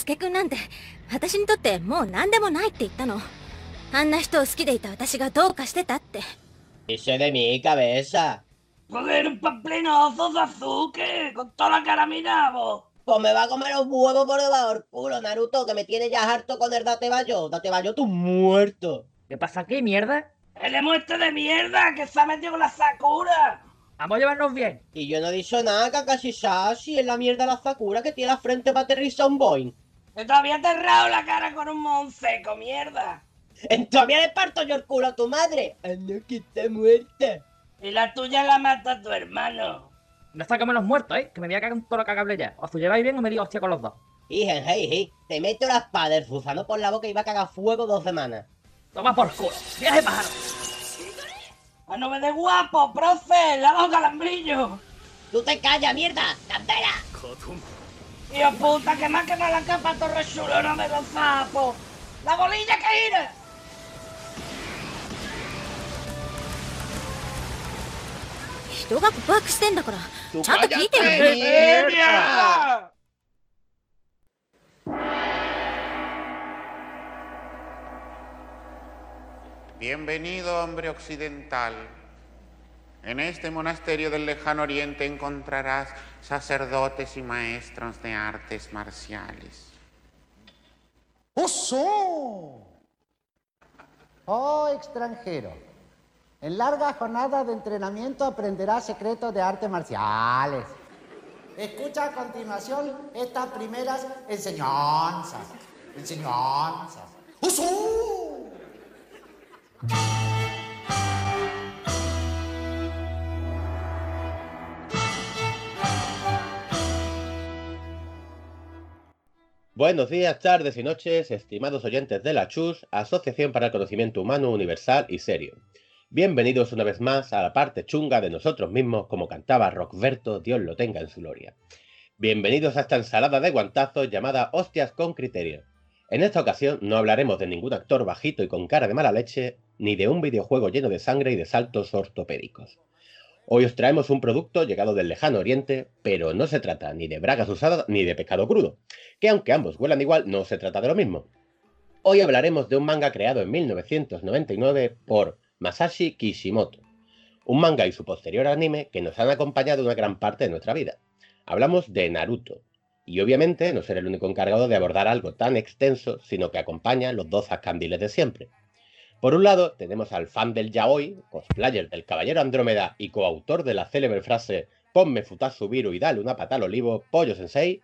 スケくんなんて私にとってもう何でもないって言ったのあんな人を好きでいた私がどうかしてたって Dice de mi cabeza. Joder, un pamplinoso Sasuke, con toda la cara minado. Pues me va a comer los huevos por debajo del culo, Naruto, que me tiene ya harto con el date bayo. Date bayo, tú muerto. ¿Qué pasa aquí, mierda? El emueste de mierda que se ha metido con la Sakura. Vamos a llevarnos bien. Y yo no he dicho nada, Kakashi Sashi, es la mierda la Sakura que tiene la frente para aterrizar un Boeing. Que todavía te he la cara con un mon seco, mierda. En todavía le parto yo el culo a tu madre. Anda que está muerta. Y la tuya la mata tu hermano. No sácame los muertos, ¿eh? Que me voy a cagar un toro cagable ya. O os lleváis bien o me digo hostia con los dos. Y hey, hey, te meto la espada del Fusano por la boca y va a cagar fuego dos semanas. Toma por culo. Viaje pájaro. ¡A no me de guapo, profe! ¡La dos calambrillo! ¡Tú te callas, mierda! ¡Candela! Y a puta, que más que me la capa torre chulona me los sapos. La bolilla que iré. Eh, eh, Bienvenido, hombre occidental. En este monasterio del lejano oriente encontrarás sacerdotes y maestros de artes marciales. ¡Oso! Oh, extranjero. En larga jornada de entrenamiento aprenderás secretos de artes marciales. Escucha a continuación estas primeras enseñanzas. Enseñanzas. ¡Oso! Buenos días, tardes y noches, estimados oyentes de la CHUS, Asociación para el Conocimiento Humano Universal y Serio. Bienvenidos una vez más a la parte chunga de nosotros mismos, como cantaba Rockberto, Dios lo tenga en su gloria. Bienvenidos a esta ensalada de guantazos llamada Hostias con Criterio. En esta ocasión no hablaremos de ningún actor bajito y con cara de mala leche, ni de un videojuego lleno de sangre y de saltos ortopédicos. Hoy os traemos un producto llegado del lejano oriente, pero no se trata ni de bragas usadas ni de pescado crudo, que aunque ambos huelan igual, no se trata de lo mismo. Hoy hablaremos de un manga creado en 1999 por Masashi Kishimoto, un manga y su posterior anime que nos han acompañado una gran parte de nuestra vida. Hablamos de Naruto, y obviamente no seré el único encargado de abordar algo tan extenso, sino que acompaña los dos ascandiles de siempre. Por un lado, tenemos al fan del yaoi, cosplayer del Caballero Andrómeda y coautor de la célebre frase Ponme Futasu Viru y dale una pata al olivo, Pollo Sensei.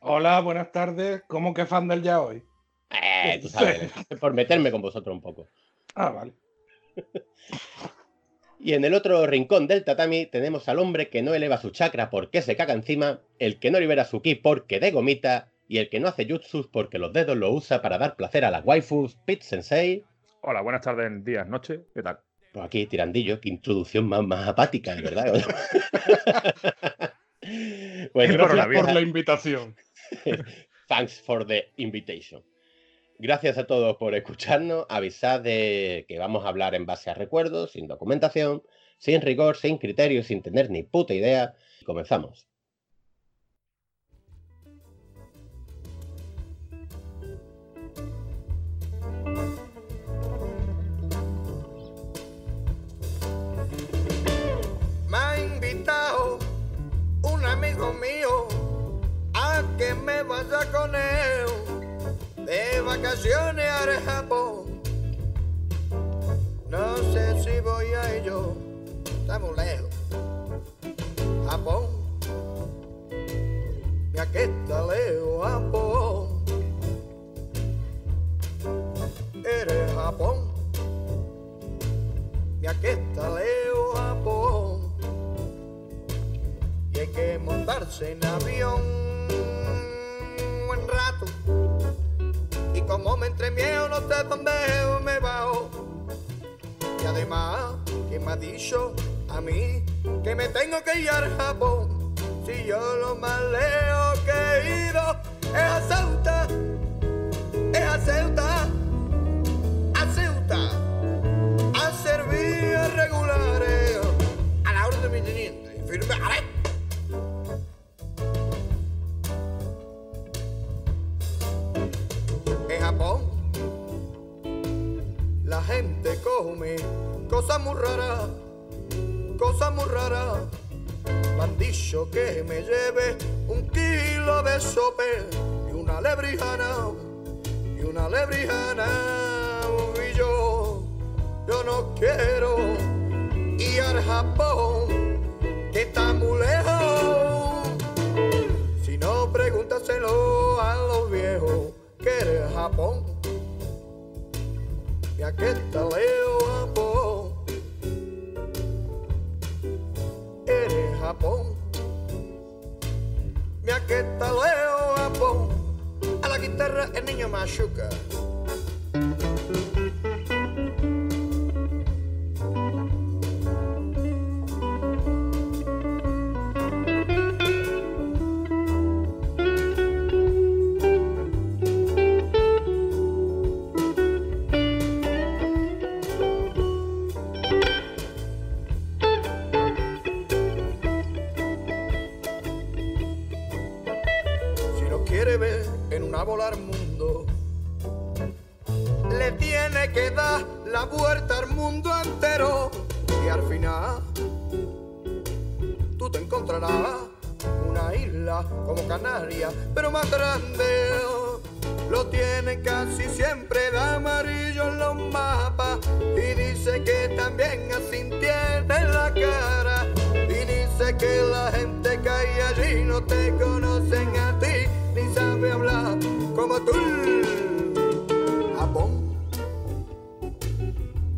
Hola, buenas tardes. ¿Cómo que fan del yaoi? Eh, tú sabes, por meterme con vosotros un poco. Ah, vale. Y en el otro rincón del tatami tenemos al hombre que no eleva su chakra porque se caga encima, el que no libera su ki porque de gomita, y el que no hace jutsus porque los dedos lo usa para dar placer a las waifus, Pit Sensei. Hola, buenas tardes, días, noches. ¿Qué tal? Pues aquí tirandillo, qué introducción más, más apática, de verdad. Bueno, Gracias por la invitación. Thanks for the invitation. Gracias a todos por escucharnos. Avisad de que vamos a hablar en base a recuerdos, sin documentación, sin rigor, sin criterio, sin tener ni puta idea. Comenzamos. Que me vaya con él de vacaciones al Japón. No sé si voy a ello, estamos lejos. Japón, mira que está lejos Japón. Eres Japón. Mira que está lejos Japón y hay que montarse en avión y como me entremeo no sé dónde me bajo. Y además que me ha dicho a mí que me tengo que ir al Japón. Si yo lo más lejos que he ido es a Ceuta es a Ceuta a Ceuta. A servir regulares. A la orden de mi teniente. Firme, a come cosas muy raras, cosas muy raras. Me que me lleve un kilo de sope y una lebrijana, y una lebrijana. Y yo, yo no quiero ir al Japón, que está muy lejos. Si no, pregúntaselo a los viejos que eres Japón. Y aquí está Leo Japón. Eres Japón. Mi aquí está Leo Japón. A la guitarra el niño Machuca. Al mundo, le tiene que dar la vuelta al mundo entero. Y al final, tú te encontrarás una isla como Canarias, pero más grande. Lo tienen casi siempre de amarillo en los mapas. Y dice que también así tiene la cara. Y dice que la gente que hay allí no te conocen tú. Japón,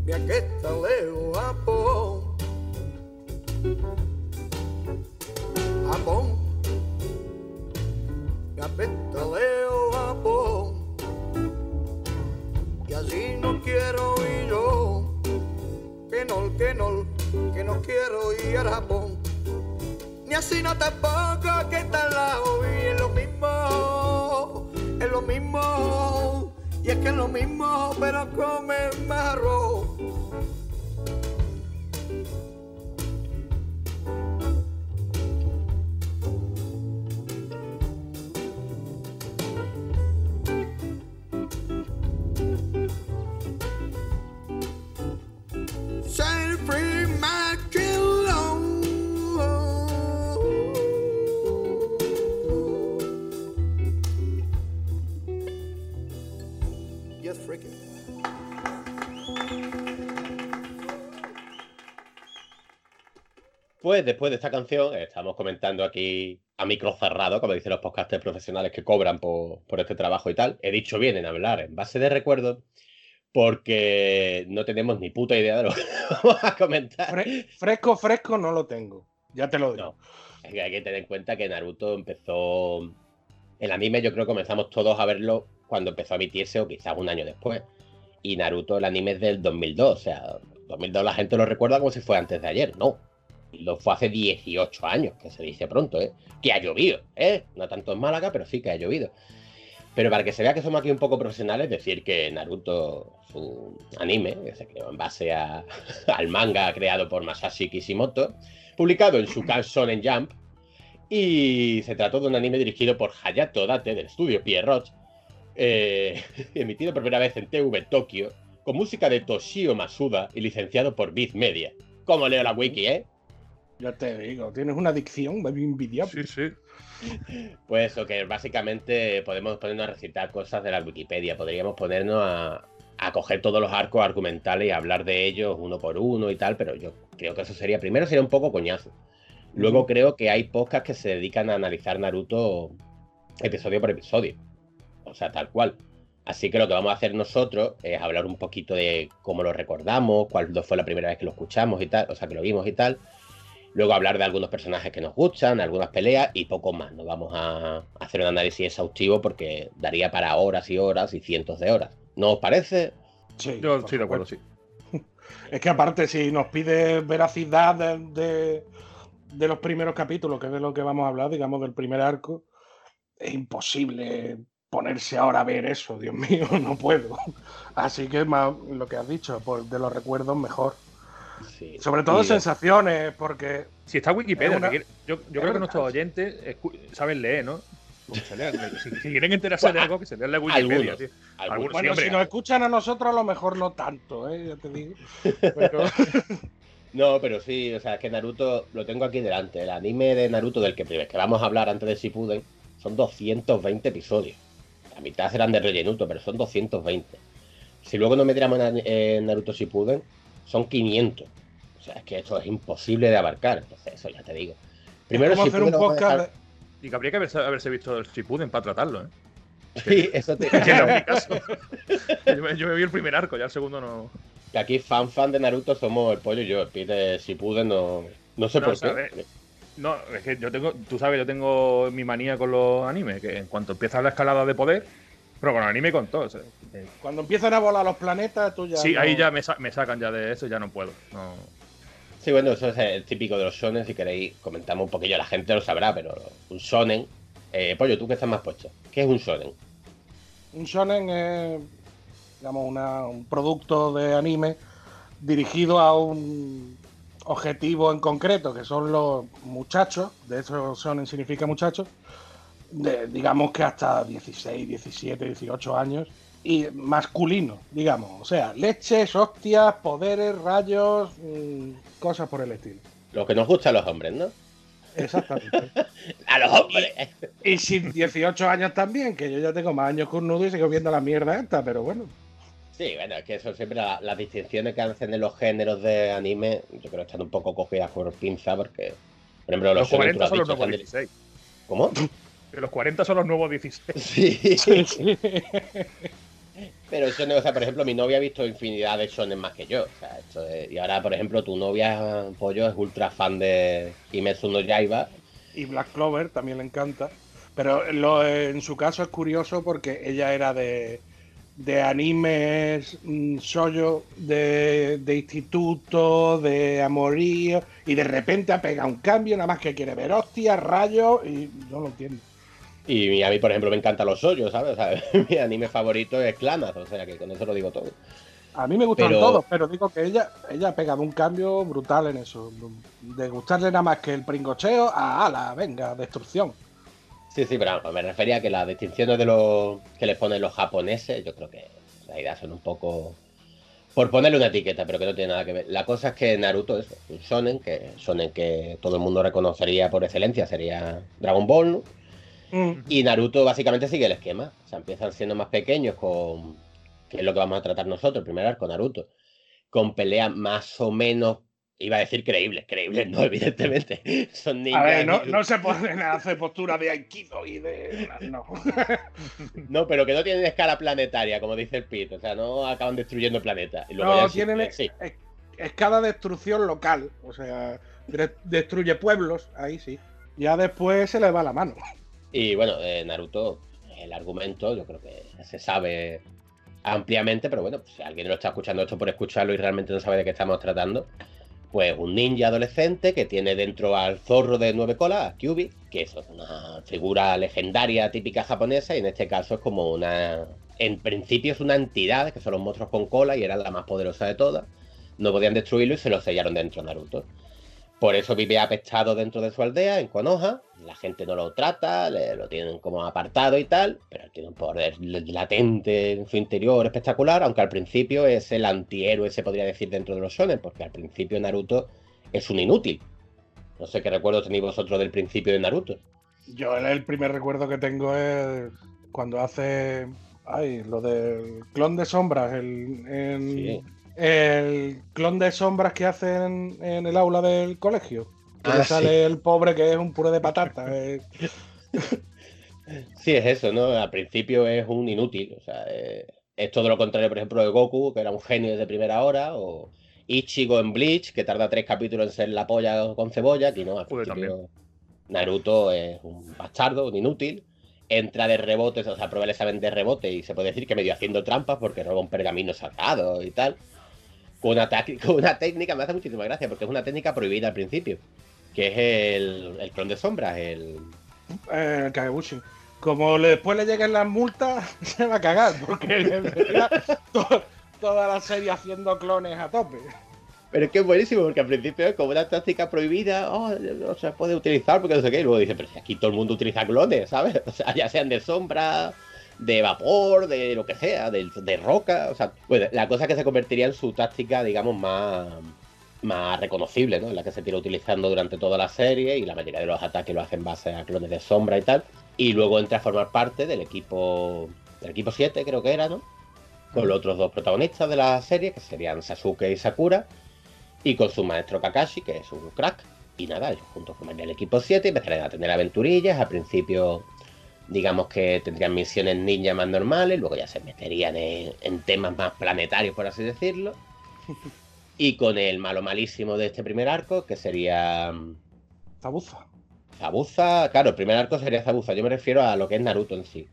mi está Leo Japón. Japón, mi está Leo Japón. Y así no quiero ir yo, que no, que no, que no quiero ir al Japón. Ni así no tampoco que está Y es que lo mismo, pero come más arroz. Pues después de esta canción, estamos comentando aquí a micro cerrado, como dicen los podcasters profesionales que cobran por, por este trabajo y tal. He dicho bien en hablar en base de recuerdos, porque no tenemos ni puta idea de lo que vamos a comentar. Fre- fresco, fresco no lo tengo. Ya te lo digo. No, es que hay que tener en cuenta que Naruto empezó. El anime, yo creo que comenzamos todos a verlo cuando empezó a emitirse o quizás un año después. Y Naruto, el anime es del 2002. O sea, 2002 la gente lo recuerda como si fue antes de ayer. No. Lo fue hace 18 años, que se dice pronto, ¿eh? Que ha llovido, ¿eh? No tanto en Málaga, pero sí que ha llovido. Pero para que se vea que somos aquí un poco profesionales, decir que Naruto, su anime, que se creó en base al manga creado por Masashi Kishimoto, publicado en Shukan Shonen Jump, y se trató de un anime dirigido por Hayato Date del estudio Pierrot, eh, emitido por primera vez en TV Tokio, con música de Toshio Masuda y licenciado por Viz Media. Como leo la wiki, ¿eh? Ya te digo, tienes una adicción baby envidiable. Sí, sí. Pues eso, que básicamente podemos ponernos a recitar cosas de la Wikipedia, podríamos ponernos a, a coger todos los arcos argumentales y hablar de ellos uno por uno y tal, pero yo creo que eso sería, primero sería un poco coñazo. Luego creo que hay podcasts que se dedican a analizar Naruto episodio por episodio. O sea, tal cual. Así que lo que vamos a hacer nosotros es hablar un poquito de cómo lo recordamos, cuándo fue la primera vez que lo escuchamos y tal, o sea, que lo vimos y tal. Luego hablar de algunos personajes que nos gustan, algunas peleas y poco más. No vamos a hacer un análisis exhaustivo porque daría para horas y horas y cientos de horas. ¿No os parece? Sí, Yo estoy de acuerdo, sí. Es que aparte, si nos pide veracidad de, de- de los primeros capítulos, que es de lo que vamos a hablar, digamos, del primer arco, es imposible ponerse ahora a ver eso, Dios mío, no puedo. Así que más lo que has dicho, pues de los recuerdos mejor. Sí. Sobre todo sensaciones, porque Si está Wikipedia, Es una- que quiere- yo, yo es creo que nuestros oyentes escu- saben leer, ¿no? Se lean- si, si quieren enterarse de algo, que se lean la Wikipedia, Algunos, tío. algunos. Sí, Bueno, si nos escuchan a nosotros, a lo mejor no tanto, ¿eh? ya te digo. Pero- No, pero sí, o sea, es que Naruto lo tengo aquí delante. El anime de Naruto del que, que vamos a hablar antes de Shippuden son 220 episodios. La mitad serán de rellenuto, pero son 220. Si luego nos metiéramos en, en Naruto Shippuden, son 500. O sea, es que esto es imposible de abarcar. Entonces, eso ya te digo. Primero, ¿Cómo hacer un podcast? dejar- Y que habría que haberse, haberse visto el Shippuden para tratarlo, ¿eh? Sí, eso te... Yo, me, yo me vi el primer arco, ya el segundo no. que aquí fan fan de Naruto somos el pollo y yo. El Peter Shippuden no, no sé No, por qué. No, es que yo tengo, tú sabes, yo tengo mi manía con los animes, que en cuanto empieza la escalada de poder, pero con anime con todo. o sea, eh, Cuando empiezan a volar los planetas, tú ya. sí, no- ahí ya me, sa- me sacan ya de eso, ya no puedo. No. Sí, bueno, eso es el típico de los shonen, si queréis comentamos un poquillo, la gente lo sabrá, pero un shonen... Eh, Pollo, tú que estás más puesto. ¿Qué es un shonen? Un shonen es, digamos, una- un producto de anime dirigido a un objetivo en concreto, que son los muchachos, de hecho shonen significa muchachos, de, digamos que hasta 16, 17, 18 años, y masculino, digamos, o sea, leches, hostias, poderes, rayos, mm, cosas por el estilo. Lo que nos gusta a los hombres, ¿no? Exactamente. ¡A los hombres! y sin 18 años también, que yo ya tengo más años que un nudo y sigo viendo la mierda esta, pero bueno. Sí, bueno, es que eso siempre la- las distinciones que hacen en los géneros de anime, yo creo que están un poco cogidas por pinza, porque, por ejemplo, los, Los shonen, tú 40 lo has son los dicho, nuevos están de- 16. ¿Cómo? Que los 40 son los nuevos 16. Sí. Pero shonen, o sea, por ejemplo, mi novia ha visto infinidad de shonen más que yo. O sea, esto es- y ahora, por ejemplo, tu novia, Pollo, es ultra fan de Kimetsu no Yaiba. Y Black Clover también le encanta. Pero lo- en su caso es curioso porque ella era de, de animes mm, shoujo, de, de instituto, de amorío, y de repente ha pegado un cambio, nada más que quiere ver hostias, rayos, y no lo entiendo. Y a mí, por ejemplo, me encantan los hoyos, ¿sabes? O sea, mi anime favorito es Clannad, o sea, que con eso lo digo todo. A mí me gustan Pero- todos, pero digo que ella, ella ha pegado un cambio brutal en eso. De gustarle nada más que el pringocheo a ala, venga, destrucción. Sí, sí, pero me refería a que las distinciones de los que les ponen los japoneses, yo creo que en realidad son un poco por ponerle una etiqueta, pero que no tiene nada que ver. La cosa es que Naruto es un shonen, que shonen que todo el mundo reconocería por excelencia, sería Dragon Ball, ¿no? Mm. Y Naruto básicamente sigue el esquema. O sea, empiezan siendo más pequeños con. que es lo que vamos a tratar nosotros, el primer arco, Naruto. Con peleas más o menos. Iba a decir creíbles, creíbles no, evidentemente. Son niños. A ver, no, no se pueden hacer posturas de Aikido y de. No. No, pero que no tienen escala planetaria, como dice el Pit. O sea, no acaban destruyendo el planeta. Y luego No, tienen sí. es, es cada destrucción local. O sea, de- destruye pueblos, ahí sí. Ya después se le va la mano. Y bueno, Naruto, el argumento, yo creo que se sabe ampliamente, pero bueno, si alguien lo está escuchando esto por escucharlo y realmente no sabe de qué estamos tratando, pues un ninja adolescente que tiene dentro al zorro de nueve colas, a Kyubi, que es una figura legendaria típica japonesa y en este caso es como una... En principio es una entidad, que son los monstruos con cola y era la más poderosa de todas. No podían destruirlo y se lo sellaron dentro de Naruto. Por eso vive apestado dentro de su aldea, en Konoha. La gente no lo trata, le- lo tienen como apartado y tal, pero tiene un poder latente en su interior espectacular, aunque al principio es el antihéroe, se podría decir, dentro de los shonen, porque al principio Naruto es un inútil. No sé qué recuerdos tenéis vosotros del principio de Naruto. Yo el, el primer recuerdo que tengo es cuando hace. Ay, lo del clon de sombras. El, en- Sí. El clon de sombras que hacen en el aula del colegio. Que Ah, sí. sale el pobre que es un puré de patata. eh. Sí, es eso, ¿no? Al principio es un inútil, o sea, eh, es todo lo contrario, por ejemplo, de Goku, que era un genio desde primera hora, o Ichigo en Bleach, que tarda tres capítulos en ser la polla con cebolla, aquí no, al principio Naruto es un bastardo, un inútil, entra de rebote, o sea, prueba el examen de rebote y se puede decir que medio haciendo trampas porque roba un pergamino sagrado y tal, con una, con una técnica, me hace muchísima gracia, porque es una técnica prohibida al principio, que es el, el clon de sombras, el... Eh, el Kagebushi. Como después le lleguen las multas, se va a cagar, porque to- toda la serie haciendo clones a tope. Pero es que es buenísimo, porque al principio es como una táctica prohibida, oh, no se puede utilizar porque no sé qué, y luego dice, pero si aquí todo el mundo utiliza clones, ¿sabes? O sea, ya sean de sombra, de vapor, de lo que sea, de, de roca, o sea, pues la cosa que se convertiría en su táctica, digamos, más, más reconocible, ¿no? La que se tira utilizando durante toda la serie y la mayoría de los ataques lo hacen base a clones de sombra y tal. Y luego entra a formar parte del equipo, del equipo 7 creo que era, ¿no? Con los otros dos protagonistas de la serie, que serían Sasuke y Sakura, y con su maestro Kakashi, que es un crack. Y nada, ellos juntos formarían el equipo 7 y empezarían a tener aventurillas. Al principio, digamos que tendrían misiones ninja más normales, luego ya se meterían en, en temas más planetarios, por así decirlo. Y con el malo malísimo de este primer arco, que sería mm, Zabuza. Zabuza. Claro, el primer arco sería Zabuza. Yo me refiero a lo que es Naruto en sí.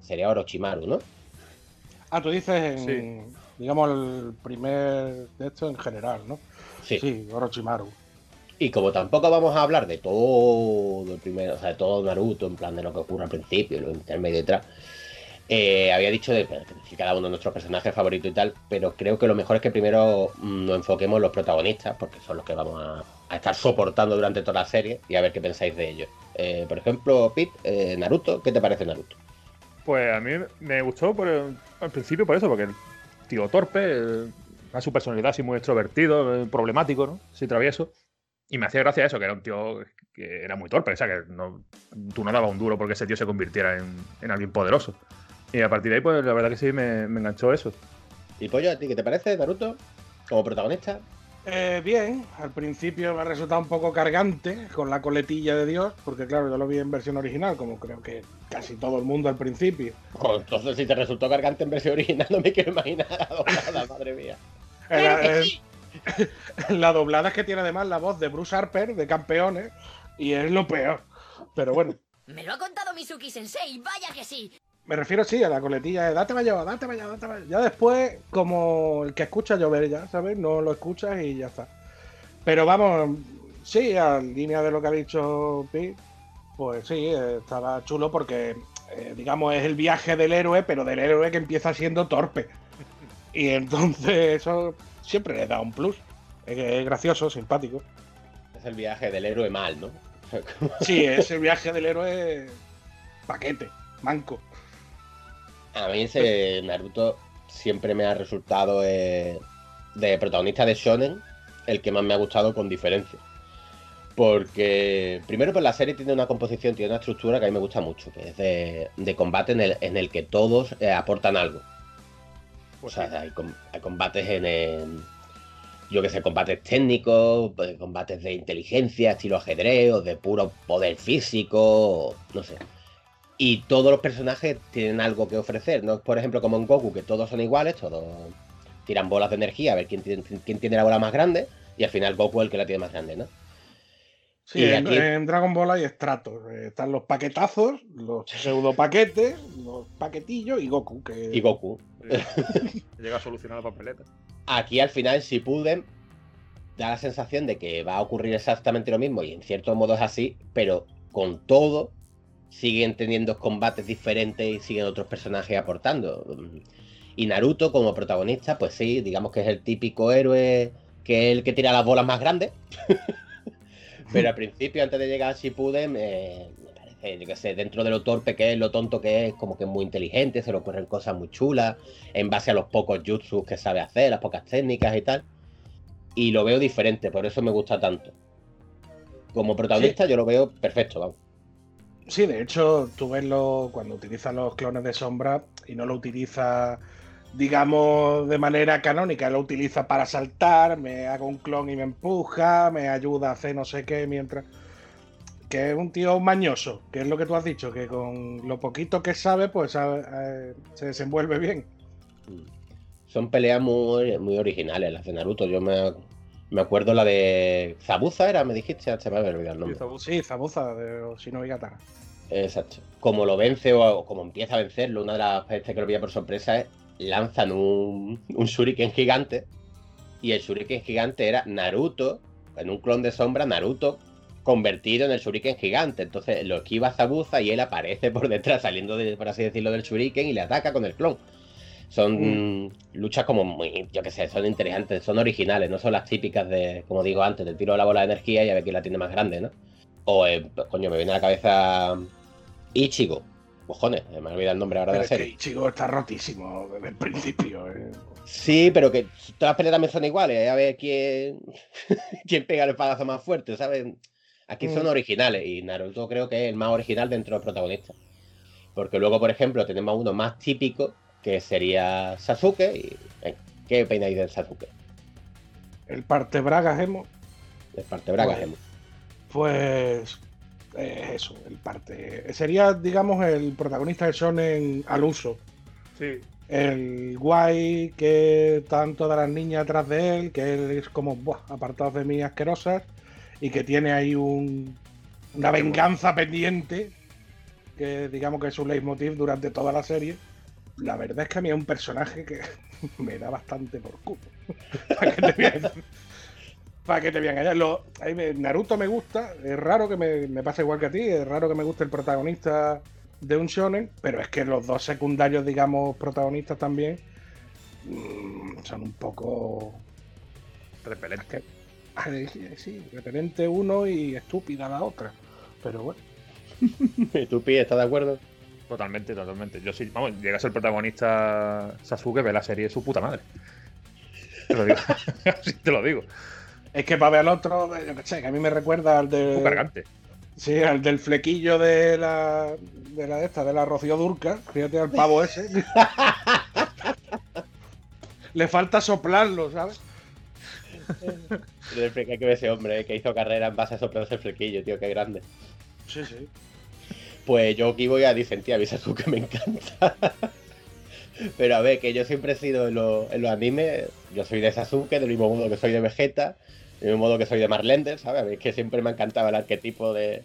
Sería Orochimaru, ¿no? Ah, tú dices, en, digamos, el primer de esto en general, ¿no? Sí. Sí, Orochimaru. Y como tampoco vamos a hablar de todo el primero, o sea, de todo Naruto, en plan de lo que ocurre al principio, lo intermedio y detrás, eh, había dicho de cada uno de nuestros personajes favoritos y tal, pero creo que lo mejor es que primero mm, nos enfoquemos en los protagonistas, porque son los que vamos a, estar soportando durante toda la serie y a ver qué pensáis de ellos. Eh, por ejemplo, Pete, eh, Naruto, ¿qué te parece Naruto? Pues a mí me gustó por al principio por eso, porque el tío torpe, eh, a su personalidad así muy extrovertido, problemático, ¿no? Así travieso. Y me hacía gracia eso, que era un tío que era muy torpe, o sea, que no, tú no dabas un duro porque ese tío se convirtiera en, en alguien poderoso. Y a partir de ahí, pues la verdad que sí me, me enganchó eso. ¿Y Pollo, a ti qué te parece Naruto como protagonista? Eh, bien, al principio me ha resultado un poco cargante con la coletilla de Dios, porque claro, yo lo vi en versión original, como creo que casi todo el mundo al principio. Oh, entonces, si te resultó cargante en versión original, no me quiero imaginar la doblada, madre mía. En la doblada es que tiene además la voz de Bruce Harper, de campeones, y es lo peor. Pero bueno, Me lo ha contado Mizuki Sensei, vaya que sí. me refiero sí a la coletilla de date mayor, date mayor, date mayor. Ya después, como el que escucha llover, ya, ¿sabes? No lo escuchas y ya está. Pero vamos, sí, en línea de lo que ha dicho Pete, pues sí, eh, estaba chulo porque, eh, digamos, es el viaje del héroe, pero del héroe que empieza siendo torpe. Y entonces eso siempre le da un plus. Es, gracioso, simpático. Es el viaje del héroe mal, ¿no? Sí, es el viaje del héroe paquete, manco. A mí ese Naruto siempre me ha resultado eh, de protagonista de Shonen el que más me ha gustado con diferencia. Porque primero pues la serie tiene una composición, tiene una estructura que a mí me gusta mucho, que es de, de combate en el, en el que todos eh, aportan algo. O sea, hay, com- hay combates en, el- yo que sé, combates técnicos, pues, combates de inteligencia, estilo ajedrez, o de puro poder físico, no sé. Y todos los personajes tienen algo que ofrecer, no es por ejemplo como en Goku, que todos son iguales, todos tiran bolas de energía a ver quién tiene, quién tiene la bola más grande, y al final Goku es el que la tiene más grande, ¿no? Sí, Y en, aquí- en Dragon Ball hay estratos. Eh, Están los paquetazos, los pseudo paquetes, los paquetillos y Goku. Que... Y Goku. Llega a solucionar la papeleta. Aquí al final Shippuden da la sensación de que va a ocurrir exactamente lo mismo y en cierto modo es así, pero con todo siguen teniendo combates diferentes y siguen otros personajes aportando. Y Naruto como protagonista, pues sí, digamos que es el típico héroe que es el que tira las bolas más grandes. pero al principio, antes de llegar a Shippuden, eh, parece, yo qué sé, dentro de lo torpe que es, lo tonto que es, como que es muy inteligente, se le ocurren cosas muy chulas, en base a los pocos jutsus que sabe hacer, las pocas técnicas y tal. Y lo veo diferente, por eso me gusta tanto. Como protagonista yo lo veo perfecto, vamos. Sí, de hecho, tú ves lo- cuando utiliza los clones de sombra y no lo utiliza, digamos, de manera canónica, lo utiliza para saltar, me hago un clon y me empuja, me ayuda a hacer no sé qué, mientras... Que es un tío mañoso, que es lo que tú has dicho, que con lo poquito que sabe, pues sabe- eh, se desenvuelve bien. Son peleas muy, muy originales las de Naruto. Yo me, me acuerdo la de Zabuza, era, me dijiste, se me había olvidado el nombre. Sí, Zabuza de Shinobi Katana. Exacto. Como lo vence o, o como empieza a vencerlo, una de las veces que lo veía por sorpresa es lanzan un, un shuriken gigante y el shuriken gigante era Naruto, en un clon de sombra, Naruto convertido en el shuriken gigante. Entonces lo esquiva Zabuza y él aparece por detrás saliendo, de, por así decirlo, del shuriken y le ataca con el clon. Son luchas como muy, yo qué sé, son interesantes, son originales, no son las típicas de, como digo antes, del tiro de la bola de energía y a ver quién la tiene más grande, ¿no? O, eh, coño, me viene a la cabeza Ichigo. Cojones, me he olvidado el nombre ahora Pero de la es que serie. Ichigo está rotísimo desde el principio. eh. Sí, pero que todas las peleas también son iguales. ¿eh? A ver quién, quién pega el espadazo más fuerte, ¿sabes? Aquí son Mm. originales y Naruto creo que es el más original dentro de los protagonistas. Porque luego, por ejemplo, tenemos uno más típico que sería Sasuke. Y, eh, ¿Qué opináis del Sasuke? El parte Braga Gemo, El parte braga Bueno. Gemo. pues eh, eso, el parte. Sería, digamos, el protagonista del shonen al uso. Sí. El guay que están todas las niñas atrás de él, que él es como buah, apartados de mí asquerosas y que tiene ahí un, una venganza pendiente, que digamos que es su leitmotiv durante toda la serie. La verdad es que a mí es un personaje que me da bastante por culo. ¿Para qué te voy a decir? ¿Para qué te voy a engañar? Lo- a mí me- Naruto me gusta, es raro que me, me pase igual que a ti, es raro que me guste el protagonista de un shonen, pero es que los dos secundarios, digamos, protagonistas también mm, son un poco... Repelente. Sí, repelente uno y estúpida la otra. Pero bueno. ¿Y tú, Pi, estás de acuerdo? Totalmente, totalmente. Yo sí, vamos, llega a ser el protagonista Sasuke, ve la serie de su puta madre. Te lo digo. Así te lo digo. Es que para ver al otro, yo qué sé, que a mí me recuerda al de... Un cargante. Sí, al del flequillo de la de la de esta, de la Rocío Durca. Fíjate al pavo ese. Le falta soplarlo, ¿sabes? El flequillo que ve ese hombre eh, que hizo carrera en base a soplarse el flequillo, tío, qué grande. Sí, sí. Pues yo aquí voy a disentir, a mí Sasuke me encanta. Pero a ver, que yo siempre he sido en, los- en los animes, yo soy de Sasuke, del mismo modo que soy de Vegeta, del mismo modo que soy de Marlender, ¿sabes? A mí es que siempre me ha encantado el arquetipo de...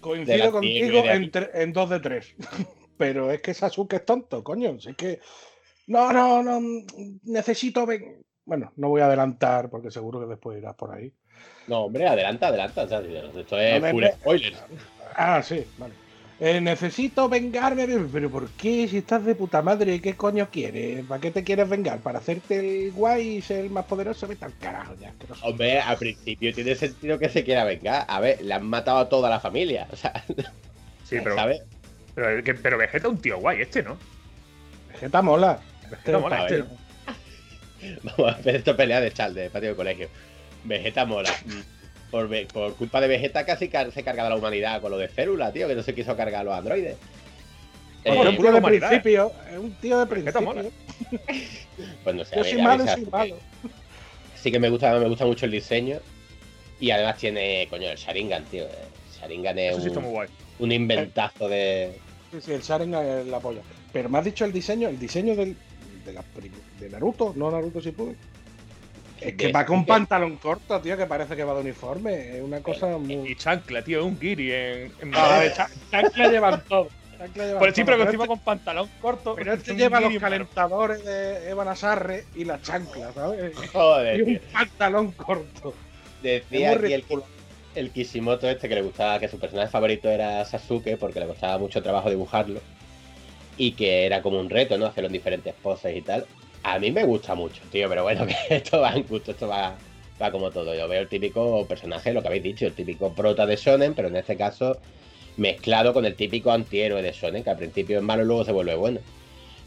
Coincido contigo que en, en dos de tres. Pero es que Sasuke es tonto, coño. Si es que. No, no, no. Necesito. ven- Bueno, no voy a adelantar porque seguro que después irás por ahí. No, hombre, adelanta, adelanta. o sea, esto es No spoiler. Ah, sí, vale. Eh, necesito vengarme. Pero ¿por qué? Si estás de puta madre, ¿qué coño quieres? ¿Para qué te quieres vengar? ¿Para hacerte el guay y ser el más poderoso? Vete al carajo ya. asqueroso. Hombre, al principio tiene sentido que se quiera vengar. A ver, le han matado a toda la familia. O sea, Sí, pero. ¿sabes? Pero, pero Vegeta es un tío guay, este, ¿no? Vegeta mola. Vegeta mola, este. ¿no? Vamos a hacer esto pelea de chal, de patio de colegio. Vegeta mola. Por, culpa de Vegeta casi car- se carga de la humanidad con lo de célula, tío, que no se quiso cargar a los androides. Eh, un tío de humanidad. principio. Es un tío de Vegeta mola. principio. pues no sé, Yo a soy ver, a malo soy malo. Sí que me gusta, me gusta mucho el diseño. Y además tiene, coño, el Sharingan, tío. El Sharingan es Eso sí está muy un, guay. un inventazo de. Sí, sí, el Sharingan es la polla. Pero me has dicho el diseño, el diseño del, de, la prim- de Naruto, no Naruto Shippuden. Es que De va con pantalón corto, tío, que parece que va de uniforme. Es una cosa muy. Y chancla, tío, es un guiri en. en Ah, chancla llevan todo. Por el simple encima este- con pantalón corto. Pero este lleva los calentadores de Evan Asarre y la chancla, ¿sabes? Joder, Y tío. un pantalón corto. Decía aquí el, el Kishimoto este que le gustaba, que su personaje favorito era Sasuke porque le costaba mucho trabajo dibujarlo. Y que era como un reto, ¿no? Hacerlo en diferentes poses y tal. A mí me gusta mucho, tío, pero bueno, que esto va en gusto, esto va, va como todo. Yo veo el típico personaje, lo que habéis dicho, el típico prota de Shonen, pero en este caso mezclado con el típico antihéroe de Shonen, que al principio es malo y luego se vuelve bueno.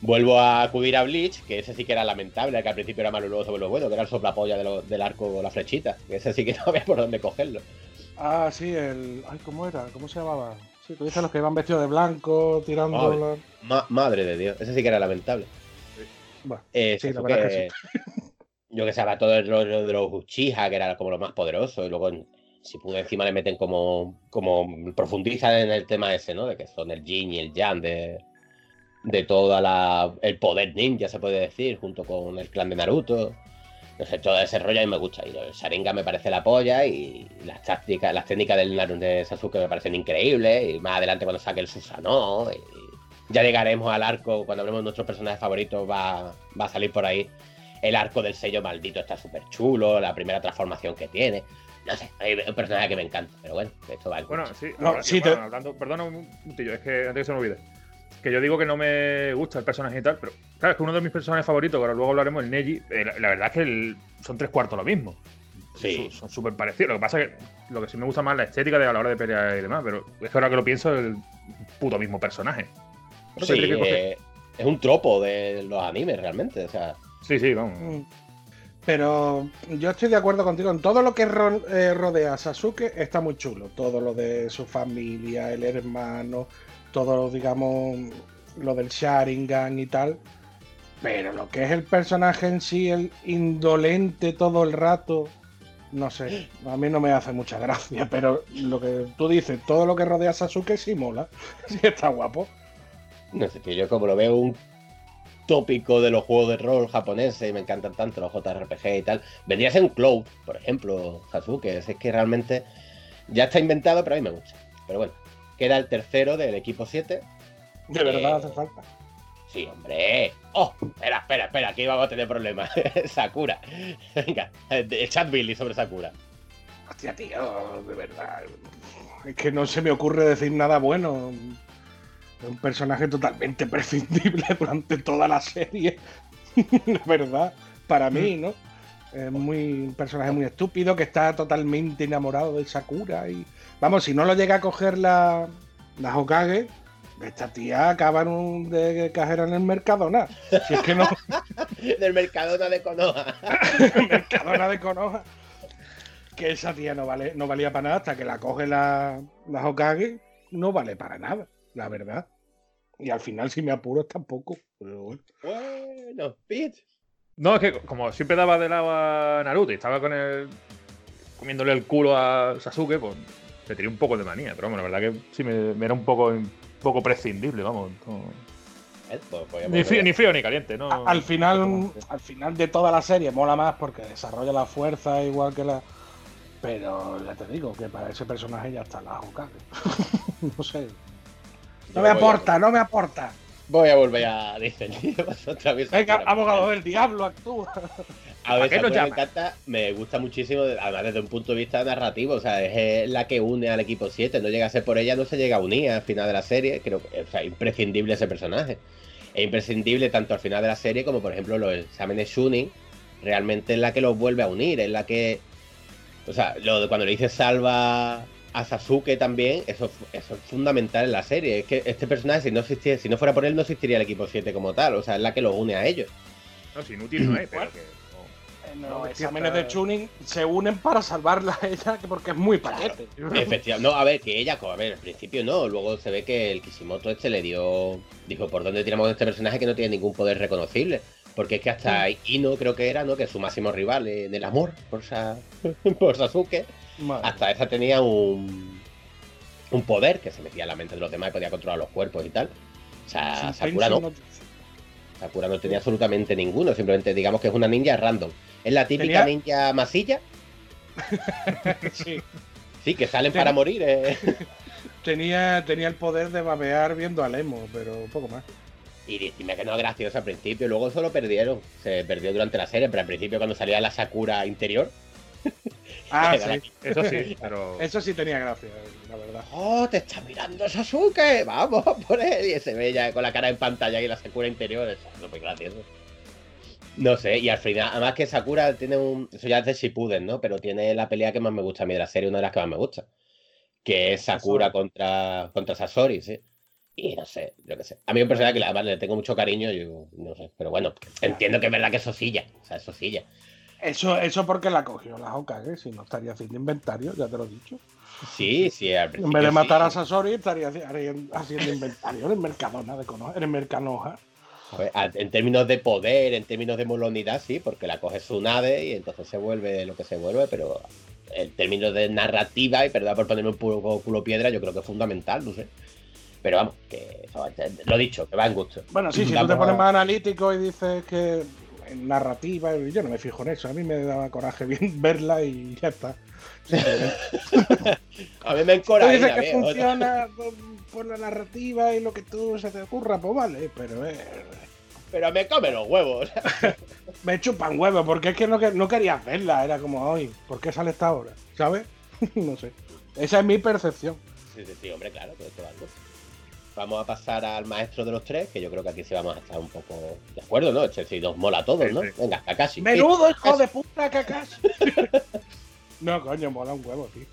Vuelvo a acudir a Bleach, que ese sí que era lamentable, que al principio era malo y luego se vuelve bueno, que era el soplapolla de lo- del arco o la flechita, que ese sí que no había por dónde cogerlo. Ah, sí, el. Ay, ¿cómo era? ¿Cómo se llamaba? Sí, tú dices los que iban vestidos de blanco, tirando. Joder. la- Ma- madre de Dios, ese sí que era lamentable. Bueno, Eh, sí, la Yo que sabía todo el rollo de los Uchiha, que era como lo más poderoso, y luego si pude encima le meten como, como profundizan en el tema ese, ¿no? De que son el Jin y el Yang de, de toda la el poder ninja, se puede decir, junto con el clan de Naruto. No sé, todo ese rollo a mí me gusta. Y el Sharingan me parece la polla y las tácticas, las técnicas del Naruto de Sasuke me parecen increíbles. Y más adelante cuando saque el Susanoo. Y ya llegaremos al arco, cuando hablemos de nuestros personajes favoritos, va, va a salir por ahí. El arco del sello maldito está súper chulo, la primera transformación que tiene. No sé, hay un personaje que me encanta, pero bueno, esto va en Bueno, sí, No, ahora- sí, bueno, te- hablando, perdona un minutillo, es que antes que se me olvide. que yo digo que no me gusta el personaje y tal, pero claro, es que uno de mis personajes favoritos, que ahora luego hablaremos, el Neji, eh, la, la verdad es que el- son tres cuartos lo mismo. Sí. Son- Son súper parecidos. Lo que pasa es que lo que sí me gusta más es la estética de a la hora de pelear y demás, pero es que ahora que lo pienso, es el puto mismo personaje. Creo Sí, que eh, es un tropo de los animes realmente. O sea, Sí, sí, vamos. Mm. Pero yo estoy de acuerdo contigo. En todo lo que ro- eh, rodea a Sasuke está muy chulo. Todo lo de su familia, el hermano, todo, digamos, lo del Sharingan y tal. Pero lo que es el personaje en sí, el indolente todo el rato, no sé, a mí no me hace mucha gracia. Pero lo que tú dices, todo lo que rodea a Sasuke sí mola. Sí está guapo. No sé, que yo como lo veo un tópico de los juegos de rol japoneses y me encantan tanto los JRPG y tal, vendría a ser un Cloud, por ejemplo, Sasuke. Es que realmente ya está inventado, pero a mí me gusta. Pero bueno, queda el tercero del equipo 7. De verdad Eh, hace falta. Sí, hombre. Oh, espera, espera, espera, aquí vamos a tener problemas. Sakura. Venga, chat Billy sobre Sakura. Hostia, tío, de verdad. Es que no se me ocurre decir nada bueno. Es un personaje totalmente prescindible durante toda la serie. La verdad, para mí, ¿no? Es muy, un personaje muy estúpido que está totalmente enamorado de Sakura. Y vamos, si no lo llega a coger la, la Hokage, esta tía acaba un de cajera en el Mercadona. Si es que no. Del Mercadona de Konoha. Mercadona de Konoha. Que esa tía no, vale, no valía para nada hasta que la coge la, la Hokage. No vale para nada, la verdad. Y al final, si me apuros, tampoco. Pero bueno. Bueno, Pete. No, es que como siempre daba de lado a Naruto y estaba con el. comiéndole el culo a Sasuke, pues le tenía un poco de manía. Pero bueno, la verdad que sí me, me era un poco, un poco prescindible, vamos. no- Eh, pues a Ni, frío, ni frío ni caliente, ¿no? Al final, al final de toda la serie mola más porque desarrolla la fuerza igual que la. Pero ya te digo que para ese personaje ya está la Hokage. no sé. No me a- aporta, no me aporta. Voy a volver a defender otra vez. Venga, abogado del diablo, actúa. A ver, me encanta, me gusta muchísimo, además desde un punto de vista narrativo, o sea, es eh, la que une al equipo 7, no llega a ser por ella, no se llega a unir al final de la serie, creo que o sea, imprescindible ese personaje. Es imprescindible tanto al final de la serie como por ejemplo los exámenes Shunin, realmente es la que los vuelve a unir, es la que, o sea, lo de cuando le dice salva a Sasuke también, eso, eso es fundamental en la serie, es que este personaje si no existiera, si no fuera por él no existiría el equipo 7 como tal, o sea, es la que los une a ellos. No, si inútil no es, pero que. No, los es exámenes está- de tuning se unen para salvarla a ella, que porque es muy paquete. Efectivamente, no, a ver, que ella, a ver, al principio no, luego se ve que el Kishimoto este le dio, dijo, ¿por dónde tiramos este personaje que no tiene ningún poder reconocible? Porque es que hasta Ino creo que era, ¿no? Que es su máximo rival en el amor por, Sa- por Sasuke, Madre. hasta esa tenía un, un poder que se metía en la mente de los demás y podía controlar los cuerpos y tal. O sea, Sakura no, Sakura no tenía absolutamente ninguno, simplemente digamos que es una ninja random. Es la Tenía- típica ninja masilla, Sí. sí, que salen Ten- para morir. eh. Tenía, tenía el poder de babear viendo a Lemo, pero poco más. Y dime que no es gracioso al principio, luego eso lo perdieron. Se perdió durante la serie, pero al principio cuando salía la Sakura interior. Ah, sí. Eso sí, pero. Eso sí tenía gracia, la verdad. ¡Oh, te está mirando Sasuke! ¡Vamos por él! Y se ve ya con la cara en pantalla y la Sakura interior. Eso es muy gracioso. No sé, y al final, además que Sakura tiene un. Eso ya es de Shippuden, ¿no? Pero tiene la pelea que más me gusta a mí de la serie, una de las que más me gusta. Que es Sakura Sasori. contra, contra Sasori, sí. Y no sé, yo qué sé. A mí un personaje que la verdad le tengo mucho cariño, yo no sé. Pero bueno, entiendo que es verdad que es sosilla. O sea, es sosilla. Eso, eso porque la cogió la Hokage, si no estaría haciendo inventario, ya te lo he dicho. Sí, sí, al En vez de matar sí. a Sasori, estaría haciendo inventario en el Mercadona de Konoha, en el Mercanoja. En términos de poder, en términos de molonidad, sí, porque la coge Tsunade y entonces se vuelve lo que se vuelve, pero en términos de narrativa, y perdón por ponerme un puro culo piedra, yo creo que es fundamental, no sé. Pero vamos, que lo dicho, que va en gusto. Bueno, sí, si tú te pones más analítico y dices que en narrativa, yo no me fijo en eso. A mí me daba coraje bien verla y ya está. A mí me Tú encora dices la que veo, ¿no? funciona por, por la narrativa y lo que tú se te ocurra, pues vale, pero eh, Pero me come los huevos. me chupan huevos, porque es que no, que- no querías verla, era como, hoy, ¿por qué sale esta hora? ¿Sabes? no sé. Esa es mi percepción. Sí, sí, sí, hombre, claro, que esto. Vamos a pasar al maestro de los tres, que yo creo que aquí sí vamos a estar un poco de acuerdo, ¿no? Este sí nos mola a todos, ¿no? Venga, Kakashi. Menudo hijo de puta Kakashi. no, coño, mola un huevo, tío.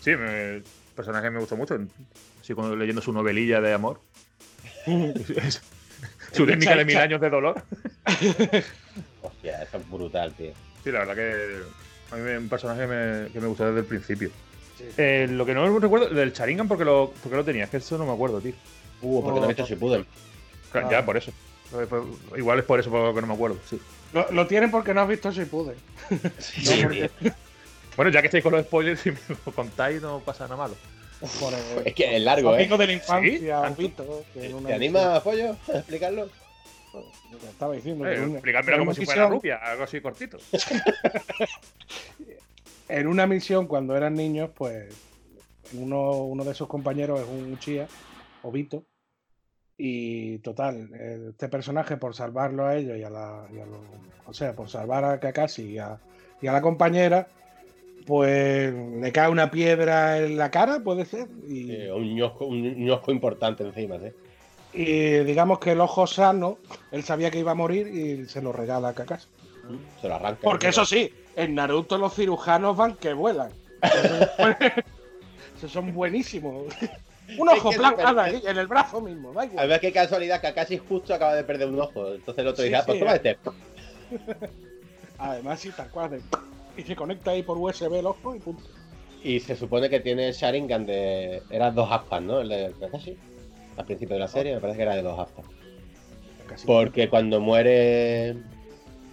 Sí, me- el personaje me gustó mucho. Así cuando leyendo su novelilla de amor. su técnica de mil años de dolor. Hostia, eso es brutal, tío. Sí, la verdad que a mí es un personaje que me, que me gustó desde el principio. Eh, lo que no recuerdo, del Sharingan, porque lo, porque lo tenía, es que eso no me acuerdo, tío. Uh, porque no he visto Shippuden. Claro, Ah. Ya, por eso. Igual es por eso por lo que no me acuerdo, sí. Lo, lo tienen porque no has visto Shippuden. Sí, porque- Bueno, ya que estáis con los spoilers, si me lo contáis, no pasa nada malo. por el- Es que es largo, amigo ¿eh? de la infancia, Sí, un pito, que en una ¿Te anima, Pollo, a explicarlo? te estaba diciendo. Eh, que una- como si fuera rubia, algo así cortito. En una misión, cuando eran niños, pues uno, uno de sus compañeros es un Uchiha, Obito, y total, este personaje por salvarlo a ellos y a la. y a los- o sea, por salvar a Kakashi y a, y a la compañera, pues le cae una piedra en la cara, puede ser, y, Eh, un, ñosco, un ñosco importante encima, ¿sí? y digamos que el ojo sano, él sabía que iba a morir y se lo regala a Kakashi. Se lo arranca. Porque eso sí, en Naruto los cirujanos van que vuelan. Esos son buenísimos. Un ojo que aquí, en el brazo mismo, da A ver qué casualidad, Kakashi justo acaba de perder un ojo. Entonces el otro Sí, ah, pues toma eh. este. Además, sí, tal cual. de- Y se conecta ahí por USB el ojo y punto. Y se supone que tiene Sharingan de. Eran dos aspas, ¿no? El de Kakashi. Al principio de la serie, me parece que era de dos aspas. Casi. Porque cuando muere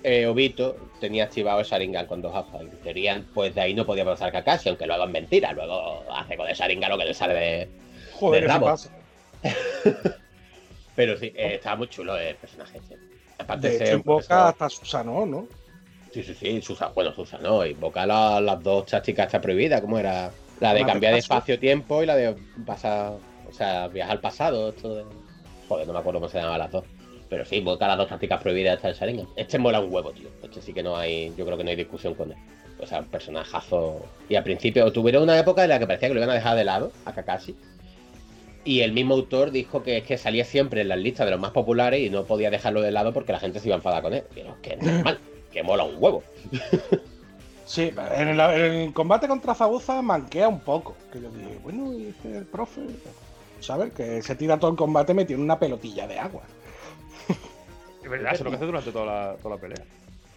eh, Obito, tenía activado el Sharingan con dos aspas. En teoría, pues de ahí no podía pasar Kakashi, aunque luego es mentira. Luego hace con el Sharingan lo que le sale de. Joder, de ¿qué se rabo. pasa? Pero sí, eh, estaba muy chulo el personaje. sí. Aparte De hecho, invoca hasta Susano, ¿no? Sí, sí, sí, bueno, Susa, no, invoca la- las dos tácticas está prohibida, ¿cómo era? La de La cambiar de espacio-tiempo y la de pasar, o sea, viajar al pasado, esto de... Joder, no me acuerdo cómo se llamaban las dos. Pero sí, invoca las dos tácticas prohibidas hasta el Sharingan. Este mola un huevo, tío. Este sí que no hay, yo creo que no hay discusión con él. O sea, un personajazo. Y al principio tuvieron una época en la que parecía que lo iban a dejar de lado, a Kakashi. Y el mismo autor dijo que es que salía siempre en las listas de los más populares y no podía dejarlo de lado porque la gente se iba a enfadar con él. Pero que es normal, que mola un huevo. Sí, en el, en el combate contra Zabuza manquea un poco. Que yo dije, bueno, y este el profe. ¿Sabes? Que se tira todo el combate metiendo una pelotilla de agua. Es verdad, eso es lo que hace durante toda la, toda la pelea.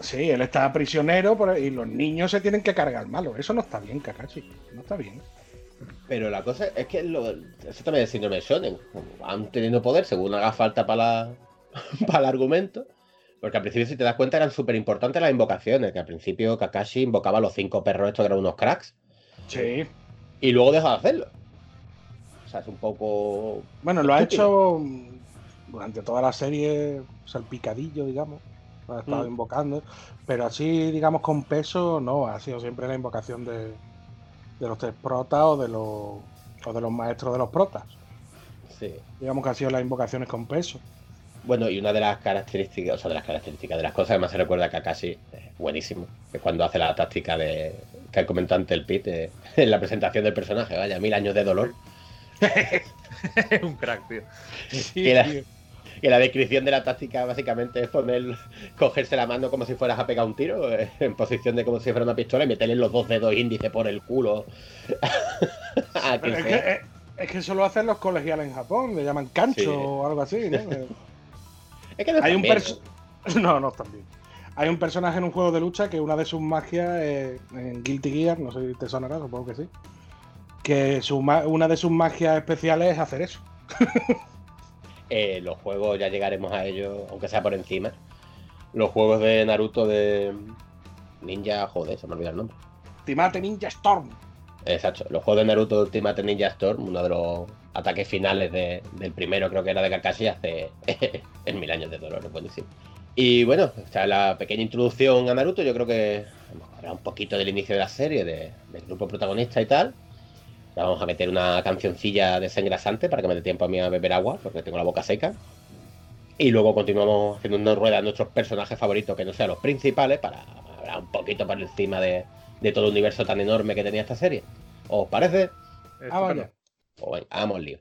Sí, él está prisionero por- y los niños se tienen que cargar malo. Eso no está bien, Kakashi. No está bien. Pero la cosa es que lo, eso también es síndrome de Shonen. Van teniendo poder según haga falta para, la- para el argumento. Porque al principio, si te das cuenta, eran súper importantes las invocaciones. Que al principio Kakashi invocaba a los cinco perros estos que eran unos cracks. Sí. Y luego dejó de hacerlo. O sea, es un poco. Bueno, lo ha hecho durante toda la serie salpicadillo, digamos. Lo ha estado Mm. invocando. Pero así, digamos, con peso, no. Ha sido siempre la invocación de, de los tres protas o de los, o de los maestros de los protas. Sí. Digamos que han sido las invocaciones con peso. Bueno, y una de las características, o sea, de las características, de las cosas que más se recuerda a Kakashi, es buenísimo, es cuando hace la táctica de que comentó ante el Pit eh, en la presentación del personaje, vaya, mil años de dolor. Es un crack, tío. y, la, y la descripción de la táctica básicamente es poner, cogerse la mano como si fueras a pegar un tiro, eh, en posición de como si fuera una pistola y meterle los dos dedos índice por el culo. a quien Es que, sea. es- es que eso lo hacen los colegiales en Japón, le llaman cancho Sí. o algo así, ¿no? Es que no Hay un bien, perso- No, no están bien. Hay un personaje en un juego de lucha que una de sus magias es en Guilty Gear, no sé si te sonará, supongo que sí. Que su una de sus magias especiales es hacer eso. Eh, los juegos, ya llegaremos a ellos, aunque sea por encima. Los juegos de Naruto de Ninja, joder, se me olvidó el nombre. Timate Ninja Storm. Exacto, los juegos de Naruto Ultimate Ninja Storm, uno de los ataques finales de- del primero, creo que era de Kakashi, hace en mil años de dolor, es buenísimo. Y bueno, está la pequeña introducción a Naruto, yo creo que hablar un poquito del inicio de la serie, de- del grupo protagonista y tal. Ya Vamos a meter una cancioncilla desengrasante para que me dé tiempo a mí a beber agua, porque tengo la boca seca. Y luego continuamos haciendo una rueda de nuestros personajes favoritos, que no sean los principales, para hablar un poquito por encima de, de todo el universo tan enorme que tenía esta serie. ¿Os parece? Ah, vaya. Pues vamos lío.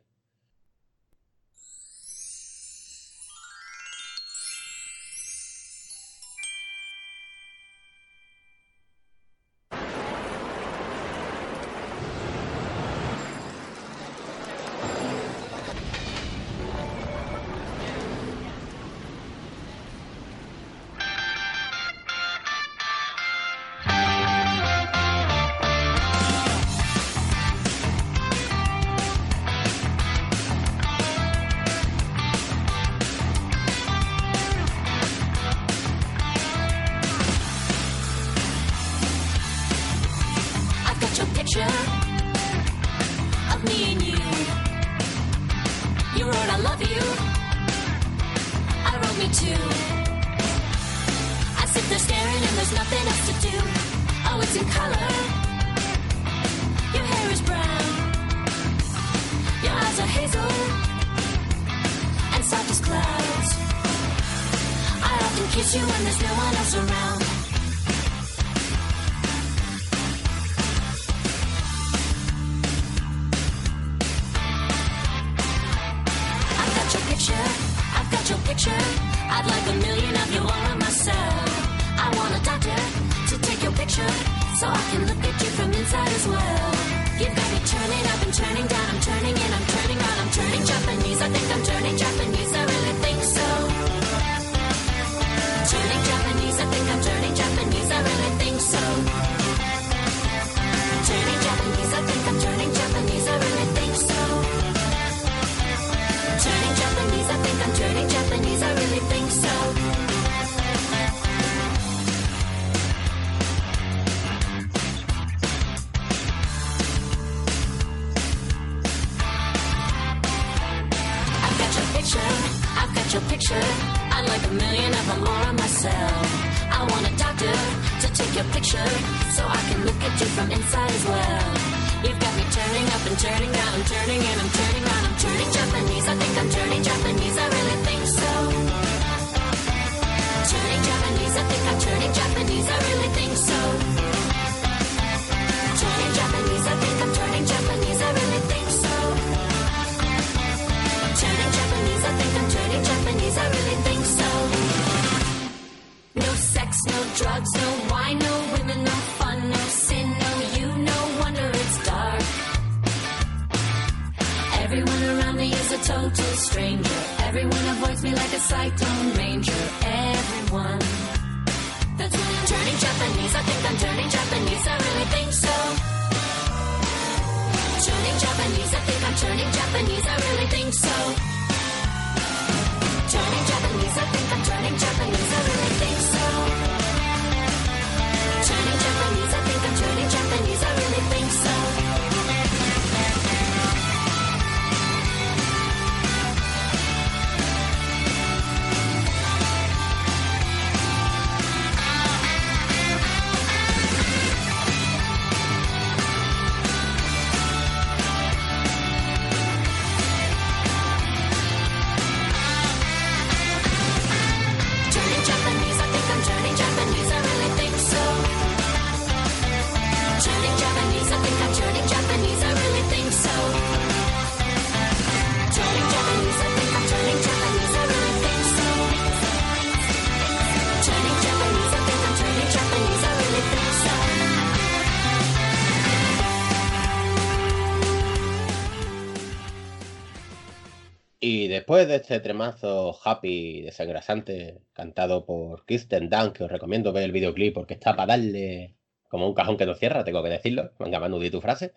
Y después de este tremazo happy desengrasante cantado por Kristen Dunst, que os recomiendo ver el videoclip porque está para darle como un cajón que no cierra, tengo que decirlo. Venga, Manu, di tu frase.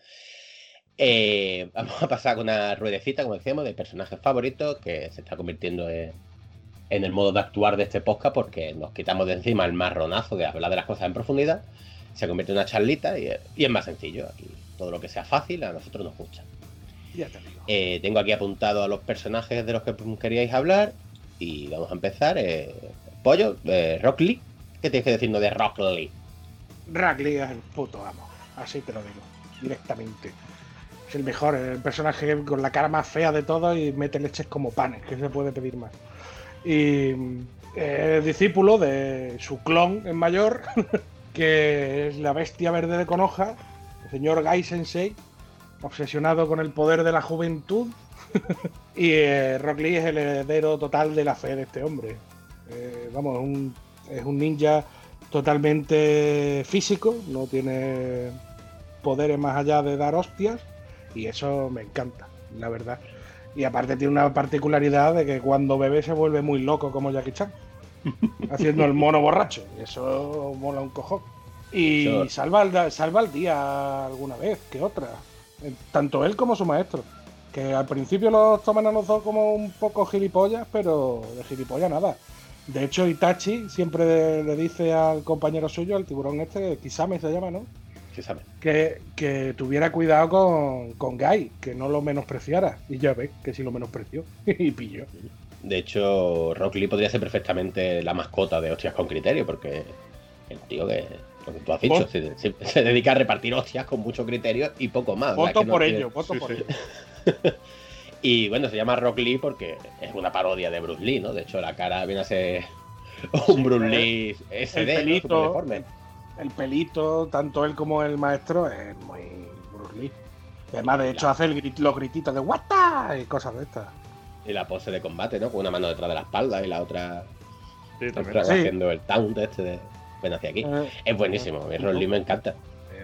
Eh, vamos a pasar con una ruedecita, como decíamos, de personajes favoritos que se está convirtiendo en, el modo de actuar de este podcast porque nos quitamos de encima el marronazo de hablar de las cosas en profundidad, se convierte en una charlita y, y es más sencillo. Aquí todo lo que sea fácil a nosotros nos gusta. Ya te digo. Eh, tengo aquí apuntado a los personajes de los que queríais hablar y vamos a empezar. Eh, Pollo, eh, Rock Lee. ¿Qué tienes que decirnos de Rock Lee? Rackley es el puto amo. Así te lo digo. Directamente. Es el mejor, el personaje con la cara más fea de todos y mete leches como panes, que se puede pedir más. Y es discípulo de su clon en mayor, que es la bestia verde de Konoha, el señor Gai Sensei, obsesionado con el poder de la juventud. y eh, Rock Lee es el heredero total de la fe de este hombre. Eh, vamos, es un, es un ninja totalmente físico, no tiene poderes más allá de dar hostias y eso me encanta, la verdad. Y aparte tiene una particularidad de que cuando bebe se vuelve muy loco como Jackie Chan, haciendo el mono borracho, y eso mola un cojón. Y salva, al, salva al día alguna vez que otra, tanto él como su maestro. Que al principio los toman a los dos como un poco gilipollas, pero de gilipollas nada. De hecho, Itachi siempre le dice al compañero suyo, al tiburón este, Kisame se llama, ¿no? Sí, sabe. Que, que tuviera cuidado con, con Guy, que no lo menospreciara. Y ya ves que sí lo menospreció y pilló. De hecho, Rock Lee podría ser perfectamente la mascota de Hostias con Criterio, porque El tío que, lo que tú has dicho, se, se- se dedica a repartir hostias con mucho criterio y poco más. o sea, Voto que no por tiene- ello, voto Sí, por sí. ello. Y bueno, se llama Rock Lee porque es una parodia de Bruce Lee, ¿no? De hecho, la cara viene a ser un Bruce Lee El SD, ¿no? pelito, el pelito, tanto él como el maestro, es muy Bruce Lee. Además, de hecho, hace el grit- los grititos de ¡Wata! y cosas de estas. Y la pose de combate, ¿no? Con una mano detrás de la espalda y la otra, Sí, también. otra Sí. haciendo el taunt este de ven hacia aquí. Eh, Es buenísimo, a Rock Lee me encanta.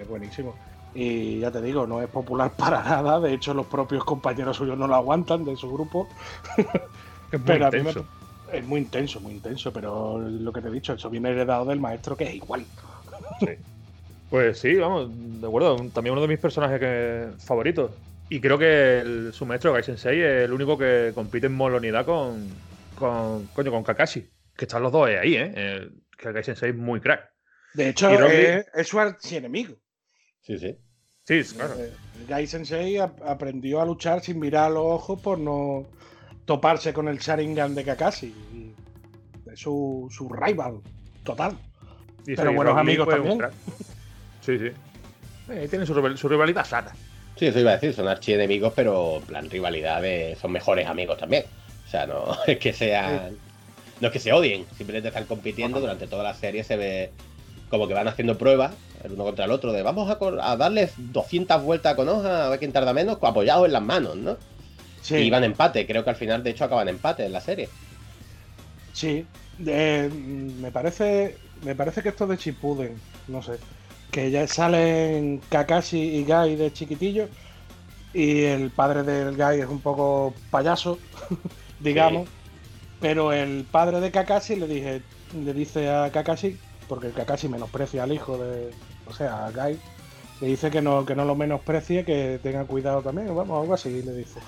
Es buenísimo. Y ya te digo, no es popular para nada. De hecho, los propios compañeros suyos no lo aguantan de su grupo. Es muy Pero a mí me- intenso. es muy intenso, muy intenso. Pero lo que te he dicho, eso viene heredado del maestro, que es igual. Sí. Pues sí, vamos, de acuerdo. También uno de mis personajes que- favoritos. Y creo que el- su maestro, Gai Sensei, es el único que compite en molonidad con, con, coño, con Kakashi. Que están los dos ahí, ¿eh? Eh, que Gai Sensei es muy crack. De hecho, Lee- es, es su archienemigo. Sí, sí. Sí, claro. Eh, El Gai Sensei ap- aprendió a luchar sin mirar a los ojos por no toparse con el Sharingan de Kakashi. Es su, su rival total. Y Pero buenos amigos también. crack. Sí, sí. Eh, Ahí tienen su, su rivalidad sana. Sí, eso iba a decir, son archienemigos, pero en plan rivalidades, son mejores amigos también. O sea, no es que sean. No es que se odien, simplemente están compitiendo. Durante toda la serie se ve como que van haciendo pruebas el uno contra el otro, de vamos a, a darles 200 vueltas con hoja, a ver quién tarda menos, apoyados en las manos, ¿no? Sí. Y van empate, creo que al final, de hecho, acaban empate en la serie. Sí, eh, me parece me parece que esto de Chipuden, no sé, que ya salen Kakashi y Gai de chiquitillo y el padre del Gai es un poco payaso, digamos, pero el padre de Kakashi le dije le dice a Kakashi porque Kakashi menosprecia al hijo de, o sea, a Gai, le dice que no que no lo menosprecie, que tenga cuidado también, vamos, algo así le dice.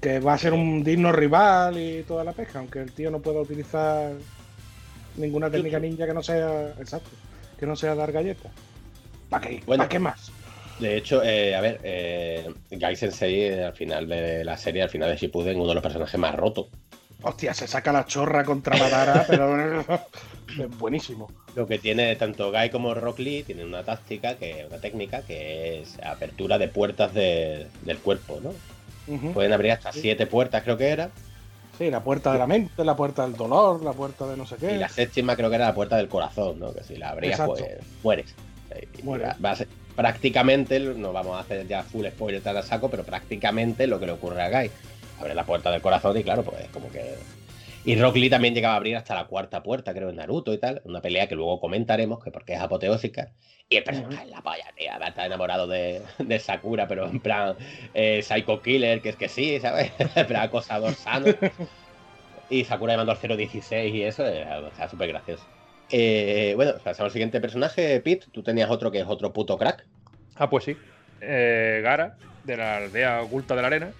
Que va a ser un digno rival y toda la pesca, aunque el tío no pueda utilizar ninguna técnica ninja que no sea. Exacto. Que no sea dar galletas. ¿Para qué? Bueno. ¿Para qué más? De hecho, eh, a ver, eh, Gai Sensei al final de la serie, al final de Shippuden, uno de los personajes más rotos. Hostia, se saca la chorra contra Madara, pero es buenísimo. Lo que tiene tanto Guy como Rock Lee tienen una táctica, que, una técnica que es apertura de puertas de- del cuerpo, ¿no? Pueden abrir hasta siete puertas, creo que era. Sí, la puerta de la mente, la puerta del dolor, la puerta de no sé qué. Y la séptima creo que era la puerta del corazón, ¿no? Que si la abrías, Exacto. pues mueres. Mueres. va- va a ser- prácticamente, no vamos a hacer ya full spoiler tan a saco, pero prácticamente lo que le ocurre a Guy. Abre la puerta del corazón y claro, pues como que... Y Rock Lee también llegaba a abrir hasta la cuarta puerta, creo, en Naruto y tal. Una pelea que luego comentaremos, que porque es apoteósica. Y el personaje es la polla, tío. Estar enamorado de, de Sakura, pero en plan eh, Psycho Killer, que es que sí, ¿sabes? en plan acosador sano. Y Sakura llamando al 016 y eso, eh, o sea, súper gracioso. Eh, bueno, pasamos al siguiente personaje, Pete. Tú tenías otro que es otro puto crack. Ah, pues sí. Eh, Gara, de la aldea oculta de la arena.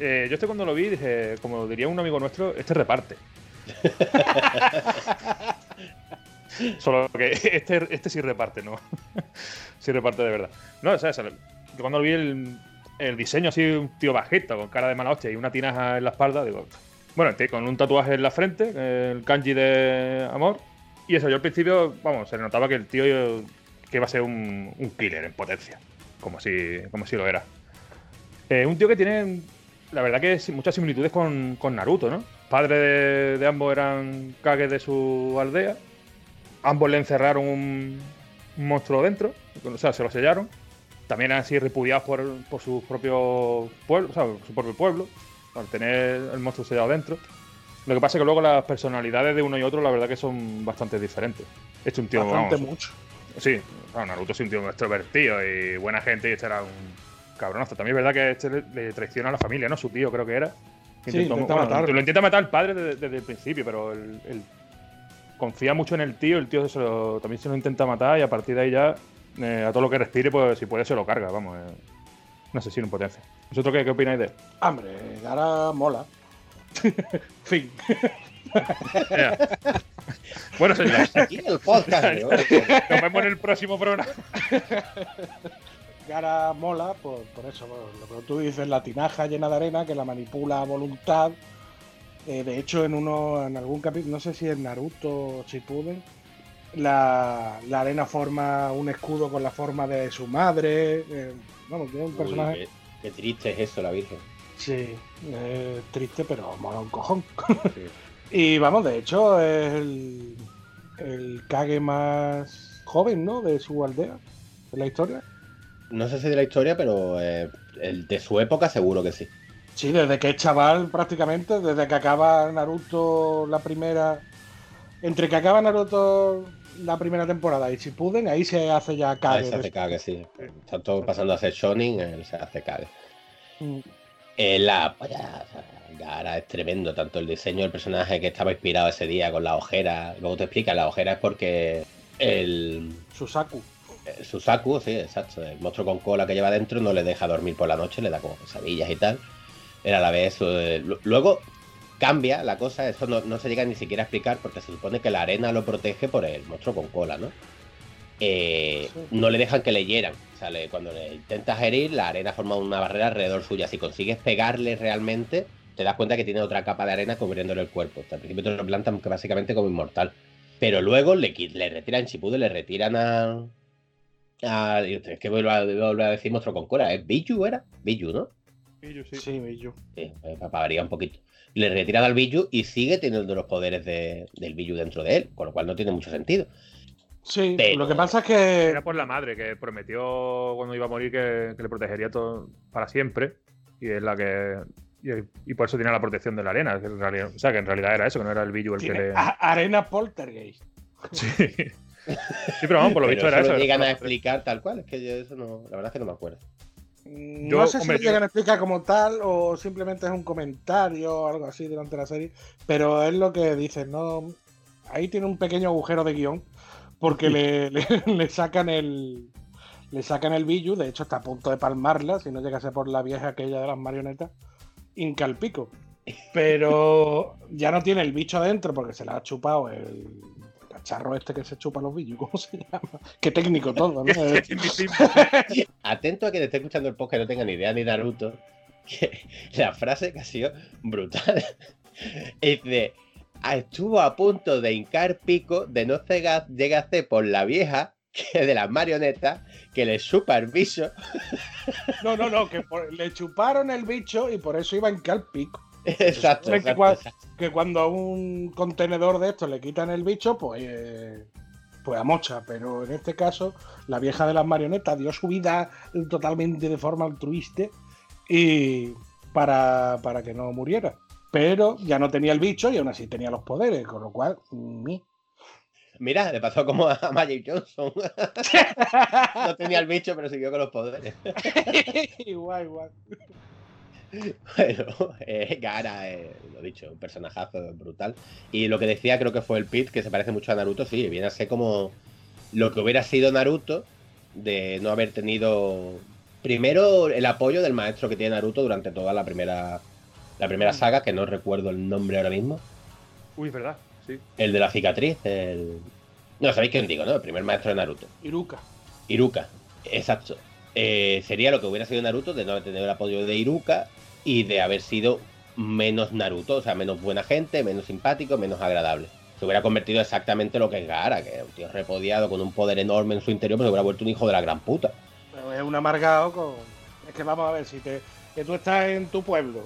Eh, yo este cuando lo vi dije, como diría un amigo nuestro, este reparte. Solo que este, este sí reparte, ¿no? sí reparte de verdad. No, o sea, yo cuando vi el, el diseño así, un tío bajito, con cara de mala hostia y una tinaja en la espalda, digo, bueno, este, con un tatuaje en la frente, el kanji de amor. Y eso, yo al principio, vamos, se le notaba que el tío que iba a ser un, un killer en potencia. Como si, como si lo era. Eh, un tío que tiene, la verdad que muchas similitudes con, con Naruto, ¿no? Padre de, de ambos eran Kage de su aldea. Ambos le encerraron un, un monstruo dentro. O sea, se lo sellaron. También eran así repudiados por, por sus propios pueblos, o sea, su propio pueblo, al tener el monstruo sellado dentro. Lo que pasa es que luego las personalidades de uno y otro, la verdad que son bastante diferentes. Este es un tío, Bastante vamos, mucho. Sí, claro, Naruto es un tío extrovertido y buena gente y este era un cabronazo. También es verdad que este le, le traiciona a la familia, ¿no? Su tío creo que era. Sí, intenta bueno, matarlo. Lo intenta matar el padre desde, desde el principio, pero él, él confía mucho en el tío, el tío se lo- también se lo intenta matar y a partir de ahí ya eh, a todo lo que respire, pues si puede se lo carga, vamos. eh, un asesino en potencia. ¿Vosotros qué, qué opináis de él? Hombre, Gara mola. fin. Bueno, señores. Aquí el podcast. Nos vemos en el próximo programa. Gara mola por, por eso, lo que tú dices, la tinaja llena de arena que la manipula a voluntad. Eh, de hecho, en uno, en algún capítulo, no sé si en Naruto o Shippuden, La, la arena forma un escudo con la forma de su madre. eh, vamos, tiene un Uy, personaje. qué, qué triste es eso, la Virgen. Sí, triste, pero mola un cojón. y vamos, de hecho, es el, el Kage más joven, ¿no? De su aldea, de la historia. No sé si de la historia, pero eh, el de su época seguro que sí. Sí, desde que es chaval prácticamente, desde que acaba Naruto la primera... Entre que acaba Naruto la primera temporada y Shippuden, ahí se hace ya Kage. se hace Kage, sí. Está todo pasando a ser Shonin, él se hace Kage. Mm. Eh, la polla, Gaara es tremendo, tanto el diseño del personaje que estaba inspirado ese día con la ojera. Luego te explica, la ojera es porque el, Susaku. El Susaku, sí, exacto, el monstruo con cola que lleva dentro no le deja dormir por la noche, le da como pesadillas y tal. Era a la vez. eh, lu- luego cambia la cosa, eso no, no se llega ni siquiera a explicar porque se supone que la arena lo protege por el monstruo con cola, ¿no? Eh, no le dejan que le hieran. O sea, le- cuando le intentas herir, la arena forma una barrera alrededor suya. Si consigues pegarle realmente, te das cuenta que tiene otra capa de arena cubriéndole el cuerpo. O sea, al principio te lo plantan básicamente como inmortal. Pero luego le, le retiran Shippuden, le retiran a. a es que vuelvo a, vuelvo a decir monstruo con cola. ¿Es Biju era? Biju, ¿no? Sí, Biju. Sí, eh, para variar un poquito. Le retiran al Biju y sigue teniendo los poderes de- del Biju dentro de él, con lo cual no tiene mucho sentido. Sí, Pero- lo que pasa es que... Era por la madre que prometió cuando iba a morir que, que le protegería todo para siempre. Y es la que. Y, y por eso tiene la protección de la arena. que en realidad- o sea, que en realidad era eso, que no era el Billu el que tiene le. a- arena poltergeist. Sí. Sí, pero vamos, por lo Pero visto era eso lo llegan a explicar tal cual. Es que yo eso no. La verdad es que no me acuerdo. no sé hombre, si lo yo- llegan a explicar como tal o simplemente es un comentario o algo así durante la serie, pero es lo que dicen, ¿no? Ahí tiene un pequeño agujero de guion porque le, le- le sacan el le sacan el Billu, de hecho está a punto de palmarla, si no llegase por la vieja aquella de las marionetas, hinca el pico. Pero ya no tiene el bicho adentro porque se la ha chupado el cacharro este que se chupa los billos, ¿cómo se llama? Qué técnico todo, ¿no? Atento a quien esté escuchando el podcast y no tenga ni idea ni Naruto. Que la frase que ha sido brutal. Dice: "Ah, Estuvo a punto de hincar pico de no cega- llegase por la vieja que de las marionetas que le chupa el bicho. No, no, no, que por- le chuparon el bicho y por eso iba en cal pico. Exacto, que, exacto. cuando a un contenedor de estos le quitan el bicho, pues, eh, pues a mocha. Pero en este caso, la vieja de las marionetas dio su vida totalmente de forma altruista y para, para que no muriera. Pero ya no tenía el bicho y aún así tenía los poderes, con lo cual, mi. Mira, le pasó como a Magic Johnson. no tenía el bicho, pero siguió con los poderes. igual, igual. Bueno, eh, Gaara, eh, lo dicho, un personajazo brutal. Y lo que decía, creo que fue el Pit, que se parece mucho a Naruto, sí, viene a ser como lo que hubiera sido Naruto de no haber tenido primero el apoyo del maestro que tiene Naruto durante toda la primera la primera saga, que no recuerdo el nombre ahora mismo. Uy, verdad, sí. El de la cicatriz, el. No, sabéis quién digo, ¿no? El primer maestro de Naruto. Iruka. Iruka, exacto. Eh, sería lo que hubiera sido Naruto de no haber tenido el apoyo de Iruka y de haber sido menos Naruto, o sea, menos buena gente, menos simpático, menos agradable. Se hubiera convertido exactamente en lo que es Gaara, que es un tío repodiado con un poder enorme en su interior, pero se hubiera vuelto un hijo de la gran puta. Pero es un amargado con. Es que vamos a ver, si te. Que tú estás en tu pueblo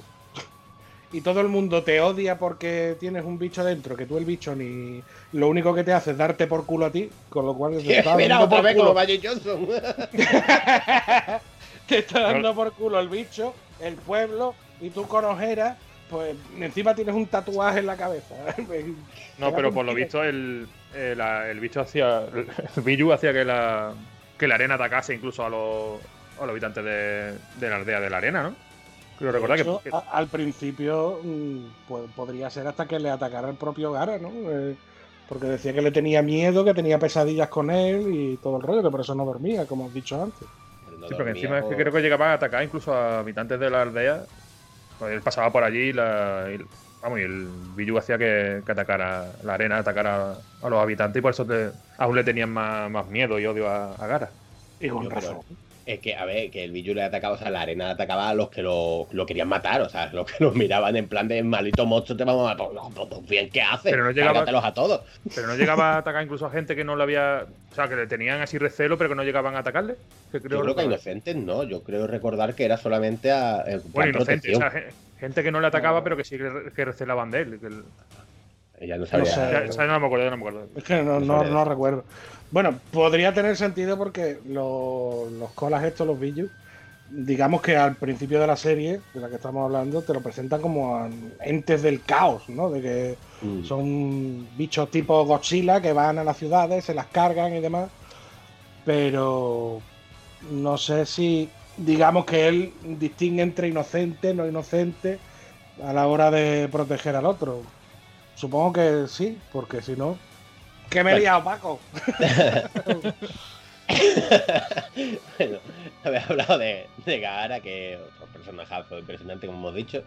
y todo el mundo te odia porque tienes un bicho dentro, que tú el bicho ni. Lo único que te hace es darte por culo a ti, con lo cual te está Mira, otra por vez Magic Johnson. te está dando por culo el bicho, el pueblo, y tú con ojeras, pues encima tienes un tatuaje en la cabeza. No, pero por lo visto el, el, el bicho hacía. El hacía que la, que la arena atacase incluso a los, a los habitantes de, de la aldea de la arena, ¿no? Quiero recordar hecho, que. que- a- al principio mm, pues, podría ser hasta que le atacara el propio Gara, ¿no? Eh, porque decía que le tenía miedo, que tenía pesadillas con él y todo el rollo, que por eso no dormía, como has dicho antes. Sí, porque encima es que creo que llegaban a atacar incluso a habitantes de la aldea. Pues él pasaba por allí y, la, y- vamos, y el Billu hacía que, que atacara la arena, atacara a los habitantes y por eso te- aún le tenían más, más miedo y odio a, a Gara. Y con pero- razón. Es que, a ver, que el Billu le atacaba, o sea, la arena atacaba a los que lo, lo querían matar, o sea, los que lo miraban en plan de malito monstruo, te vamos a matar. No, no, no, bien, ¿qué haces? Pero no llegaba- a todos. Pero no llegaba a atacar incluso a gente que no le había. O sea, que le tenían así recelo, pero que no llegaban a atacarle. Que creo Yo creo que a inocentes no, yo creo recordar que era solamente a. plan Bueno, inocente, protección. o sea, gen- gente que no le atacaba, pero que sí que, recelaban de él. que el- Ella no sabría- sabría. sé. Ya, ya no me acuerdo, ya no me acuerdo. Es que no, no, no recuerdo. Bueno, podría tener sentido porque lo- los colas estos, los Billus, digamos que al principio de la serie de la que estamos hablando, te lo presentan como a entes del caos, ¿no? De que Mm. son bichos tipo Godzilla que van a las ciudades, se las cargan y demás. Pero no sé si, digamos que él distingue entre inocente, no inocente, a la hora de proteger al otro. Supongo que sí, porque si no. ¿Qué me he Bueno. liado, Paco? bueno, había hablado de, de Gaara, que es otro personajazo impresionante, como hemos dicho.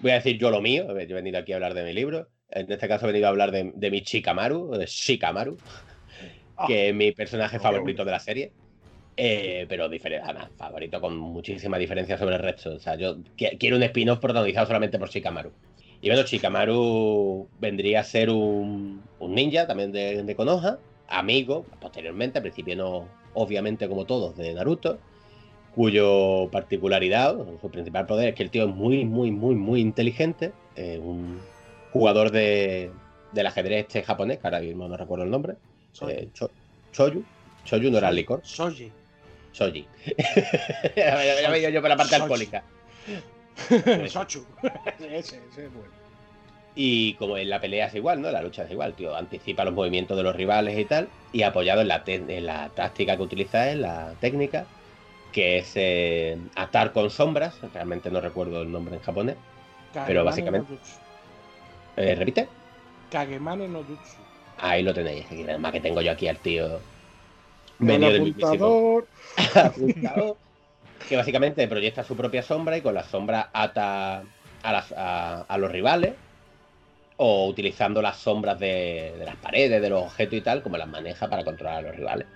Voy a decir yo lo mío. Yo he venido aquí a hablar de mi libro. En este caso he venido a hablar de, de mi Shikamaru, o de Shikamaru, que es mi personaje favorito de la serie. Eh, pero diferente, además, favorito con muchísima diferencia sobre el resto. O sea, yo qui- quiero un spin-off protagonizado solamente por Shikamaru. Y bueno, Shikamaru vendría a ser un, un ninja también de, de Konoha, amigo, posteriormente, al principio no, obviamente como todos, de Naruto, cuyo particularidad, su principal poder es que el tío es muy, muy, muy, muy inteligente, eh, un jugador de, del ajedrez este japonés, que ahora mismo no recuerdo el nombre, eh, Cho- Choyu, Choyu no era el licor, Soji. Soji. ya me- yo por la parte Soji. alcohólica. Sochu. ese, ese es bueno. Y como en la pelea es igual, ¿no? La lucha es igual, tío. Anticipa los movimientos de los rivales y tal. Y apoyado en la, en la táctica que utiliza él, la técnica, que es eh, atar con sombras. Realmente no recuerdo el nombre en japonés. Pero básicamente. no. Eh, ¿Repite? Kagemane no jutsu. Ahí lo tenéis. Además que tengo yo aquí al tío. Mismísimo- apuntador. apuntador, que básicamente proyecta su propia sombra y con la sombra ata a, las- a- a los rivales o utilizando las sombras de, de las paredes, de los objetos y tal, como las maneja para controlar a los rivales.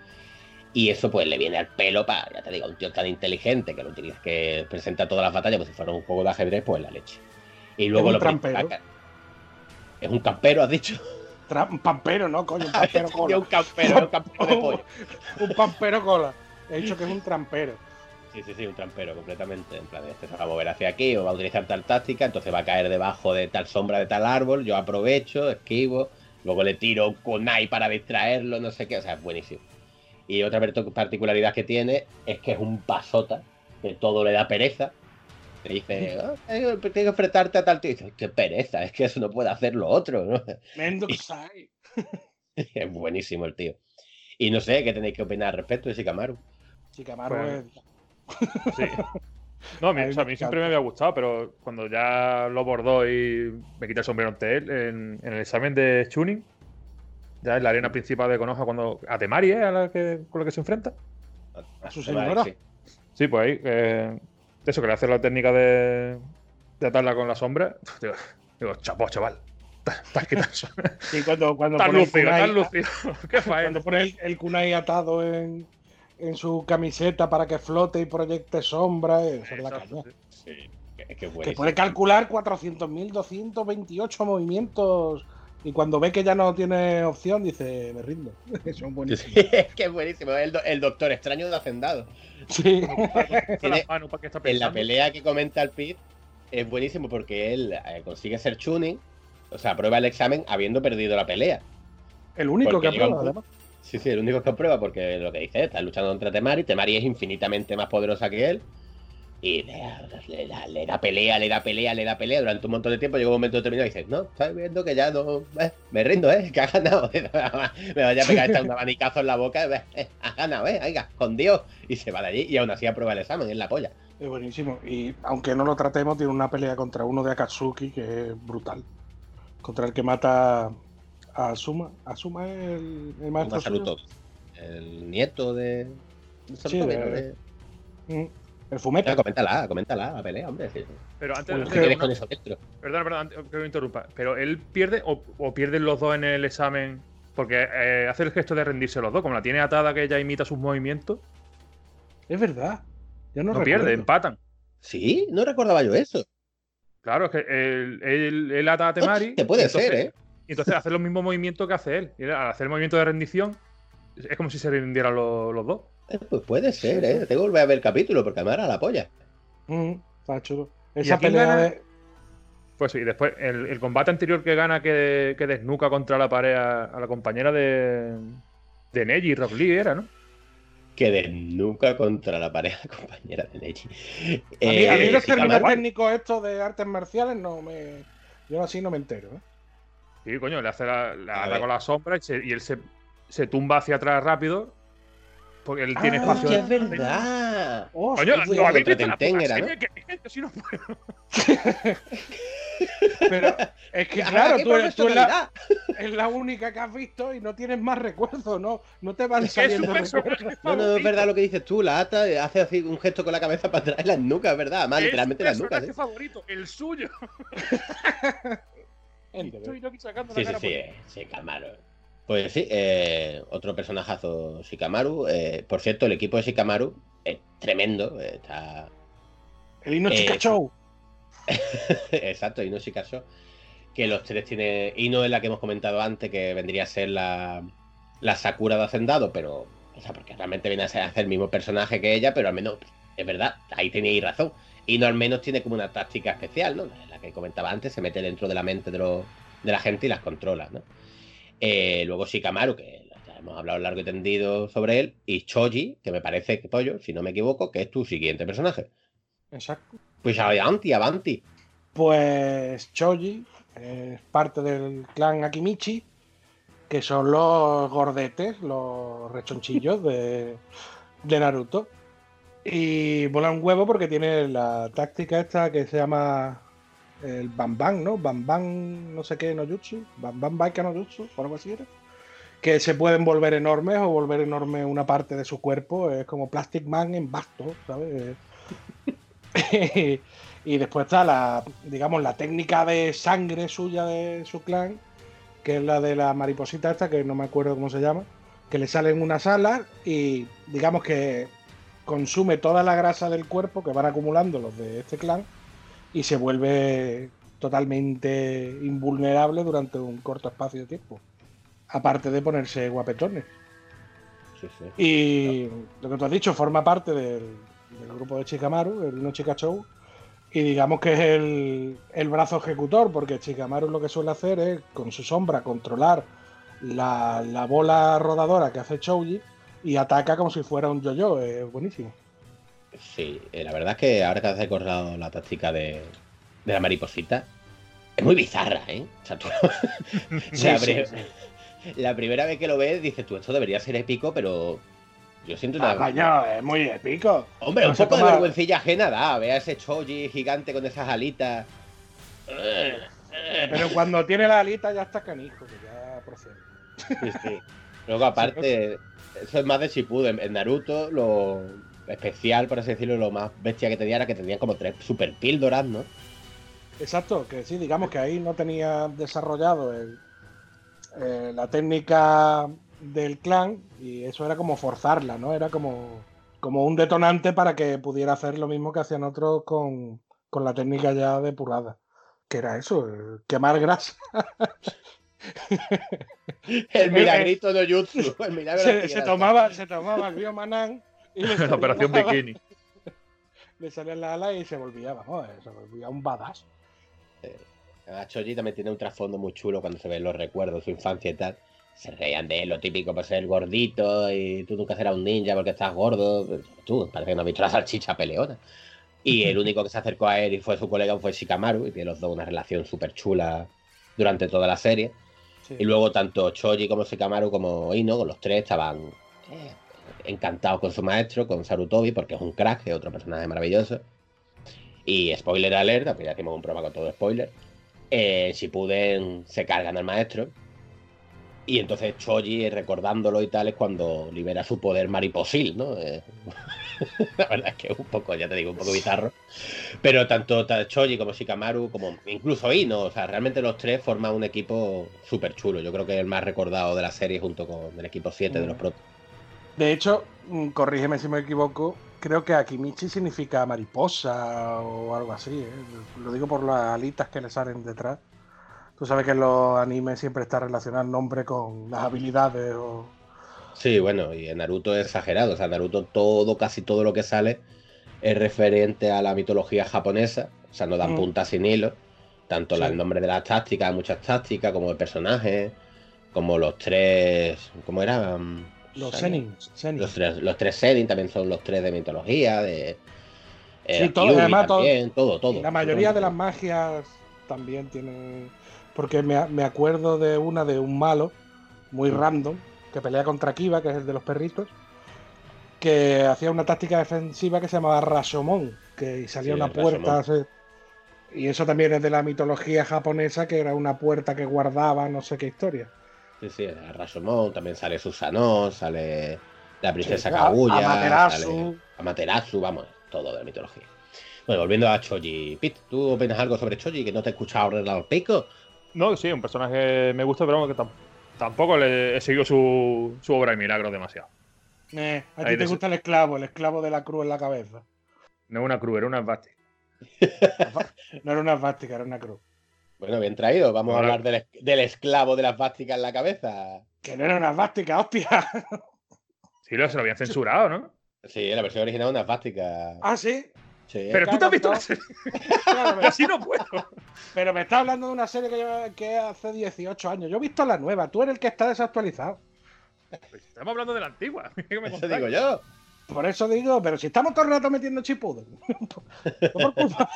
Y eso pues le viene al pelo para, ya te digo, un tío tan inteligente que lo utiliza, que presenta todas las batallas como si fuera un juego de ajedrez, pues la leche. Y luego un lo trampero. Es un campero, has dicho. Un pampero, ¿no? Coño, un pampero cola. un campero, un campero de pollo. un pampero cola. He dicho que es un trampero. Sí, sí, sí, un trampero completamente. En plan, este se va a mover hacia aquí o va a utilizar tal táctica, entonces va a caer debajo de tal sombra de tal árbol. Yo aprovecho, esquivo, luego le tiro kunai para distraerlo, no sé qué. O sea, es buenísimo. Y otra particularidad que tiene es que es un pasota, que todo le da pereza. Te dice, "Ah, eh, tengo que enfrentarte a tal tío. Y dices, qué pereza, es que eso no puede hacer lo otro, ¿no? Es buenísimo el tío. Y no sé qué tenéis que opinar al respecto de Shikamaru. Shikamaru Bueno. es. Sí. No, a mí, A mí o sea, a me mí siempre me había gustado, pero cuando ya lo bordó y me quité el sombrero ante él, en, en el examen de Chunin, ya en la arena principal de Konoha, cuando. A Temari, ¿eh? A la que, con la que se enfrenta. A su Temari, señora. sí. Sí, pues ahí. eh, eso, que le hace la técnica de, de atarla con la sombra. Digo, digo chapó, chaval. Estás quitando. Sí, cuando, cuando Tan pone el lúcido, kunai- tan lúcido. ¿Qué faena? Cuando pone el, el kunai atado en, en su camiseta para que flote y proyecte sombra, eso es la caña. sí. Sí, es que Que puede calcular 400.228 movimientos y cuando ve que ya no tiene opción dice, me rindo. Son buenísimos. sí, es que es buenísimo. El, do- el doctor extraño de Hacendado. Sí. Tiene- Las manos, ¿para qué está En la pelea que comenta el Pit es buenísimo porque él eh, consigue ser tuning, o sea, aprueba el examen habiendo perdido la pelea. El único Porque que un aprueba, punto- además. Sí, sí, el único que aprueba porque lo que dice, está luchando contra Temari, Temari es infinitamente más poderosa que él. Y le, da- le da pelea, le da pelea, le da pelea durante un montón de tiempo. Llega un momento determinado y dices, no, estás viendo que ya no. eh, me rindo, ¿eh? Que ha ganado. me vaya a pegar esta un abanicazo en la boca. eh, eh, has ganado, ¿eh? Venga, con Dios. Y se va de allí y aún así aprueba el examen, es la polla. Es buenísimo. Y aunque no lo tratemos, tiene una pelea contra uno de Akatsuki que es brutal. Contra el que mata Asuma. Asuma es el, el maestro. Saruto. El nieto de. de Sí, Saruto, de- ¿no? De- Mm. El fumeta. Ah, coméntala, coméntala la pelea, hombre. sí. Pero antes, Uy, antes ¿Qué de- una-? Perdón, perdón, antes que me interrumpa. Pero él pierde o, o pierden los dos en el examen porque eh, hace el gesto de rendirse los dos. Como la tiene atada que ella imita sus movimientos. Es verdad. Ya no, No, pierde, empatan. Sí, no recordaba yo eso. Claro, es que él, él, él ata a Temari. que puede entonces- ser, ¿eh? Y entonces hace los mismos movimientos que hace él. Y al hacer el movimiento de rendición, es como si se rindieran los, los dos. Eh, Pues puede ser, ¿eh? Tengo que volver a ver el capítulo porque además era la polla. Mm, está chulo. ¿Y Esa pelea gana? de. Pues sí, y después el, el combate anterior que gana, que, que desnuca contra la pared a, a la compañera de, de Neji, Rock Lee era, ¿no? Que desnuca contra la pareja compañera de Neji. A mí, a mí Eh, los términos técnicos estos de artes marciales no me. Yo así no me entero. ¿eh? Sí, coño, le hace la, la A ata ver. con la sombra y, se- y él se, se tumba hacia atrás rápido. Porque él tiene Ah, espacio. hostia, es verdad. Coño, Hostia, ¿lo habéis contra visto en la era, ¿no? serie? Que- que yo sí no puedo. Pero es que, claro, tú, eres, tú es, la, es la única que has visto y no tienes más recuerdos, ¿no? No te van Es es saliendo personaje recuerdos. No, no, es verdad lo que dices tú, la ata, hace así un gesto con la cabeza para atrás en las nucas, es verdad, más Es literalmente las nucas. personaje ¿eh? favorito, el suyo. Yo aquí sacando Sí, la sí, cara sí, eh, Shikamaru. Pues sí, eh, otro personajazo Shikamaru. eh, por cierto, el equipo de Shikamaru es tremendo. eh, está El Ino Eh, Show. Exacto, Ino Shikaso. Que los tres tiene. Ino es la que hemos comentado antes, que vendría a ser la, la Sakura de Hacendado, pero. O sea, porque realmente viene a ser el mismo personaje que ella, pero al menos. Es verdad, ahí tenéis razón. Ino al menos tiene como una táctica especial, ¿no? Que comentaba antes, se mete dentro de la mente de, la gente y las controla, ¿no? Eh, luego Shikamaru, que ya hemos hablado largo y tendido sobre él, y Choji, que me parece que pollo, si no me equivoco, que es tu siguiente personaje. Exacto. Pues avanti, avanti. Pues Choji es parte del clan Akimichi, que son los gordetes, los rechonchillos de, de Naruto. Y mola un huevo porque tiene la táctica esta que se llama el Bambam, ¿no? Bambam no sé qué no jutsu, Bambam Baika no jutsu, o algo así era. Que se pueden volver enormes o volver enorme una parte de su cuerpo. Es como Plastic Man en basto, ¿sabes? y después está la, digamos, la técnica de sangre suya de su clan, que es la de la mariposita esta, que no me acuerdo cómo se llama, que le sale en una sala y digamos que consume toda la grasa del cuerpo que van acumulando los de este clan y se vuelve totalmente invulnerable durante un corto espacio de tiempo. Aparte de ponerse guapetones. Sí, sí. Y lo que tú has dicho forma parte del, del grupo de Chikamaru, el No Chica Show. Y digamos que es el, el brazo ejecutor, porque Chikamaru lo que suele hacer es, con su sombra, controlar la, la bola rodadora que hace Chouji y ataca como si fuera un yo-yo. Es buenísimo. Sí, eh, la verdad es que ahora que has recordado la táctica de, de la mariposita, es muy bizarra, ¿eh? O sea, tú- la, sí, pri- sí. la primera vez que lo ves dices, tú, esto debería ser épico, pero yo siento una... Ah, coño, es muy épico. Hombre, No un poco de vergüencilla ajena da, ve a ese Choji gigante con esas alitas. Pero cuando tiene la alita ya está canijo, que ya procede. Sí, sí. Luego, aparte, eso es más de Shippuden. En Naruto, lo especial, por así decirlo, lo más bestia que tenía era que tenían como tres super píldoras, ¿no? Exacto, que sí, digamos que ahí no tenía desarrollado el, eh, la técnica del clan y eso era como forzarla, ¿no? Era como, como un detonante para que pudiera hacer lo mismo que hacían otros con, con la técnica ya depurada. Que era eso, quemar grasa. El milagrito no jutsu. El milagro de se, se tomaba, se tomaba el biomanán La operación la- bikini. Le salía la ala y se volvía, vamos, eh, se volvía un badass. Choji también tiene un trasfondo muy chulo cuando se ven los recuerdos de su infancia y tal. Se reían de él, lo típico por ser gordito y tú nunca serás un ninja porque estás gordo. Tú, parece que no has visto la salchicha peleona. Y el único que se acercó a él y fue su colega fue Shikamaru, y tiene los dos una relación súper chula durante toda la serie. Y luego tanto Choji como Shikamaru como Ino, con los tres, estaban eh, encantados con su maestro, con Sarutobi, porque es un crack, es otro personaje maravilloso. Y spoiler alert, aunque ya hicimos un programa con todo spoiler, eh, Shippuden se cargan al maestro. Y entonces Choji, recordándolo y tal, es cuando libera su poder mariposil, ¿no? Eh, la verdad es que es un poco, ya te digo, un poco bizarro. Pero tanto ta- Choji como Shikamaru, como incluso Ino, o sea, realmente los tres forman un equipo súper chulo. Yo creo que es el más recordado de la serie junto con el equipo 7 de los Mm. protos. De hecho, mm, corrígeme si me equivoco, creo que Akimichi significa mariposa o algo así. ¿eh? Lo digo por las alitas que le salen detrás. Tú sabes que en los animes siempre está relacionado el nombre con las habilidades o... Sí, bueno, y en Naruto es exagerado. O sea, Naruto todo, casi todo lo que sale es referente a la mitología japonesa. O sea, no dan Mm. puntas sin hilo. Tanto Sí. el nombre de las tácticas, muchas tácticas, como el personaje, como los tres. ¿Cómo eran? Los Zenin. Los tres, los tres Zenin también son los tres de mitología, de. eh, Sí, todo, además, también, todo, todo. La mayoría todo. de las magias también tiene. Porque me, me acuerdo de una de un malo, muy random, que pelea contra Kiba, que es el de los perritos, que hacía una táctica defensiva que se llamaba Rashomon, que salía Sí, una puerta. Se- Y eso también es de la mitología japonesa, que era una puerta que guardaba no sé qué historia. Sí, sí, a Rashomon, también sale Susanoo, sale la princesa Sí, Kaguya, Amaterasu. sale Amaterasu, vamos, todo de la mitología. Bueno, volviendo a Choji. Pete, ¿tú opinas algo sobre Choji que no te he escuchado arreglar el pico? No, sí, un personaje que me gusta, pero que tam- tampoco le he seguido su, su obra de milagros demasiado. Eh, a ti te gusta el esclavo, el esclavo de la cruz en la cabeza. No es una cruz, era una Basti. No era una esvástica, era una cruz. Bueno, bien traído. Vamos a hablar del, del esclavo de las vásticas en la cabeza. Que no era una esvástica, hostia. Sí, lo, se lo habían censurado, ¿no? Sí, la versión original es una vástica. Ah, sí. Sí. Pero tú te has visto la Claro, serie. Claro, pero- Así no puedo. Pero me estás hablando de una serie que, que hace 18 años. Yo he visto la nueva, tú eres el que está desactualizado. Estamos hablando de la antigua. ¿Qué me Eso digo yo. Por eso digo, pero si estamos todo el rato metiendo chipudo. por culpa.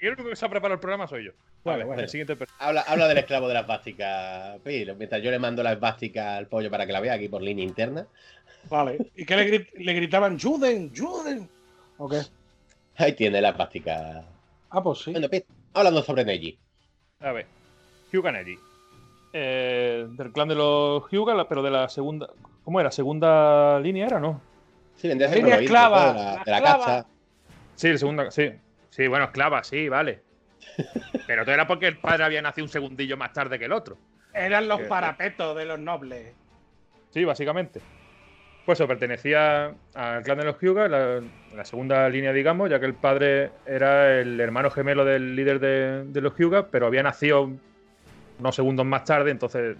Y el único que se ha preparado el programa soy yo. Vale, Vale, bueno. el siguiente Habla, habla del esclavo de las vásticas, Pete. Mientras yo le mando la esvástica al pollo para que la vea aquí por línea interna. Vale. ¿Y qué le, gri- le gritaban? ¡Juden! ¡Juden! ¿O qué? Ahí tiene las vásticas. Ah, pues sí. Bueno, Pete, hablando sobre Neji. A ver. Hyuga Neji. Eh, del clan de los Hyuga, pero de la segunda. ¿Cómo era? ¿Segunda línea era, no? Sí, vendría a ser Línea esclava, de la, la de la cacha. Sí, el segunda. Sí. Sí, bueno, esclava, sí, vale. Pero todo era porque el padre había nacido un segundillo más tarde que el otro. Eran los parapetos de los nobles. Sí, básicamente. Pues eso, pertenecía al clan de los Hyuga, la, la segunda línea, digamos, ya que el padre era el hermano gemelo del líder de, de los Hyuga, pero había nacido unos segundos más tarde, entonces,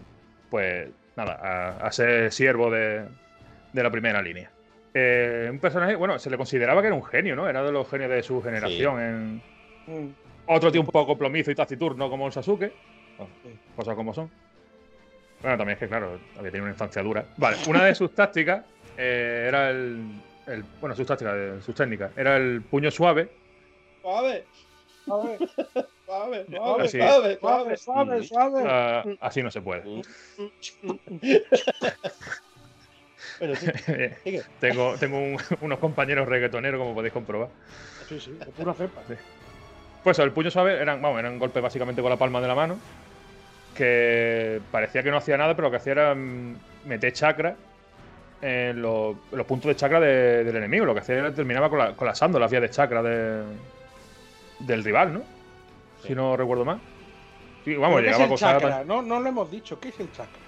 pues nada, a, a ser siervo de, de la primera línea. Eh, un personaje, bueno, se le consideraba que era un genio, ¿no? Era de los genios de su generación. En Mm. otro tío un poco plomizo y taciturno como el Sasuke. Sí. cosas como son. Bueno, también es que, claro, había tenido una infancia dura. Vale, una de sus tácticas eh, era el, el- Bueno, sus tácticas, sus técnicas. Era el puño suave. Suave, suave, suave, suave, suave, suave, suave, suave. Ah, así no se puede. Bueno, sí, sigue. tengo tengo un- unos compañeros reggaetoneros, como podéis comprobar. Sí, sí, de pura cepa. Pues el puño suave eran, vamos, eran golpes básicamente con la palma de la mano. Que parecía que no hacía nada, pero lo que hacía era mm, meter chakra en los, puntos de chakra de- del enemigo. Lo que hacía era terminaba cola- colapsando las vías de chakra de- del rival, ¿no? Si no recuerdo mal. Sí, vamos, ¿Pero qué es llegaba a chakra? No, no lo hemos dicho. ¿Qué es el chakra?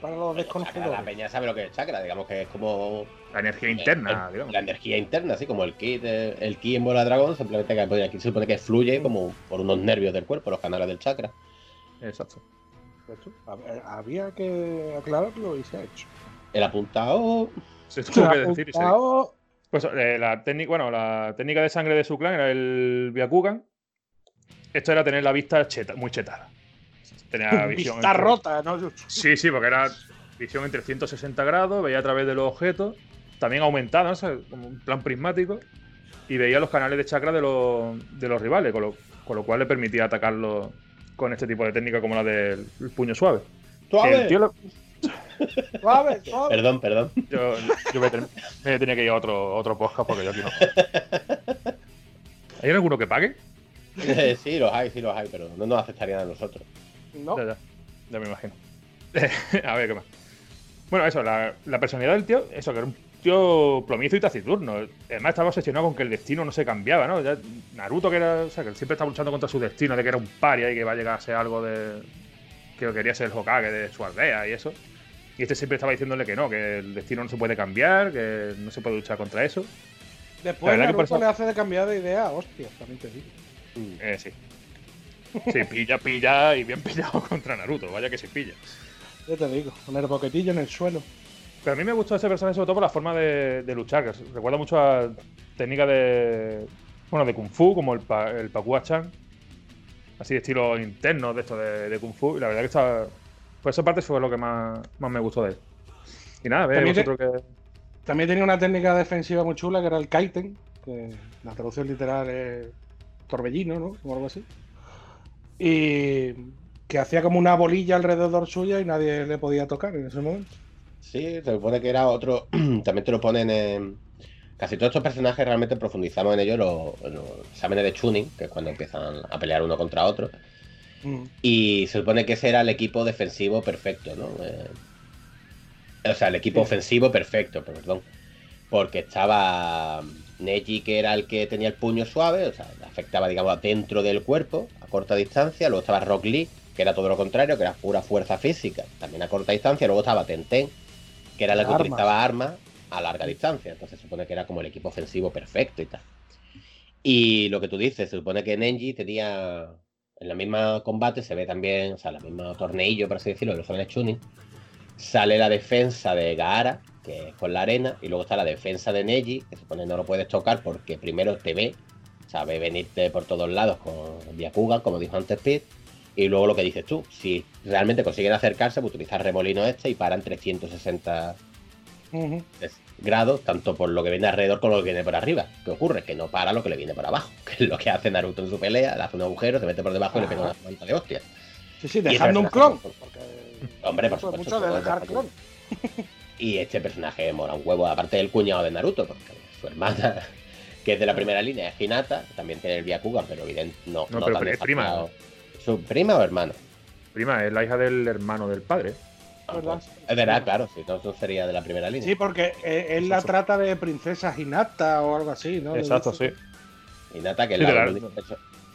Para los desconocidos. la peña sabe lo que es chakra, digamos que es como La energía interna, el- digamos. la energía interna, así como el ki, de- el ki en bola de dragón, simplemente que pues, aquí se supone que fluye como por unos nervios del cuerpo, los canales del chakra. Exacto. Esto, ver, Había que aclararlo y se ha hecho. El apuntado. Se tuvo que decir y se. Pues eh, la técnica, bueno, la técnica de sangre de su clan era el Byakugan. Esto era tener la vista cheta, muy chetada. Tenía visión. Vista entre- rota, ¿no? Sí, sí, porque era visión entre 160 grados, veía a través de los objetos, también aumentada, ¿no? O sea, como un plan prismático, y veía los canales de chakra de los, de los rivales, con lo, con lo cual le permitía atacarlos con este tipo de técnica como la del puño suave. ¡Suave! El tío lo- Suave, suave. Perdón, perdón. yo yo me, ten- me tenía que ir a otro, otro podcast porque yo aquí no. ¿Hay alguno que pague? Eh, sí, los hay, sí los hay, pero no nos aceptarían a nosotros. No. Ya, ya, ya me imagino. a ver, ¿qué más? Bueno, eso, la, la personalidad del tío, eso, que era un tío plomizo y taciturno. Además estaba obsesionado con que el destino no se cambiaba, ¿no? Ya Naruto, que era, o sea, que siempre estaba luchando contra su destino, de que era un paria y que va a llegar a ser algo de... que quería ser el Hokage de su aldea y eso. Y este siempre estaba diciéndole que no, que el destino no se puede cambiar, que no se puede luchar contra eso. Después La verdad que Naruto por eso- le hace de cambiar de idea, hostia, también te digo. Eh, sí. Sí, pilla, pilla y bien pillado contra Naruto. Vaya que sí pilla. Ya te digo, con el boquetillo en el suelo. Pero a mí me gustó ese personaje sobre todo por la forma de, de luchar, que recuerda mucho a técnicas de. Bueno, de Kung Fu, como el, pa, el Pakua Chan. Así de estilo interno de esto de, de Kung Fu. Y la verdad que está. Por esa parte fue lo que más, más me gustó de él. Y nada, ve También te- vosotros que. También tenía una técnica defensiva muy chula que era el kaiten, que la traducción literal es torbellino, ¿no? O algo así. Y que hacía como una bolilla alrededor suya y nadie le podía tocar en ese momento. Sí, se supone que era otro. También te lo ponen en. Casi todos estos personajes realmente profundizamos en ellos los, en los exámenes de tuning, que es cuando empiezan a pelear uno contra otro. Mm. Y se supone que ese era el equipo defensivo perfecto, ¿no? Eh, o sea, el equipo Sí. ofensivo perfecto, perdón. Porque estaba Neji, que era el que tenía el puño suave, o sea, afectaba, digamos, dentro del cuerpo, a corta distancia. Luego estaba Rock Lee, que era todo lo contrario, que era pura fuerza física, también a corta distancia. Luego estaba Tenten, que era el que Armas. utilizaba armas a larga distancia. Entonces se supone que era como el equipo ofensivo perfecto y tal. Y lo que tú dices, se supone que Nenji tenía en la misma combate, se ve también, o sea, la misma torneillo, por así decirlo, de los Chunin. Sale la defensa de Gaara, que es con la arena, y luego está la defensa de Neji, que se supone no lo puedes tocar porque primero te ve, sabe venirte por todos lados con Byakugan, como dijo antes Pete, y luego lo que dices tú, si realmente consiguen acercarse, pues utilizar remolino este y paran 360 Ujú. es- grados, tanto por lo que viene alrededor como lo que viene por arriba. ¿Qué ocurre? Que no para lo que le viene por abajo, que es lo que hace Naruto en su pelea, le hace un agujero, se mete por debajo y le pega una de hostias. Sí, sí, dejando un clon. Porque Hombre, por mucho, supuesto. mucho de todo dejar dejando- clon. Y este personaje mola un huevo, aparte del cuñado de Naruto, porque su hermana, que es de la primera línea, es Hinata, también tiene el Byakugan, pero evidente, no, No, no pero tan es prima. ¿Su prima o hermana? Prima, es la hija del hermano del padre. ¿verdad? Es verdad, claro, si no, sería de la primera línea. Sí, porque eh, él la trata de princesa Hinata o algo así, ¿no? Exacto, sí. Hinata, que es Sí, la- la-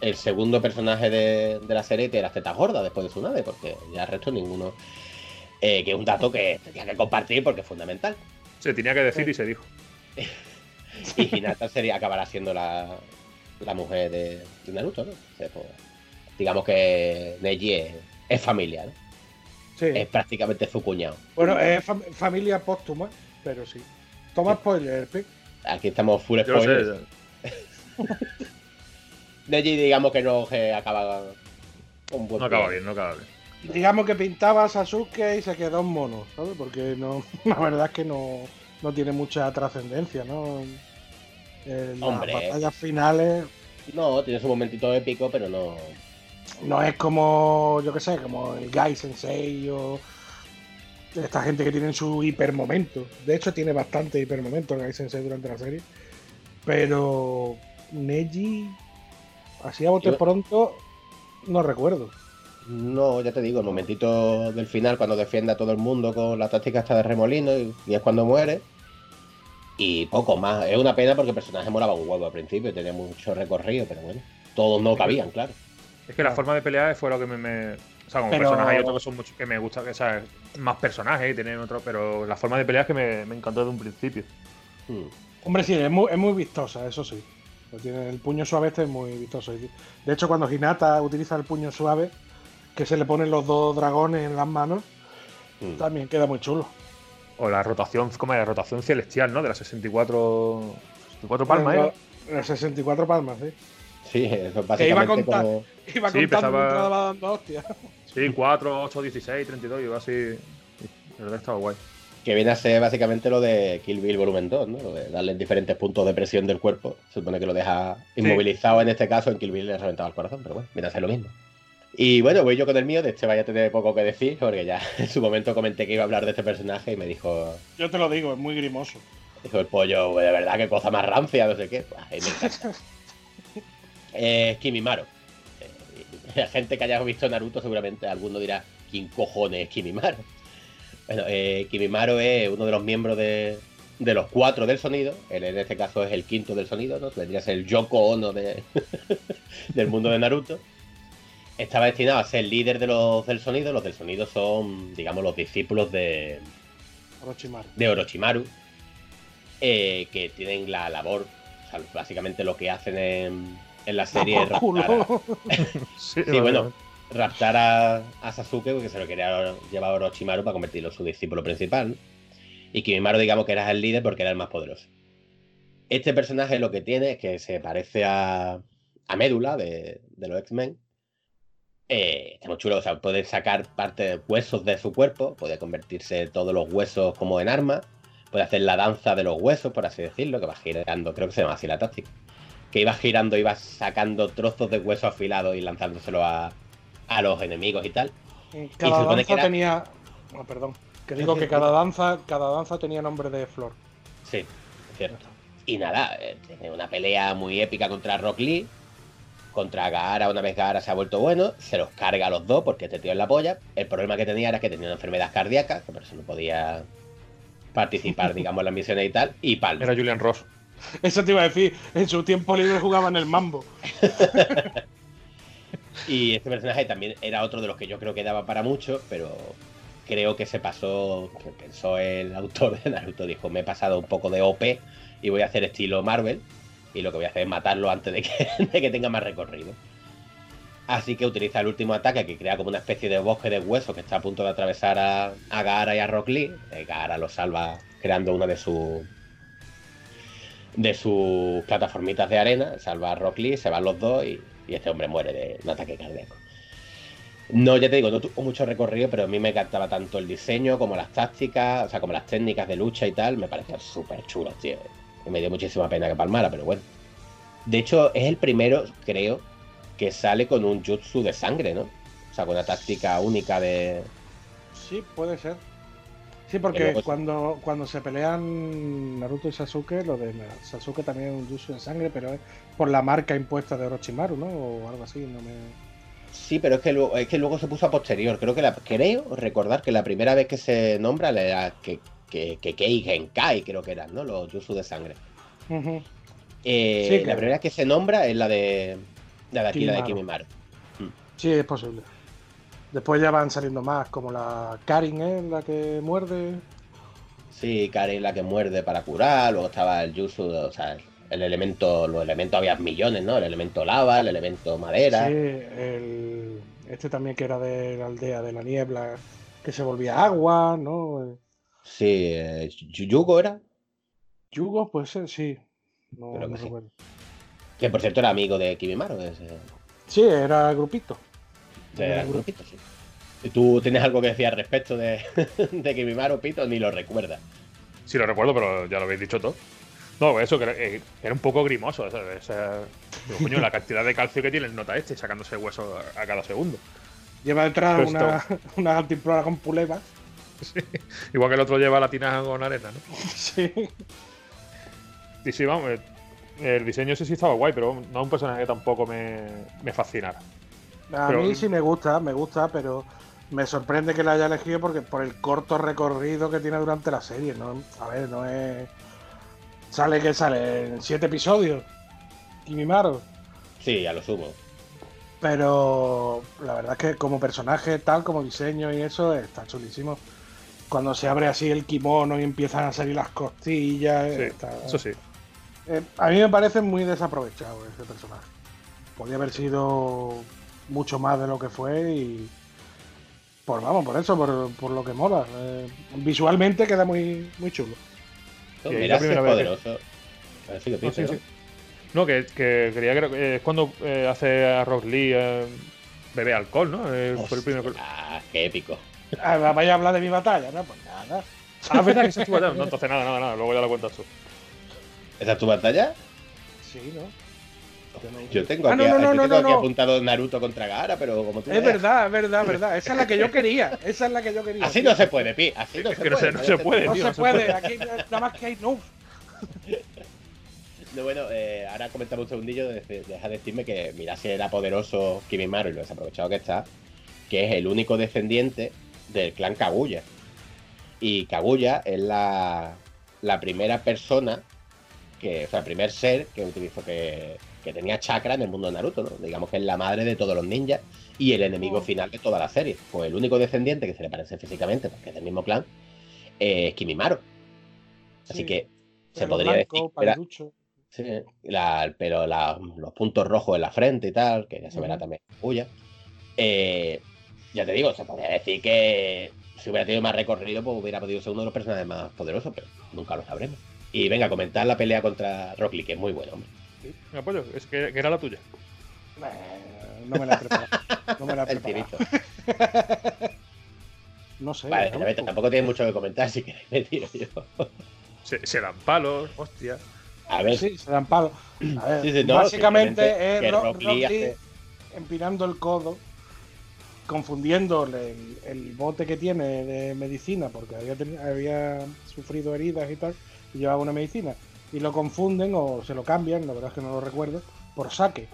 el, segundo personaje de, de la serie que era Zeta Gorda después de su nave, porque ya el resto ninguno. Eh, que es un dato que tenía que compartir porque es fundamental. Se tenía que decir y se dijo. Y Hinata sería, acabará siendo la, la mujer de, de Naruto, ¿no? O sea, pues, digamos que Neji es, es familia, ¿no? Sí. Es prácticamente su cuñado. Bueno, es fam- familia póstuma, pero sí. Toma spoiler, Pi. Aquí estamos full spoilers. Neji, digamos que no que acaba un buen No acaba bien, no acaba bien. Digamos que pintaba a Sasuke y se quedó un mono, ¿sabes? Porque no, la verdad es que no, no tiene mucha trascendencia, ¿no? En las Hombre. batallas finales No, tiene su momentito épico, pero no. no es como, yo qué sé, como el Gai Sensei o esta gente que tiene su hipermomento. De hecho, tiene bastante hipermomento el Gai Sensei durante la serie. Pero Neji, así a bote Yo- pronto, no recuerdo. No, ya te digo, el momentito del final cuando defiende a todo el mundo con la táctica esta de remolino y, y es cuando muere. Y poco más. Es una pena porque el personaje molaba un huevo al principio, tenía mucho recorrido, pero bueno, todos no cabían, claro. Es que la forma de pelear fue lo que me. me- o sea, como Pero- personaje hay otros que son mucho que me gusta, que sea más personajes y tener otro, pero la forma de pelear es que me, me encantó desde un principio. Hmm. Hombre, sí, es muy, es muy vistosa, eso sí. Tiene- el puño suave este es muy vistoso. De hecho, cuando Hinata utiliza el puño suave, que se le ponen los dos dragones en las manos, Hmm. también queda muy chulo. O la rotación, como la rotación celestial, ¿no? De las 64. 64 palmas, ¿eh? los 64 palmas, sí. Sí, eso es Que iba a básicamente contar, como. iba Sí, mientras daba dando hostias. Sí, 4, 8, 16, 32, y así. La verdad estaba guay. Que viene a ser básicamente lo de Kill Bill Volumen 2, ¿no? Lo de darle diferentes puntos de presión del cuerpo. Se supone que lo deja inmovilizado en este caso, en Kill Bill le ha reventado el corazón, pero bueno, viene a ser lo mismo. Y bueno, voy yo con el mío, de este vaya a tener poco que decir, porque ya en su momento comenté que iba a hablar de este personaje y me dijo, Yo te lo digo, es muy grimoso. dijo el pollo, de verdad, qué cosa más rancia, no sé qué. Pues, ahí me encanta. Eh, Kimimaro. Eh, la gente que haya visto Naruto seguramente alguno dirá, ¿quién cojones es Kimimaro? Bueno, eh, Kimimaro es uno de los miembros de, de los cuatro del sonido. Él en este caso es el quinto del sonido, ¿no? Vendría a ser el Yoko Ono de- del mundo de Naruto. Estaba destinado a ser líder de los del sonido. Los del sonido son, digamos, los discípulos de, Orochimaru. de Orochimaru, eh, que tienen la labor sea, básicamente lo que hacen en, en la serie es raptar a- Sí, Sí, bueno, raptar a, a Sasuke porque se lo quería llevar a Orochimaru para convertirlo en su discípulo principal. ¿no? Y Kimimaru, digamos que era el líder porque era el más poderoso. Este personaje lo que tiene es que se parece a, a Médula de, de los X-Men. Eh, está muy chulo, o sea, puede sacar parte de huesos de su cuerpo, puede convertirse todos los huesos como en armas, puede hacer la danza de los huesos, por así decirlo, que va girando, creo que se llama así la táctica. Que iba girando, iba sacando trozos de hueso afilados y lanzándoselo a, a los enemigos y tal. Y se Cada danza que era- tenía. oh, perdón. Que digo que cada danza, cada danza tenía nombre de flor. Sí, es cierto. Y nada, eh, tiene una pelea muy épica contra Rock Lee. Contra Gaara, una vez Gaara se ha vuelto bueno, se los carga a los dos porque este tío es la polla. El problema que tenía era que tenía una enfermedad cardíaca, que por eso no podía participar, digamos, en las misiones y tal. Y palma. Era Julian Ross. Eso te iba a decir. En su tiempo libre jugaba en el mambo. Y este personaje también era otro de los que yo creo que daba para mucho, pero creo que se pasó, pensó el autor de Naruto, dijo, me he pasado un poco de OP y voy a hacer estilo Marvel, y lo que voy a hacer es matarlo antes de que, tenga más recorrido. Así que utiliza el último ataque que crea como una especie de bosque de huesos que está a punto de atravesar a, a Gaara y a Rock Lee. Eh, Gaara lo salva creando una de sus de sus plataformitas de arena, salva a Rock se van los dos y, y este hombre muere de un ataque cardíaco. No, ya te digo, no tuvo mucho recorrido, pero a mí me encantaba tanto el diseño como las tácticas, o sea, como las técnicas de lucha y tal, me parecían súper chulos, tío. Me dio muchísima pena que palmara, pero bueno. De hecho, es el primero, creo, que sale con un jutsu de sangre, ¿no? O sea, con una táctica única de... Sí, puede ser. Sí, porque luego- cuando, cuando se pelean Naruto y Sasuke, lo de Sasuke también es un jutsu de sangre, pero es por la marca impuesta de Orochimaru, ¿no? O algo así, no me. Sí, pero es que luego, es que luego se puso a posterior. Creo que la, creo recordar que la primera vez que se nombra era que, que, que Kei Genkai, creo que eran, ¿no? Los jutsu de sangre. Eh, Sí, La primera que se nombra es la de, la de aquí, la de Kimimaru. Kimimaru. Sí, es posible. Después ya van saliendo más, como la Karin, ¿eh? La que muerde. Sí, Karen la que muerde para curar, luego estaba el jutsu, o sea, el elemento, los elementos había millones, ¿no? El elemento lava, el elemento madera. Sí, el, este también que era de la aldea de la niebla, que se volvía agua, ¿no? Sí, eh, Yugo era, Yugo, puede ser, sí. No, que sí. recuerdo. que por cierto era amigo de Kimimaru. ese- Sí, era grupito. Era grupito, sí. ¿Y tú tienes algo que decir al respecto de, de Kimimaru, Pito? Ni lo recuerdas. Sí, lo recuerdo, pero ya lo habéis dicho todo. No, eso, que era, eh, era un poco grimoso. ¿sabes? O sea, digo, coño, la cantidad de calcio que tiene el nota este, sacándose hueso a, a cada segundo. Lleva detrás una, una antiplora con Igual que el otro lleva la tinaja con arena, ¿no? Sí. Y sí, vamos, eh, el diseño ese sí estaba guay, pero no es un personaje que tampoco me, me fascinara. A Pero- mí sí me gusta, me gusta, pero me sorprende que la haya elegido porque por el corto recorrido que tiene durante la serie, ¿no? A ver, no es. Sale que sale en siete episodios. Kimimaru. Sí, a lo sumo. Pero la verdad es que como personaje, tal como diseño y eso, está chulísimo. Cuando se abre así el kimono y empiezan a salir las costillas. Sí, está- eso sí. Eh, a mí me parece muy desaprovechado ese personaje. Podría haber sido mucho más de lo que fue y. Por vamos, por eso, por, por lo que mola. Eh, visualmente queda muy, muy chulo. Ahí mira, es vez que- poderoso. A ver si lo No, pienso, sí, ¿no? sí. No, que, que creía que es cuando eh, hace a Rock Lee eh, bebe alcohol, ¿no? Eh, fue el primero que- Ah, qué épico. Ah, vaya a hablar de mi batalla, ¿no? Pues nada. Ah, es verdad que se estuvo allá. No, entonces nada, nada, nada. Luego ya lo cuentas tú. ¿Esa es tu batalla? Sí, ¿no? Yo tengo, Ah, aquí, no, no, yo no, tengo no, aquí no. apuntado Naruto contra Gaara, pero como tú Es veas. verdad, es verdad, es verdad. Esa es la que yo quería. Esa es la que yo quería. Así no se puede, Pi. Así no Es se puede. se- no se puede, No se puede. Aquí nada más que hay no. No, bueno, eh, ahora comentamos un segundillo. de- de- Deja de decirme que mira si era poderoso Kimimaru y lo desaprovechado que está. Que es el único descendiente del clan Kaguya. Y Kaguya es la, la primera persona, que, o sea, el primer ser que utilizó, que, que tenía chakra en el mundo de Naruto, ¿no? Digamos que es la madre de todos los ninjas y el enemigo final de toda la serie. Pues el único descendiente que se le parece físicamente, porque es del mismo clan, es Kimimaru. Así Sí. que se podría blanco, decir. Sí, la- la- los puntos rojos en la frente y tal, que ya se verá también huya. Eh, ya te digo, se podría decir que si hubiera tenido más recorrido, pues hubiera podido ser uno de los personajes más poderosos, pero nunca lo sabremos. Y venga, comentar la pelea contra Rock Lee, que es muy buena, hombre. Sí, me apoyo, es que, que era la tuya. No me la he preparado. No me la he preparado. No sé. Vale, ¿no? Vete, tampoco tiene mucho que comentar, si queréis me tiro yo. Se, se dan palos, hostia. A ver, Sí, se dan palos. A ver, Sí, sí, no, básicamente es Rock Rock Lee Lee hace- empinando el codo, confundiéndole el, el bote que tiene de medicina, porque había, había sufrido heridas y tal, y llevaba una medicina. Y lo confunden o se lo cambian, la verdad es que no lo recuerdo, por saque.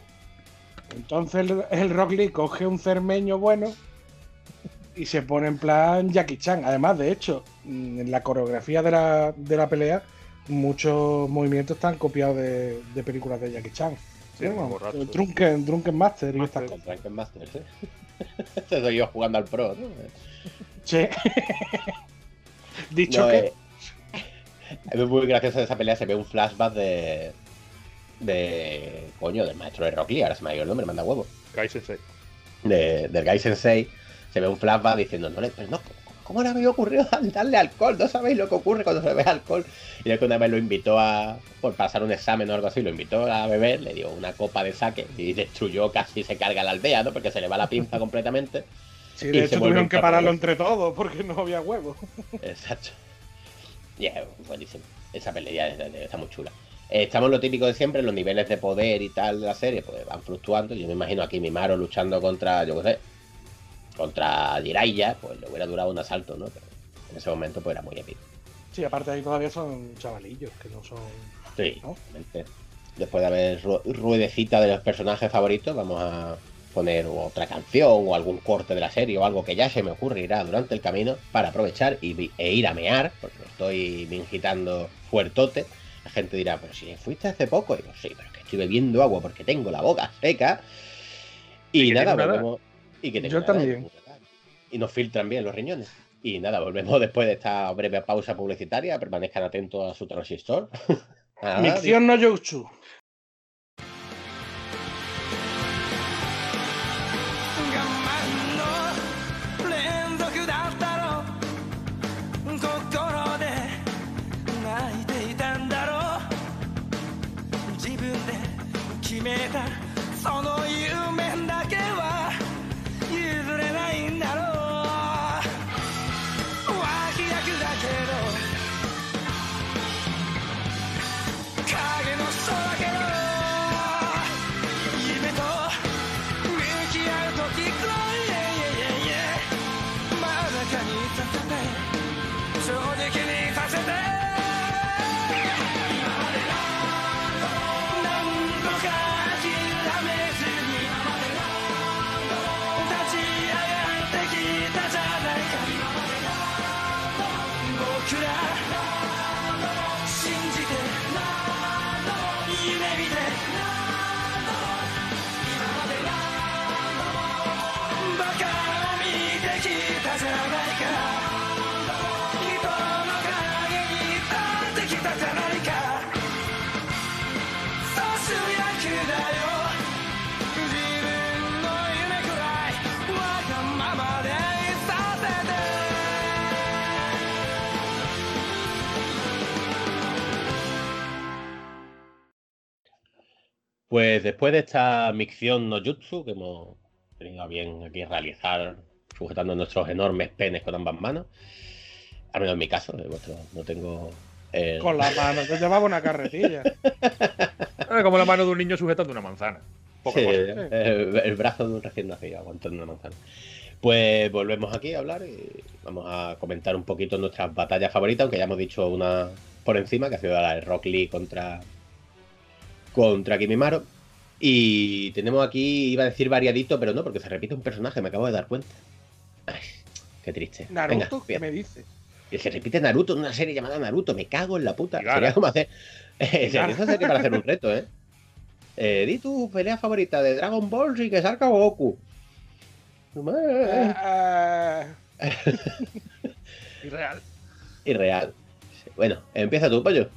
Entonces el, el Rock Lee coge un cermeño bueno y se pone en plan Jackie Chan. Además, de hecho, mm, en la coreografía de la, de la pelea, muchos movimientos están copiados de, de películas de Jackie Chan. Sí, Drunken, Drunken Master y estas Master. cosas. Drunken Masters, ¿eh? Este soy yo jugando al pro, ¿no? Sí. Dicho No, que. eh, es muy gracioso de esa pelea, se ve un flashback de. de. coño, del maestro de Rock Lee, ahora se me ha ido el nombre, manda huevo. Kai Sensei. De, del Gai Sensei, se ve un flashback diciendo, no le, pero no, ¿cómo le había ocurrido darle alcohol? No sabéis lo que ocurre cuando se ve alcohol. Y es que una vez lo invitó a, por pasar un examen o algo así, lo invitó a beber, le dio una copa de sake y destruyó, casi se carga la aldea, ¿no? Porque se le va la pinza completamente. Sí, de hecho tuvieron que pararlo entre todos porque no había huevo. Exacto. Y es buenísimo. Esa pelea es- es- está muy chula. Eh, Estamos lo típico de siempre, los niveles de poder y tal de la serie, pues van fluctuando. Yo me imagino aquí Mimaro luchando contra, yo qué sé, contra Jiraiya, pues le hubiera durado un asalto, ¿no? Pero en ese momento pues era muy épico. Sí, aparte ahí todavía son chavalillos, que no son. Sí, ¿No? obviamente. Después de haber ru- ruedecita de los personajes favoritos, vamos a poner otra canción o algún corte de la serie o algo que ya se me ocurrirá durante el camino para aprovechar y, e ir a mear, porque me estoy mingitando fuertote. La gente dirá, pero si fuiste hace poco, y digo, sí, pero es que estoy bebiendo agua porque tengo la boca seca. Y, nada. volvemos. Y que tengo Yo también. y nos filtran bien los riñones. Y nada, volvemos después de esta breve pausa publicitaria. Permanezcan atentos a su transistor. Micción no Youchu. Pues después de esta micción no jutsu que hemos tenido a bien aquí realizar, sujetando nuestros enormes penes con ambas manos, al menos en mi caso, de vuestro, no tengo. el- Con la mano, te llevaba una carretilla. Ah, como la mano de un niño sujetando una manzana. Poca Sí, cosa. el, el brazo de un recién nacido aguantando una manzana. Pues volvemos aquí a hablar y vamos a comentar un poquito nuestras batallas favoritas, aunque ya hemos dicho una por encima, que ha sido la de Rock Lee contra, contra Kimimaro. Y tenemos aquí, iba a decir variadito, pero no, porque se repite un personaje, me acabo de dar cuenta. Ay, qué triste. Naruto, Venga, ¿qué me dices? Y se repite Naruto en una serie llamada Naruto, me cago en la puta. Gara. Sería como hacer. Eh, Gara. Eso sería para hacer un reto, ¿eh? eh di tu pelea favorita de Dragon Ball sin que salga Goku. Eh, Ah, Irreal. Irreal. Bueno, empieza tu pollo.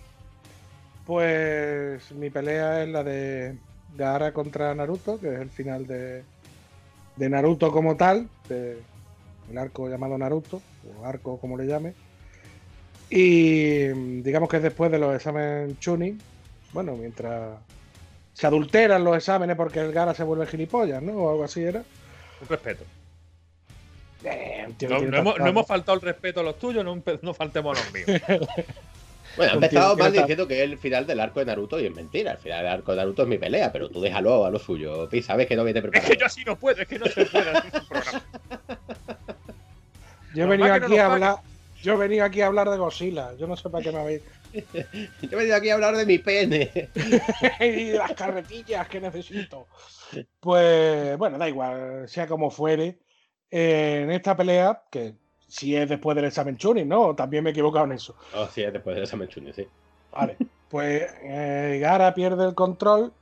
Pues mi pelea es la de Gaara contra Naruto, que es el final de, de Naruto como tal, de el arco llamado Naruto, o arco como le llame. Y mm, digamos que es después de los exámenes Chunin, bueno, mientras se adulteran los exámenes porque el Gara se vuelve gilipollas, ¿no? O algo así era. Un respeto. Eh, No, hemos, tanta- no hemos faltado el respeto a los tuyos, no, no faltemos a los míos. Bueno, ha empezado mal diciendo que es el final del arco de Naruto y es mentira. El final del arco de Naruto es mi pelea, pero tú déjalo a lo suyo. Pi, sabes que no viene es preparado. que yo así no puedo, es que no se puede hacer un programa. Yo he venido no aquí nos a hablar. Yo he venido aquí a hablar de Godzilla. Yo no sé para qué me habéis. Yo he venido aquí a hablar de mi pene. y de las carretillas que necesito. Pues bueno, da igual, sea como fuere. eh, en esta pelea, que si es después del examen Chunin, ¿no? También me he equivocado en eso. Oh, sí, es después del examen Chunin, sí. Vale. Pues eh, Gara pierde el control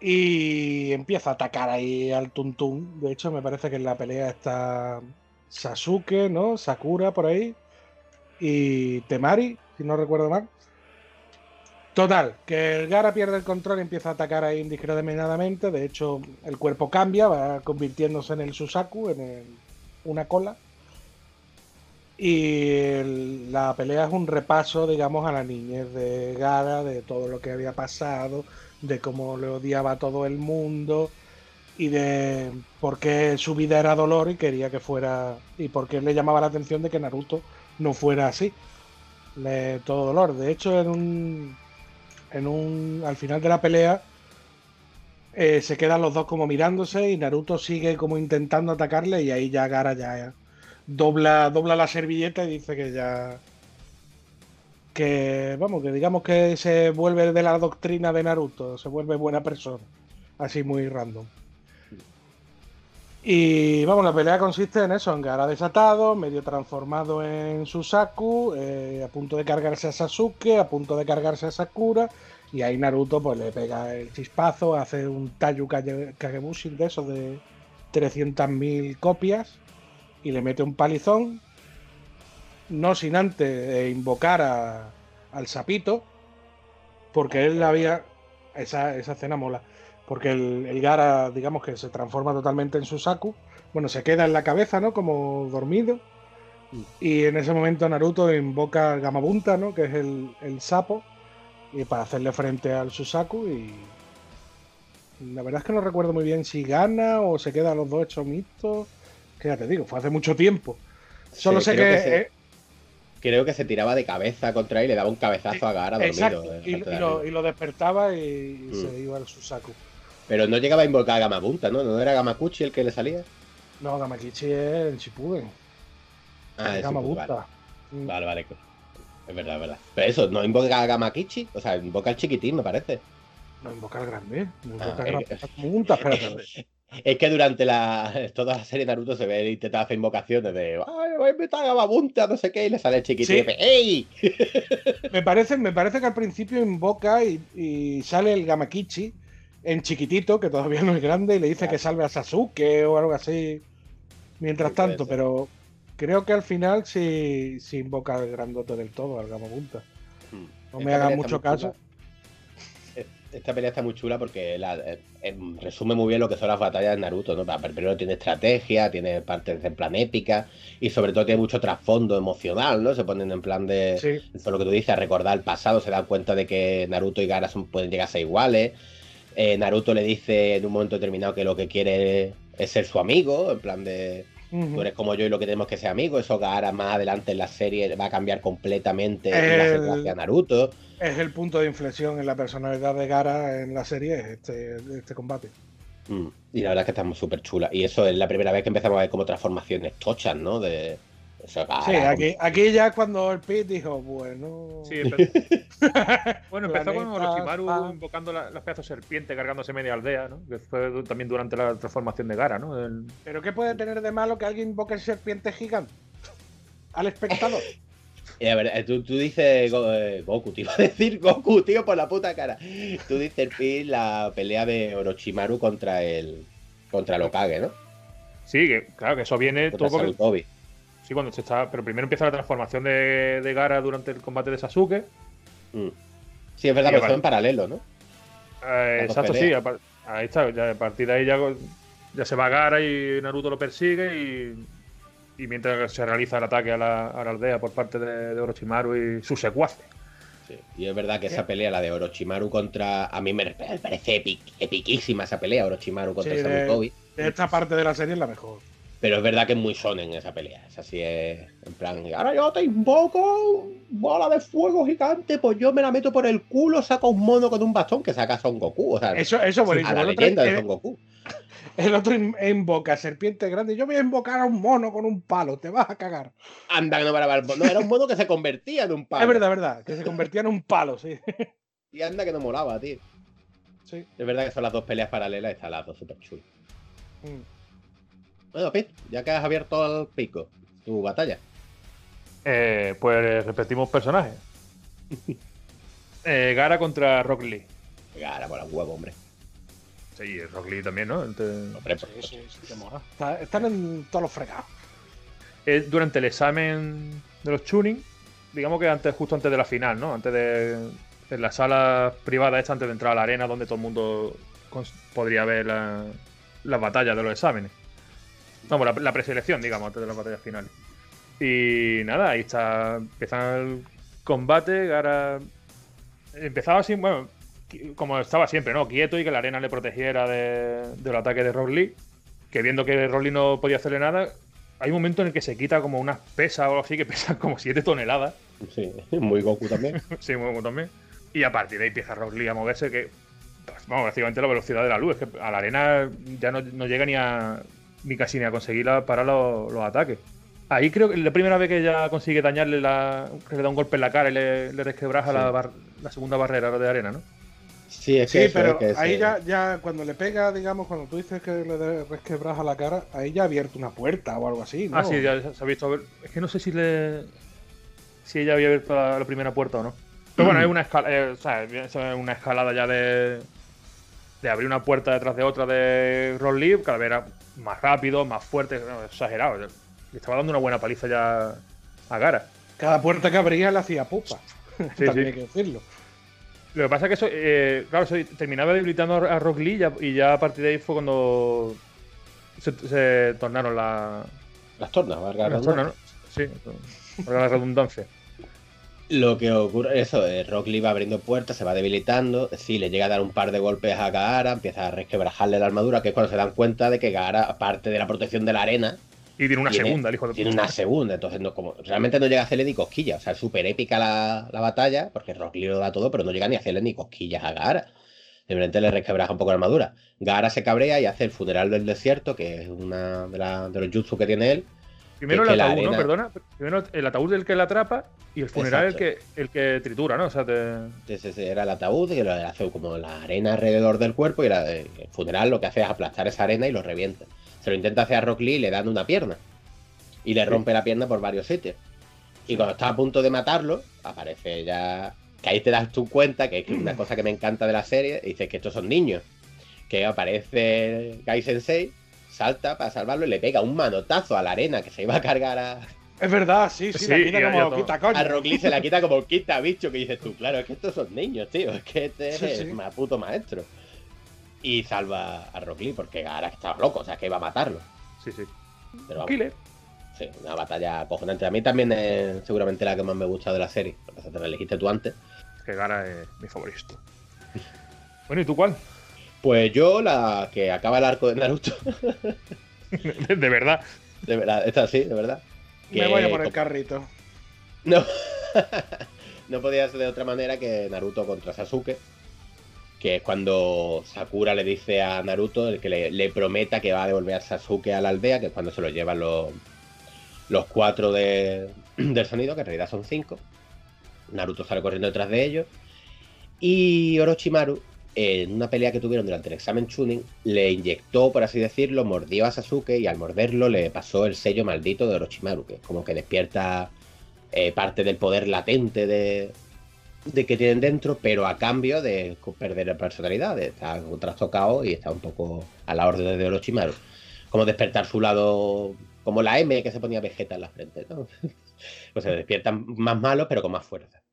y empieza a atacar ahí al Tuntún. De hecho, me parece que en la pelea está Sasuke, ¿no? Sakura por ahí. Y Temari, si no recuerdo mal. Total, que el Gara pierde el control y empieza a atacar ahí indiscriminadamente. De hecho, el cuerpo cambia, va convirtiéndose en el Susaku, en el- una cola. Y la pelea es un repaso, digamos, a la niñez de Gara, de todo lo que había pasado, de cómo le odiaba a todo el mundo y de por qué su vida era dolor y quería que fuera. y por qué le llamaba la atención de que Naruto no fuera así. Todo dolor. De hecho, en un. En un. Al final de la pelea. eh, se quedan los dos como mirándose y Naruto sigue como intentando atacarle y ahí ya Gara ya dobla, dobla la servilleta y dice que ya. Que, vamos, que digamos que se vuelve de la doctrina de Naruto, se vuelve buena persona. Así muy random. Y vamos, la pelea consiste en eso, en Gara desatado, medio transformado en Susaku, eh, a punto de cargarse a Sasuke, a punto de cargarse a Sakura, y ahí Naruto pues le pega el chispazo, hace un Tayu Kage- Kagebushi de esos de 300.000 copias, y le mete un palizón, no sin antes invocar a- al sapito, porque él había... Esa, esa escena mola. Porque el, el Gara, digamos que se transforma totalmente en Susaku. Bueno, se queda en la cabeza, ¿no? Como dormido. Y en ese momento Naruto invoca al Gamabunta, ¿no? Que es el, el sapo. Y para hacerle frente al Susaku. Y la verdad es que no recuerdo muy bien si gana o se quedan los dos hechos mixtos. Que ya te digo, fue hace mucho tiempo. Solo Sí, sé que. que se- eh, Creo que se tiraba de cabeza contra él y le daba un cabezazo a Gara dormido. eh, Y, y lo, arriba. y lo despertaba y, Mm. se iba al Susaku. Pero no llegaba a invocar a Gamabunta, ¿no? ¿No era Gamakuchi el que le salía? No, Gamakichi es el Shippuden. Ah, el Gamabunta. Vale, Mm. vale. vale. Es verdad, es verdad. Pero eso, ¿no invoca a Gamakichi? O sea, invoca al chiquitín, me parece. No invoca al grande. No Ah, invoca eh. Gamabunta, espérate. Es que durante la, toda la serie de Naruto se ve intentar hacer invocaciones de ¡Ay, voy a invitar a! No sé qué, y le sale el chiquitín Sí. y dice ¡Ey! Me parece, me parece que al principio invoca y, y sale el Gamakichi en chiquitito, que todavía no es grande, y le dice que salve a Sasuke o algo así. Mientras Sí, tanto, pero creo que al final sí, sí invoca al grandote del todo, al Gamabunta. No Hmm. Esta me hagan mucho caso. Esta pelea está muy chula porque la- eh, eh, resume muy bien lo que son las batallas de Naruto, ¿no? Pa- Primero tiene estrategia, tiene partes en plan épica y sobre todo tiene mucho trasfondo emocional, ¿no? Se ponen en plan de, Sí. lo que tú dices, a recordar el pasado, se dan cuenta de que Naruto y Gaara pueden llegar a ser iguales. Eh, Naruto le dice en un momento determinado que lo que quiere es ser su amigo, en plan de Ujú. tú eres como yo y lo que tenemos que ser amigos. Eso Gaara más adelante en la serie va a cambiar completamente El- gracia a Naruto. Es el punto de inflexión en la personalidad de Gara en la serie, es este, este combate. Mm, Y la verdad es que estamos súper chulas. Y eso es la primera vez que empezamos a ver como transformaciones tochas, ¿no? De. Eso, Sí, aquí, aquí ya cuando el Pit dijo, bueno. Sí, bueno, empezó con Orochimaru ah. invocando la- las pedazos de serpiente, cargándose media aldea, ¿no? Que fue también durante la transformación de Gara, ¿no? El- ¿Pero qué puede tener de malo que alguien invoque serpiente gigante? Al espectador. Y a ver, tú, tú dices Go- eh, Goku, te iba a decir Goku, tío, por la puta cara. Tú dices, Pi, la pelea de Orochimaru contra el. contra el Okage, ¿no? Sí, que claro, que eso viene Contra todo porque-. Sí, cuando se está. Pero primero empieza la transformación de, de Gara durante el combate de Sasuke. Mm. Sí, es verdad, aparte- son en paralelo, ¿no? Eh, exacto, sí. a Ahí está. Ya, a partir de ahí ya, ya se va Gara y Naruto lo persigue y, y mientras se realiza el ataque a la, a la aldea por parte de, de Orochimaru y sus secuaces. Sí. Y es verdad que esa pelea, la de Orochimaru contra. A mí me parece epic- epiquísima esa pelea, Orochimaru contra Sí. De esta parte de la serie es la mejor. Pero es verdad que es muy shonen esa pelea. Es así, es. En plan, ahora yo te invoco, bola de fuego gigante, pues yo me la meto por el culo, saco un mono con un bastón que saca Son Goku. O sea, Eso, eso es buenísimo. a la El otro- leyenda de Son Goku. El otro in- invoca serpiente grande. Yo voy a invocar a un mono con un palo. Te vas a cagar. Anda, que no paraba el mono. Era un mono que se convertía en un palo. Es verdad, es verdad. Que se convertía en un palo, sí. Y anda que no molaba, tío. Sí. Es verdad que son las dos peleas paralelas, están las dos súper chulas. Mm. Bueno, Pete, ya que has abierto el pico, tu batalla. Eh, pues repetimos personajes. Eh, Gara contra Rock Lee. Gara por el huevo, hombre. Sí, Rock Lee también, ¿no? Entre- Hombre, Sí, sí, sí, te mola. Está- Están en todos los fregados. Eh, durante el examen de los tuning, digamos que antes, justo antes de la final, ¿no? Antes de. En la sala privada esta, antes de entrar a la arena, donde todo el mundo podría ver la- las batallas de los exámenes. Vamos, la, la preselección, digamos, antes de las batallas finales. Y nada, ahí está. Empieza el combate. Gara. Empezaba así, bueno, como estaba siempre, ¿no? Quieto y que la arena le protegiera de- del ataque de Rock Lee. Que viendo que Rock Lee no podía hacerle nada, hay un momento en el que se quita como unas pesas o algo así que pesan como 7 toneladas. Sí, muy Goku también. sí, muy Goku también. Y a partir de ahí empieza Rock Lee a moverse que. pues, Vamos, prácticamente la velocidad de la luz. Es que a la arena ya no, no llega ni a. ni casi ni a conseguir la- parar los, los ataques. Ahí creo que la primera vez que ya consigue dañarle la. que le da un golpe en la cara y le, le resquebraja Sí. la, bar- la segunda barrera de arena, ¿no? Sí, es que Sí, pero es que ahí ya, ya cuando le pega, digamos, cuando tú dices que le resquebraja la cara, ahí ya ha abierto una puerta o algo así, ¿no? Ah, sí, ya se ha visto. Es que no sé si le. si ella había abierto la, la primera puerta o no. Pero bueno, es una, escala, eh, o sea, es una escalada ya de. de abrir una puerta detrás de otra de Roll Lee, cada vez era más rápido, más fuerte, no, exagerado. Le estaba dando una buena paliza ya a Gara. Cada puerta que abría le hacía pupa. Sí, También sí. hay que decirlo. Lo que pasa es que eso, eh, claro, eso terminaba debilitando a Rock Lee ya- y ya a partir de ahí fue cuando se, se tornaron la, Las tornas, valga la las tornas, ¿no? Sí, valga la redundancia. Lo que ocurre, eso, eh, Rock Lee va abriendo puertas, se va debilitando, sí, le llega a dar un par de golpes a Gaara, empieza a resquebrajarle la armadura, que es cuando se dan cuenta de que Gaara, aparte de la protección de la arena, Y tiene una Tiene- segunda, el hijo de tiene una segunda, entonces no, como, realmente no llega a hacerle ni cosquillas, o sea, es súper épica la, la batalla, porque Rock Lee lo da todo, pero no llega ni a hacerle ni cosquillas a Gaara. Simplemente le resquebraja un poco la armadura. Gaara se cabrea y hace el funeral del desierto, que es una de, la- de los jutsu que tiene él. Primero el ataúd, ¿no? Perdona. Primero el ataúd el que la atrapa y el funeral el que, el que tritura, ¿no? O sea, te... Era el ataúd que lo hace como la arena alrededor del cuerpo y la- el funeral lo que hace es aplastar esa arena y lo revienta. Se lo intenta hacer a Rock Lee y le dan una pierna. Y le rompe la pierna por varios sitios. Y cuando está a punto de matarlo, aparece ya. Que ahí te das tú cuenta que es una cosa que me encanta de la serie. y Dices que estos son niños. Que aparece Gai Sensei, salta para salvarlo y le pega un manotazo a la arena que se iba a cargar a, Es verdad, sí, sí, Sí, la quita como todo. quita coño. a Rock Lee se la quita como quita bicho que dices tú, claro, es que estos son niños, tío, es que este Sí, es sí. el ma- puto maestro. Y salva a Rock Lee porque Gara estaba loco, o sea, que iba a matarlo. Sí, sí. Pero vamos, Killer. sí, una batalla acojonante. A mí también es seguramente la que más me gusta de la serie. Lo que pasa es que te la elegiste tú antes. Que Gara es mi favorito. Bueno, ¿y tú cuál? Pues yo, la que acaba el arco de Naruto, de, verdad. de verdad, esta sí, de verdad. Me voy a por el carrito. No. no podía ser de otra manera que Naruto contra Sasuke. Que es cuando Sakura le dice a Naruto el que le, le prometa que va a devolver a Sasuke a la aldea, que es cuando se lo llevan los, los cuatro de- del sonido, que en realidad son cinco. Naruto sale corriendo detrás de ellos. Y Orochimaru, en una pelea que tuvieron durante el examen Chunin, le inyectó, por así decirlo, mordió a Sasuke y al morderlo le pasó el sello maldito de Orochimaru, que es como que despierta eh, parte del poder latente de, que tienen dentro, pero a cambio de perder la personalidad, de estar trastocado y está un poco a la orden de Orochimaru. Como despertar su lado, como la M que se ponía Vegeta en la frente, ¿no? pues se despiertan más malos, pero con más fuerza.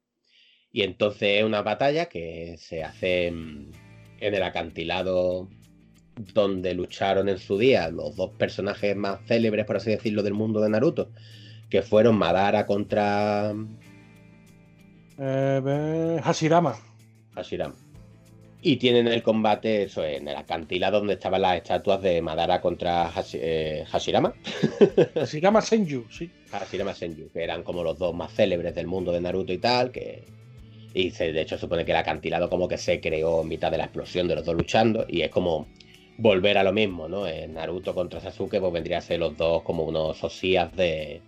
Y entonces es una batalla que se hace en el acantilado donde lucharon en su día los dos personajes más célebres, por así decirlo, del mundo de Naruto, que fueron Madara contra Eh, ve- Hashirama. Hashirama. Y tienen el combate, eso, en el acantilado donde estaban las estatuas de Madara contra Hashi- eh, Hashirama. Hashirama Senju, sí. Hashirama Senju, que eran como los dos más célebres del mundo de Naruto y tal, que... Y se, de hecho supone que el acantilado como que se creó en mitad de la explosión de los dos luchando y es como volver a lo mismo, ¿no? En Naruto contra Sasuke pues vendría a ser los dos como unos osías de,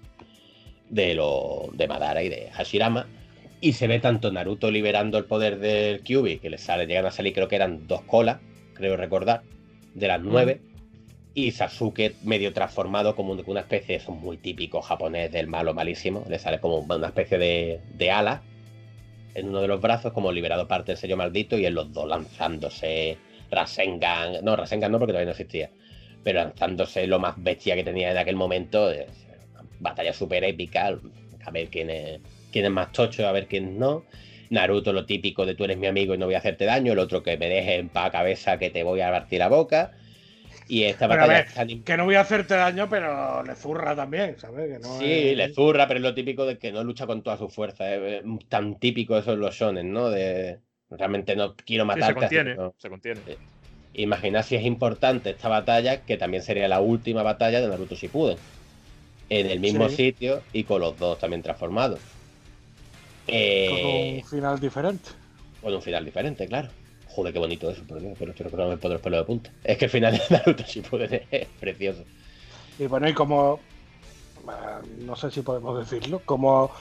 de, lo, de Madara y de Hashirama. Y se ve tanto Naruto liberando el poder del Kyuubi, que le sale, llegan a salir creo que eran dos colas, creo recordar, de las nueve. Y Sasuke medio transformado como una especie, eso es muy típico japonés del malo malísimo. Le sale como una especie de, de ala en uno de los brazos, como liberado parte del sello maldito, y en los dos lanzándose Rasengan. No, Rasengan no, porque todavía no existía. Pero lanzándose lo más bestia que tenía en aquel momento. batalla súper épica. A ver quién es, quién es más tocho, a ver quién no. Naruto, lo típico de tú eres mi amigo y no voy a hacerte daño. El otro que me deje en paz cabeza que te voy a partir la boca. Y esta Pero a batalla ver, que no voy a hacerte daño, pero le zurra también, ¿sabes? Que no Sí, es- le zurra, pero es lo típico de que no lucha con toda su fuerza. Es eh, tan típico eso en los shonen, ¿no? De realmente no quiero Sí, matarte. se así contiene, no. se contiene. Imaginad si es importante esta batalla, que también sería la última batalla de Naruto Shippuden. En el mismo Sí. sitio y con los dos también transformados. con Eh, un final diferente. con un final diferente, claro. Joder, qué bonito eso, por Dios, pero estoy recordando por los pelos de punta. Es que el final de Naruto Shippuden es precioso. Y bueno, y como. ah, No sé si podemos decirlo, como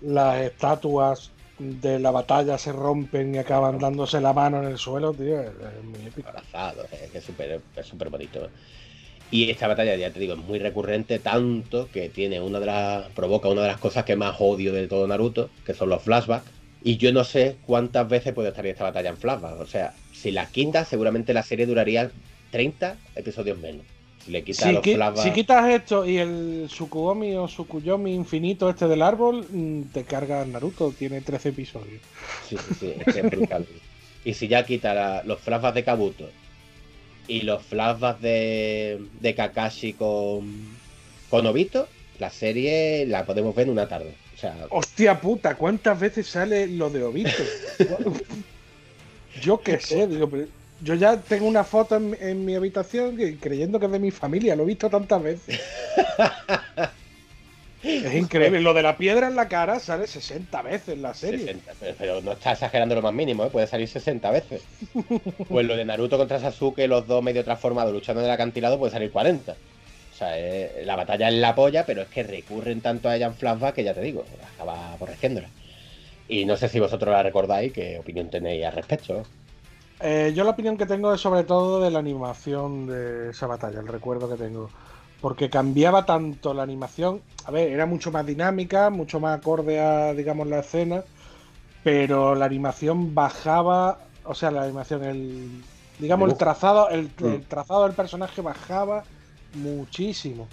las estatuas de la batalla se rompen y acaban dándose la mano en el suelo, tío, es, muy épico. Abrazados, es que es súper es súper bonito. Y esta batalla, ya te digo, es muy recurrente, tanto que tiene una de las. provoca una de las cosas que más odio de todo Naruto, que son los flashbacks. Y yo no sé cuántas veces puede estar esta batalla en flashback. O sea, si la quinta, seguramente la serie duraría 30 episodios menos. Si le quitas Si, los qui- flashbacks. si quitas esto y el Sukuomi o Sukuyomi infinito este del árbol, mm, te cargas Naruto, tiene 13 episodios. Sí, sí, sí, es que es brutal. Y si ya quita la- los flashbacks de Kabuto y los flashbacks de, de Kakashi con, con Obito, la serie la podemos ver en una tarde. Sea, Hostia puta, ¿cuántas veces sale lo de Obito? yo qué sé, digo, pero yo ya tengo una foto en, en mi habitación creyendo que es de mi familia, lo he visto tantas veces. es increíble, lo de la piedra en la cara sale 60 veces en la serie. 60, pero, pero no está exagerando lo más mínimo, ¿eh? puede salir 60 veces. Pues lo de Naruto contra Sasuke, los dos medio transformados luchando en el acantilado, puede salir 40. O sea, eh, la batalla es la polla, pero es que recurren tanto a ella en flashback que ya te digo, acaba aborreciéndola. Y no sé si vosotros la recordáis, qué opinión tenéis al respecto. Eh, yo la opinión que tengo es sobre todo de la animación de esa batalla, el recuerdo que tengo. Porque cambiaba tanto la animación, a ver, era mucho más dinámica, mucho más acorde a, digamos, la escena, pero la animación bajaba, o sea, la animación, el, digamos, el trazado, el, Mm. el trazado del personaje bajaba muchísimo.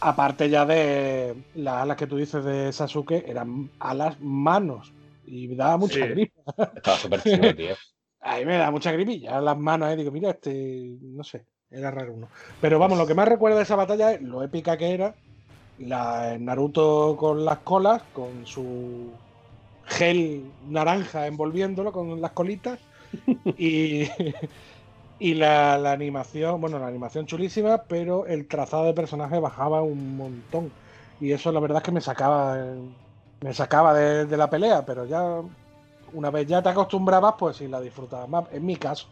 Aparte ya de las alas que tú dices de Sasuke, eran alas manos y daba mucha Sí. grima. Estaba súper chulo, tío. A mí me da mucha gripilla las manos, eh. Digo, mira, este. No sé, era raro uno. Pero vamos, lo que más recuerda de esa batalla es lo épica que era. La Naruto con las colas, con su gel naranja envolviéndolo con las colitas. y y la, la animación, bueno, la animación chulísima, pero el trazado de personaje bajaba un montón. Y eso la verdad es que me sacaba, me sacaba de, de la pelea, pero ya una vez ya te acostumbrabas, pues sí la disfrutabas más, en mi caso.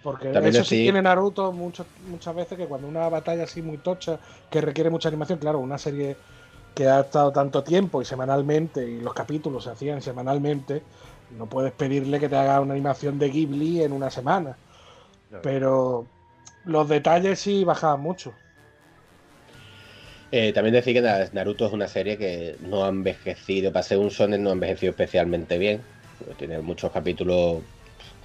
Porque También eso sí tiene Naruto mucho- muchas veces que cuando una batalla así muy tocha, que requiere mucha animación, claro, una serie que ha estado tanto tiempo y semanalmente, y los capítulos se hacían semanalmente, no puedes pedirle que te haga una animación de Ghibli en una semana. Pero los detalles sí bajaban mucho. Eh, también decir que Na- Naruto es una serie que no ha envejecido, para ser un shonen no ha envejecido especialmente bien. Tiene muchos capítulos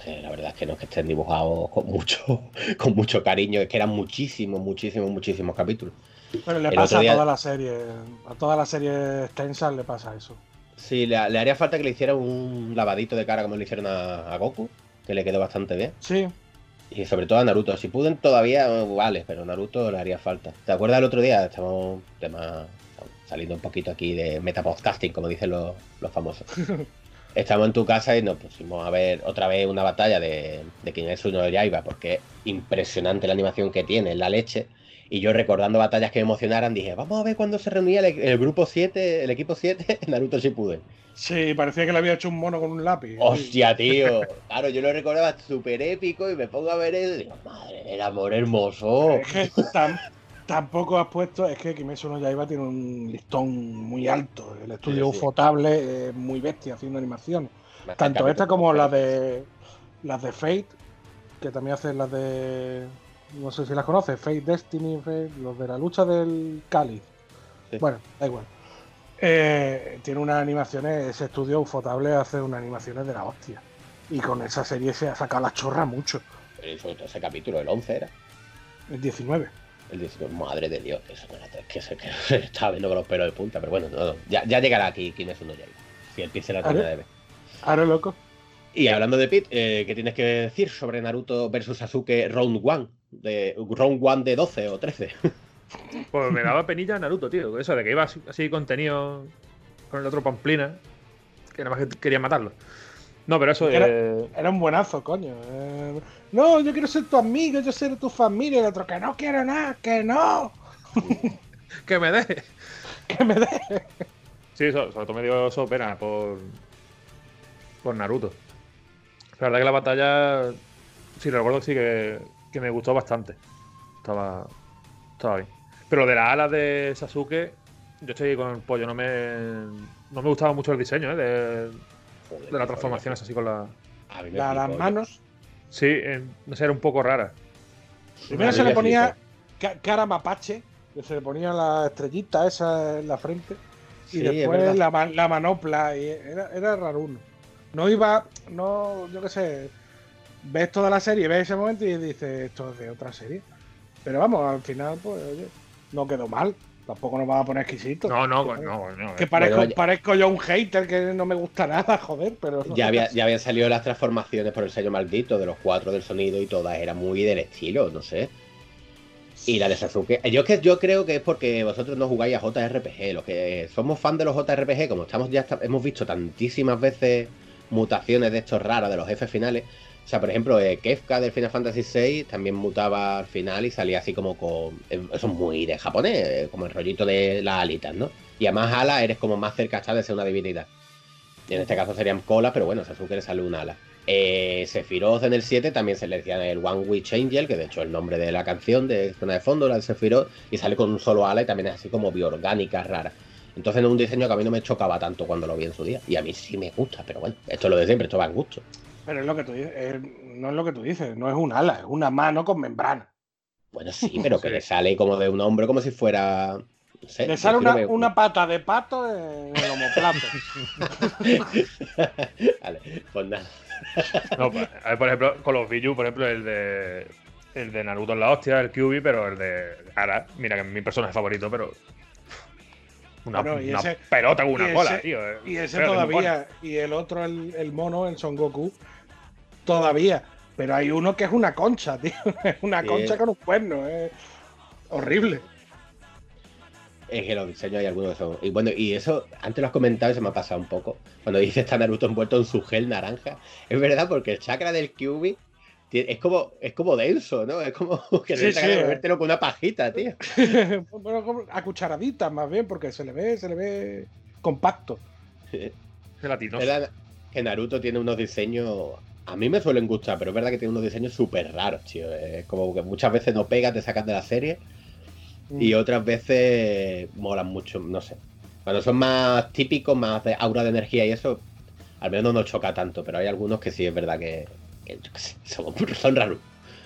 que la verdad es que no es que estén dibujados con mucho, con mucho cariño, es que eran muchísimos, muchísimos, muchísimos capítulos. Pero le El pasa día- a toda la serie, a toda la serie extensa le pasa eso. Sí, le, le haría falta que le hicieran un lavadito de cara como le hicieron a, a Goku, que le quedó bastante bien. Sí. Y sobre todo a Naruto. Si puden todavía, vale, pero Naruto le haría falta. ¿Te acuerdas el otro día? Estamos tema, saliendo un poquito aquí de metapodcasting, como dicen los, los famosos. Estamos en tu casa y nos pusimos a ver otra vez una batalla de, de Kimetsu no Yaiba, porque es impresionante la animación que tiene, la leche. Y yo recordando batallas que me emocionaran, dije, vamos a ver cuando se reunía el, el grupo 7, el equipo 7, Naruto Shippuden. Sí, parecía que le había hecho un mono con un lápiz. Hostia, tío. Claro, yo lo recordaba súper épico y me pongo a ver digo, madre del amor hermoso. Es que tam- tampoco has puesto, es que Kimetsu no Yaiba tiene un listón muy alto. El estudio Sí, sí. Ufotable es muy bestia haciendo animaciones. Más Tanto esta como las de las de Fate, que también hacen las de no sé si las conoces, Fate Destiny, Fate, los de la lucha del Cáliz. Sí. Bueno, da igual. Eh, tiene unas animaciones, ese estudio Ufotable hace unas animaciones de la hostia. Y con esa serie se ha sacado la chorra mucho. Todo ese capítulo, el 11 era. El 19. El 19, madre de Dios, eso no era es que se, que se estaba viendo con los pelos de punta, pero bueno, no, no, ya, ya llegará aquí Kimetsu no Yaiba. Si se la termina de. Ahora loco. Y hablando de Pit, eh, ¿qué tienes que decir sobre Naruto versus Sasuke Round 1? De, round 1 de 12 o 13. Pues me daba penilla Naruto, tío. Eso de que iba así, así contenido con el otro Pamplina, que nada más que quería matarlo. No, pero eso Era- eh, Era un buenazo, coño. Eh, no, yo quiero ser tu amigo, yo ser tu familia. El otro, que no quiero nada, que no. que me deje. Que me dé. Sí, so- sobre todo me dio eso pena por, por Naruto. La verdad que la batalla, sí, recuerdo sí que, que me gustó bastante. Estaba, estaba bien. Pero lo de las alas de Sasuke, yo estoy con el pollo, no me, no me gustaba mucho el diseño ¿eh? de, de las transformaciones así con la... A mí me La- las manos. Sí, eh, no sé, era un poco rara. Primero se le ponía ca- cara mapache, que se le ponía la estrellita esa en la frente. Y Sí, después la, la manopla. Y era, era raro uno. No iba, no, yo qué sé. Ves toda la serie, ves ese momento y dices, esto es de otra serie. Pero vamos, al final, pues, oye, no quedó mal. Tampoco nos va a poner exquisito. No, no, Que- no, no. Que parezco, Bueno, ya- parezco yo un hater que no me gusta nada, joder, pero. Ya, había, ya habían salido las transformaciones por el sello maldito de los cuatro del sonido y todas. Era muy del estilo, no sé. Y la de Sasuke. Yo, es que, yo creo que es porque vosotros no jugáis a JRPG. Los que somos fan de los JRPG, como estamos ya hemos visto tantísimas veces mutaciones de estos raras de los jefes finales. O sea, por ejemplo, eh, Kefka del Final Fantasy VI también mutaba al final y salía así como con. eh, Eso es muy de japonés, eh, como el rollito de las alitas, ¿no? Y además ala eres como más cerca de ser una divinidad. Y en este caso serían colas, pero bueno, Sasuke le sale un ala. Eh, Sephiroth en el 7 también se le decía el One Witch Angel, que de hecho es el nombre de la canción de zona de fondo, la de Sephiroth, y sale con un solo ala y también es así como bioorgánica, rara. Entonces es un diseño que a mí no me chocaba tanto cuando lo vi en su día. Y a mí sí me gusta, pero bueno, esto es lo de siempre, esto va en gusto. Pero es lo que tú dices, no es lo que tú dices, no es un ala, es una mano con membrana. Bueno, sí, pero que le sale como de un hombro, como si fuera. No sé, Le sale una, una pata de pato en el homoplato. vale, pues nada. No, pues, a ver, por ejemplo, con los Biju, por ejemplo, el de. El de Naruto en la hostia, el Kyubi, pero el de. Ahora, mira que es mi personaje favorito, pero. Una, Bueno, y una ese- pelota con y una ese- cola, tío. Y ese todavía, y el otro, el, el mono, el Son Goku, todavía. Pero hay uno que es una concha, tío. Es una Sí. concha con un cuerno. Es horrible. Es que los diseños hay algunos que son. Y bueno, y eso, antes lo has comentado y se me ha pasado un poco. Cuando dice está Naruto envuelto en su gel naranja. Es verdad, porque el chakra del Kyubi es como, es como denso, ¿no? Es como que Sí, sí, sí, de eh. bebértelo con una pajita, tío. bueno, a cucharaditas más bien, porque se le ve, se le ve compacto. Gelatinoso. Que Naruto tiene unos diseños. A mí me suelen gustar, pero es verdad que tiene unos diseños súper raros, tío. Es como que muchas veces no pegas, te sacan de la serie. Y Mm. otras veces molan mucho, no sé. Cuando son más típicos, más de aura de energía y eso, al menos no nos choca tanto, pero hay algunos que sí es verdad que, son, son raros.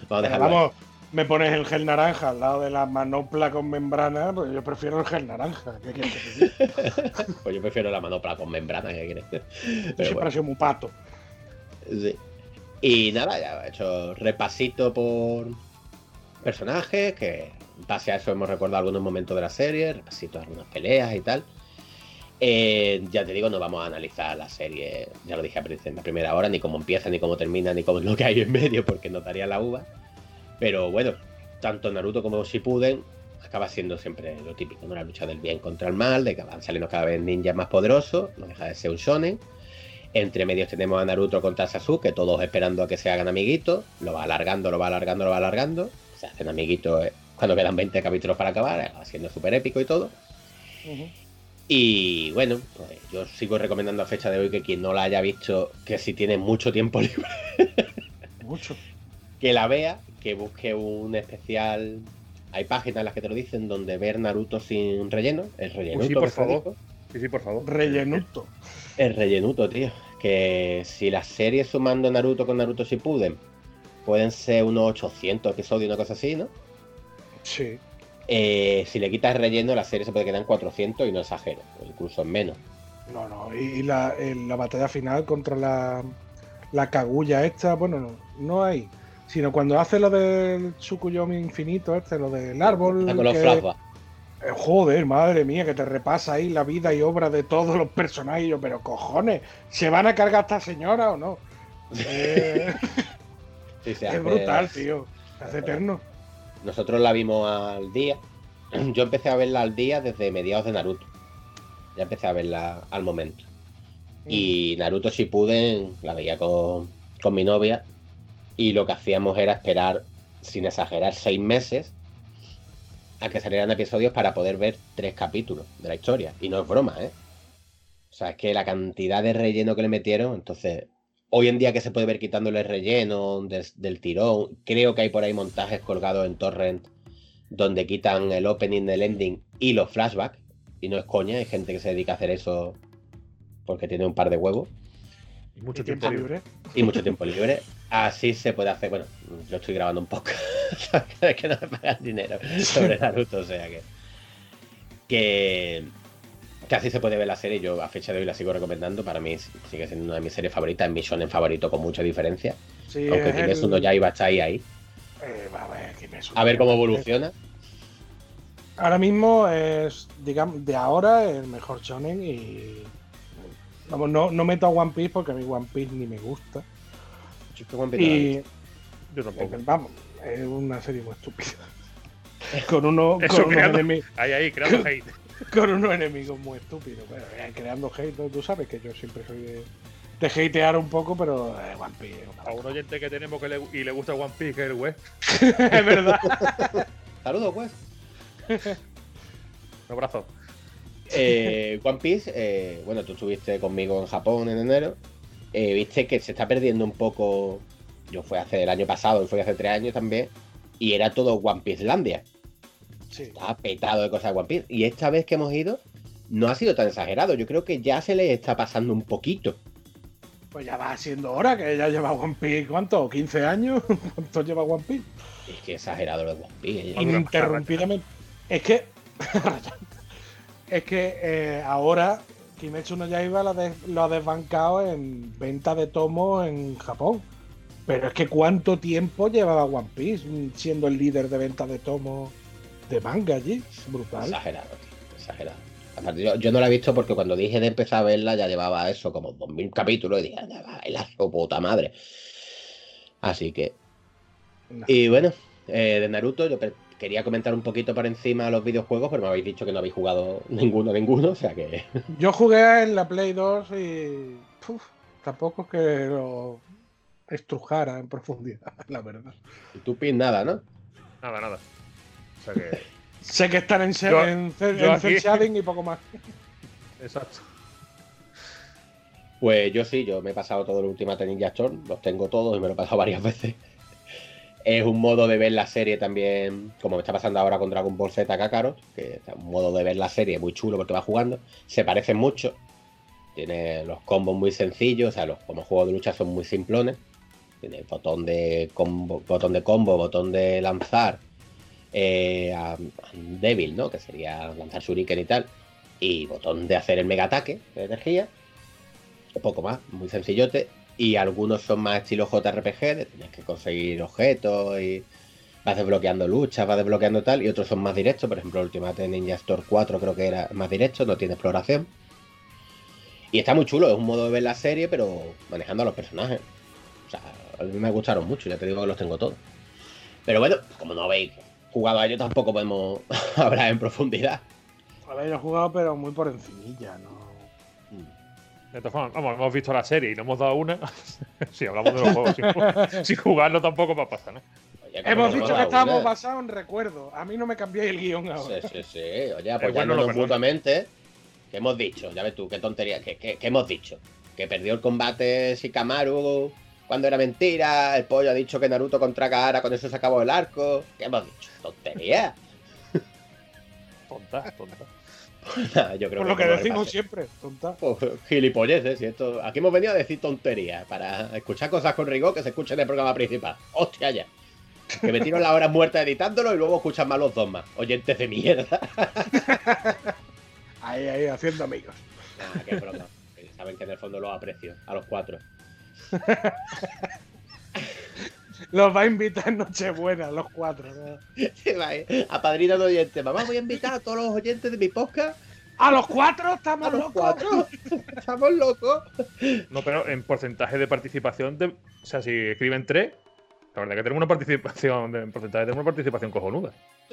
Vamos a dejarlo vamos, me pones el gel naranja al lado de la manopla con membrana, pues yo prefiero el gel naranja. ¿Qué quieres? Pues yo prefiero la manopla con membrana, ¿qué quieres? Yo siempre bueno, he sido muy pato. sí. Y nada, ya he hecho repasito por personajes, que en base a eso hemos recordado algunos momentos de la serie, repasito algunas peleas y tal. Eh, ya te digo, no vamos a analizar la serie, ya lo dije en la primera hora, ni cómo empieza, ni cómo termina, ni cómo es lo que hay en medio, porque no daría la uva. Pero bueno, tanto Naruto como Shippuden acaba siendo siempre lo típico, ¿no? La lucha del bien contra el mal, de que van saliendo cada vez ninjas más poderosos, no deja de ser un shonen. Entre medios tenemos a Naruto contra Sasuke, todos esperando a que se hagan amiguitos, lo va alargando, lo va alargando, lo va alargando, se hacen amiguitos eh, cuando quedan 20 capítulos para acabar, eh, siendo súper épico y todo. Y bueno, pues yo sigo recomendando a fecha de hoy que quien no la haya visto, que si tiene mucho tiempo libre, Mucho. que la vea, que busque un especial. Hay páginas en las que te lo dicen donde ver Naruto sin relleno, el relleno. Uy, sí, por favor. Sí, sí, por favor. Rellenuto. El rellenuto, tío. Que si las series sumando Naruto con Naruto Shippuden pueden ser unos 800 episodios, una cosa así, ¿no? Sí. Eh, si le quitas relleno, la serie se puede quedar en 400 y no exagero, incluso en menos. No, no. Y la, en la batalla final contra la, la cagulla esta, bueno, no, no hay. Sino cuando hace lo del Tsukuyomi infinito, este, lo del árbol. Con los que- flashbacks. Joder, madre mía, que te repasa ahí la vida y obra de todos los personajes. Y yo, pero cojones, ¿se van a cargar a esta señora o no? Eh, Sí, se es brutal, tío. Se hace eterno. Nosotros la vimos al día. Yo empecé a verla al día desde mediados de Naruto. Ya empecé a verla al momento. Y Naruto Shippuden la veía con, con mi novia. Y lo que hacíamos era esperar, sin exagerar, seis meses a que salieran episodios para poder ver tres capítulos de la historia. Y no es broma, ¿eh? O sea, es que la cantidad de relleno que le metieron, entonces, hoy en día que se puede ver quitándole relleno des- del tirón, creo que hay por ahí montajes colgados en Torrent donde quitan el opening, el ending y los flashbacks. Y no es coña, hay gente que se dedica a hacer eso porque tiene un par de huevos Y mucho Y tiempo libre. y mucho tiempo libre. Así se puede hacer. Bueno, yo estoy grabando un poco. es que no me pagan dinero sobre Naruto, o sea que. Que. Que así se puede ver la serie. Yo a fecha de hoy la sigo recomendando. Para mí sigue siendo una de mis series favoritas. Mi shonen favorito con mucha diferencia. Sí, Aunque Kimetsu el- no ya iba a estar ahí, ahí. Eh, a ver, A ver cómo evoluciona. Ahora mismo es, digamos, de ahora el mejor shonen y. Vamos, no, no meto a One Piece porque a mí One Piece ni me gusta. Y. Yo tampoco. eh, Vamos, es una serie muy estúpida. Con, uno, Eso con, unos creando- enemi- Ahí, ahí, creando hate. con unos enemigos muy estúpidos. Bueno, eh, creando hate, tú sabes que yo siempre soy de, de hatear un poco, pero eh, One Piece A un oyente que tenemos que le, y le gusta One Piece, que es el West. es verdad. Saludos, pues. Un abrazo. Eh, One Piece, eh, bueno, tú estuviste conmigo en Japón en enero. Eh, Viste que se está perdiendo un poco. Yo fui hace el año pasado y fui hace tres años también. Y era todo One Piece Landia. Sí. Estaba petado de cosas de One Piece. Y esta vez que hemos ido, no ha sido tan exagerado. Yo creo que ya se le está pasando un poquito. Pues ya va siendo hora que ya lleva One Piece, ¿cuánto? ¿15 años? ¿Cuánto lleva One Piece? Es que exagerado lo de One Piece. Ininterrumpidamente. Es que. es que eh, ahora Kimetsu no Yaiba lo, des- lo ha desbancado en venta de tomos en Japón. Pero es que cuánto tiempo llevaba One Piece siendo el líder de venta de tomos de manga allí. Es brutal. Exagerado, tío. Exagerado. Aparte, yo, yo no la he visto porque cuando dije de empezar a verla ya llevaba eso, como 2000 capítulos, y dije, ya va, la puta madre. Así que. No. Y bueno, eh, de Naruto, yo quería comentar un poquito por encima los videojuegos, pero me habéis dicho que no habéis jugado ninguno, ninguno, o sea que. Yo jugué en la Play 2 y. puf, tampoco es que lo estrujara en profundidad, la verdad. Y tú pin nada, ¿no? Nada, nada. O sea que. Sé que están en, Yo- en, en shading y poco más. Exacto. Pues yo sí, yo me he pasado todo el Ultimate Ninja Storm, los tengo todos y me lo he pasado varias veces. Es un modo de ver la serie también, como me está pasando ahora con Dragon Ball Z Kakarot, que es un modo de ver la serie muy chulo porque va jugando. Se parecen mucho, tiene los combos muy sencillos, o sea, los como juegos de lucha son muy simplones. Tiene botón de combo, botón de combo, botón de lanzar, eh, débil, ¿no? Que sería lanzar shuriken y tal. Y botón de hacer el mega ataque de energía un poco más, muy sencillote. Y algunos son más estilo JRPG, de tienes que conseguir objetos y vas desbloqueando luchas, vas desbloqueando tal. Y otros son más directos, por ejemplo, Ultimate Ninja Store 4 creo que era más directo, no tiene exploración. Y está muy chulo, es un modo de ver la serie, pero manejando a los personajes. O sea, a mí me gustaron mucho, ya te digo que los tengo todos. Pero bueno, como no habéis jugado a ello, tampoco podemos hablar en profundidad. A ver, yo he jugado, pero muy por encimilla, ¿no? De todas formas, vamos, hemos visto la serie y no hemos dado una. si hablamos de los juegos sin, ju- sin jugarlo tampoco va a pasar, ¿no? Oye, Hemos dicho que estábamos una. basados en recuerdos. A mí no me cambiéis el guion ahora. Sí, sí, sí. Oye, bueno, apoyándonos mutuamente. ¿Qué hemos dicho? Ya ves tú, qué tontería. ¿Qué, qué- qué hemos dicho? Que perdió el combate Shikamaru cuando era mentira. El pollo ha dicho que Naruto contra Gaara, con eso se acabó el arco. ¿Qué hemos dicho? Tontería. Tonta, tonta. Yo creo Por lo que decimos siempre, tonta. Pues, gilipolleces, y esto. Aquí hemos venido a decir tonterías para escuchar cosas con rigor que se escuchen en el programa principal. Hostia ya. Que me tiro las horas muertas editándolo y luego escuchan más los dos más. Oyentes de mierda. Ahí, ahí, haciendo amigos. Nah, qué broma. Saben que en el fondo los aprecio. A los cuatro. Los va a invitar en Nochebuena, los cuatro. ¿no? A padrino de oyentes. Mamá, voy a invitar a todos los oyentes de mi podcast. ¡A los cuatro estamos ¿A los locos! cuatro? Estamos locos. No, pero en porcentaje de participación, de- o sea, si escriben tres, la verdad que tenemos una participación, de- en porcentaje tenemos una participación cojonuda.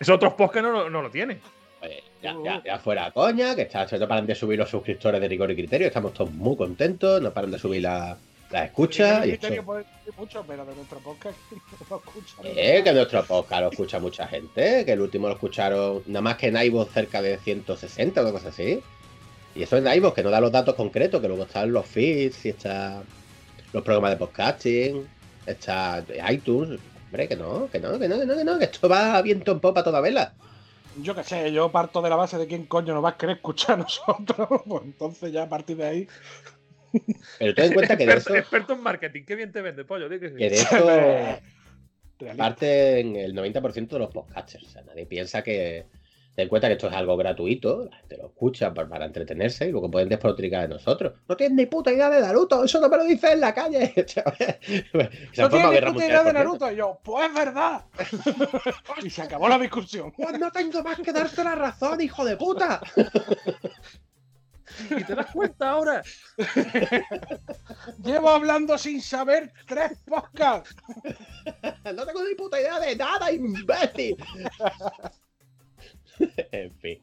Esos otros podcasts no, lo- no lo tienen. Oye, ya, ya, ya fuera coña, que está, no paran de subir los suscriptores de rigor y criterio. Estamos todos muy contentos. No paran de subir la- las escuchas. El y esto- criterio puede decir mucho, pero de nuestro podcast no lo escuchan. Eh, que nuestro podcast lo escucha mucha gente, que el último lo escucharon nada más que en iVoox cerca de 160 o cosas así. Y eso en iVoox, que no da los datos concretos, que luego están los feeds y está los programas de podcasting, está iTunes. Hombre, que no, que no, que no, que no, que no, que esto va a viento en popa a toda vela. Yo qué sé, yo parto de la base de quién coño nos va a querer escuchar a nosotros. Pues entonces ya a partir de ahí. Pero ten en cuenta que de experto, eso, experto en marketing, qué bien te vende, pollo. que sí. que de eso Realista. parten el 90% de los podcasters. O sea, nadie piensa que. Ten en cuenta que esto es algo gratuito, la gente lo escucha para, para entretenerse y luego pueden despotricar de nosotros. No tienes ni puta idea de Naruto, eso no me lo dices en la calle. No tienes ni puta idea de. Naruto. Y yo, pues es verdad. y se acabó la discusión. Pues no tengo más que darte la razón, hijo de puta. ¿Y te das cuenta ahora? Llevo hablando sin saber tres podcasts. No tengo ni puta idea de nada, imbécil. en fin.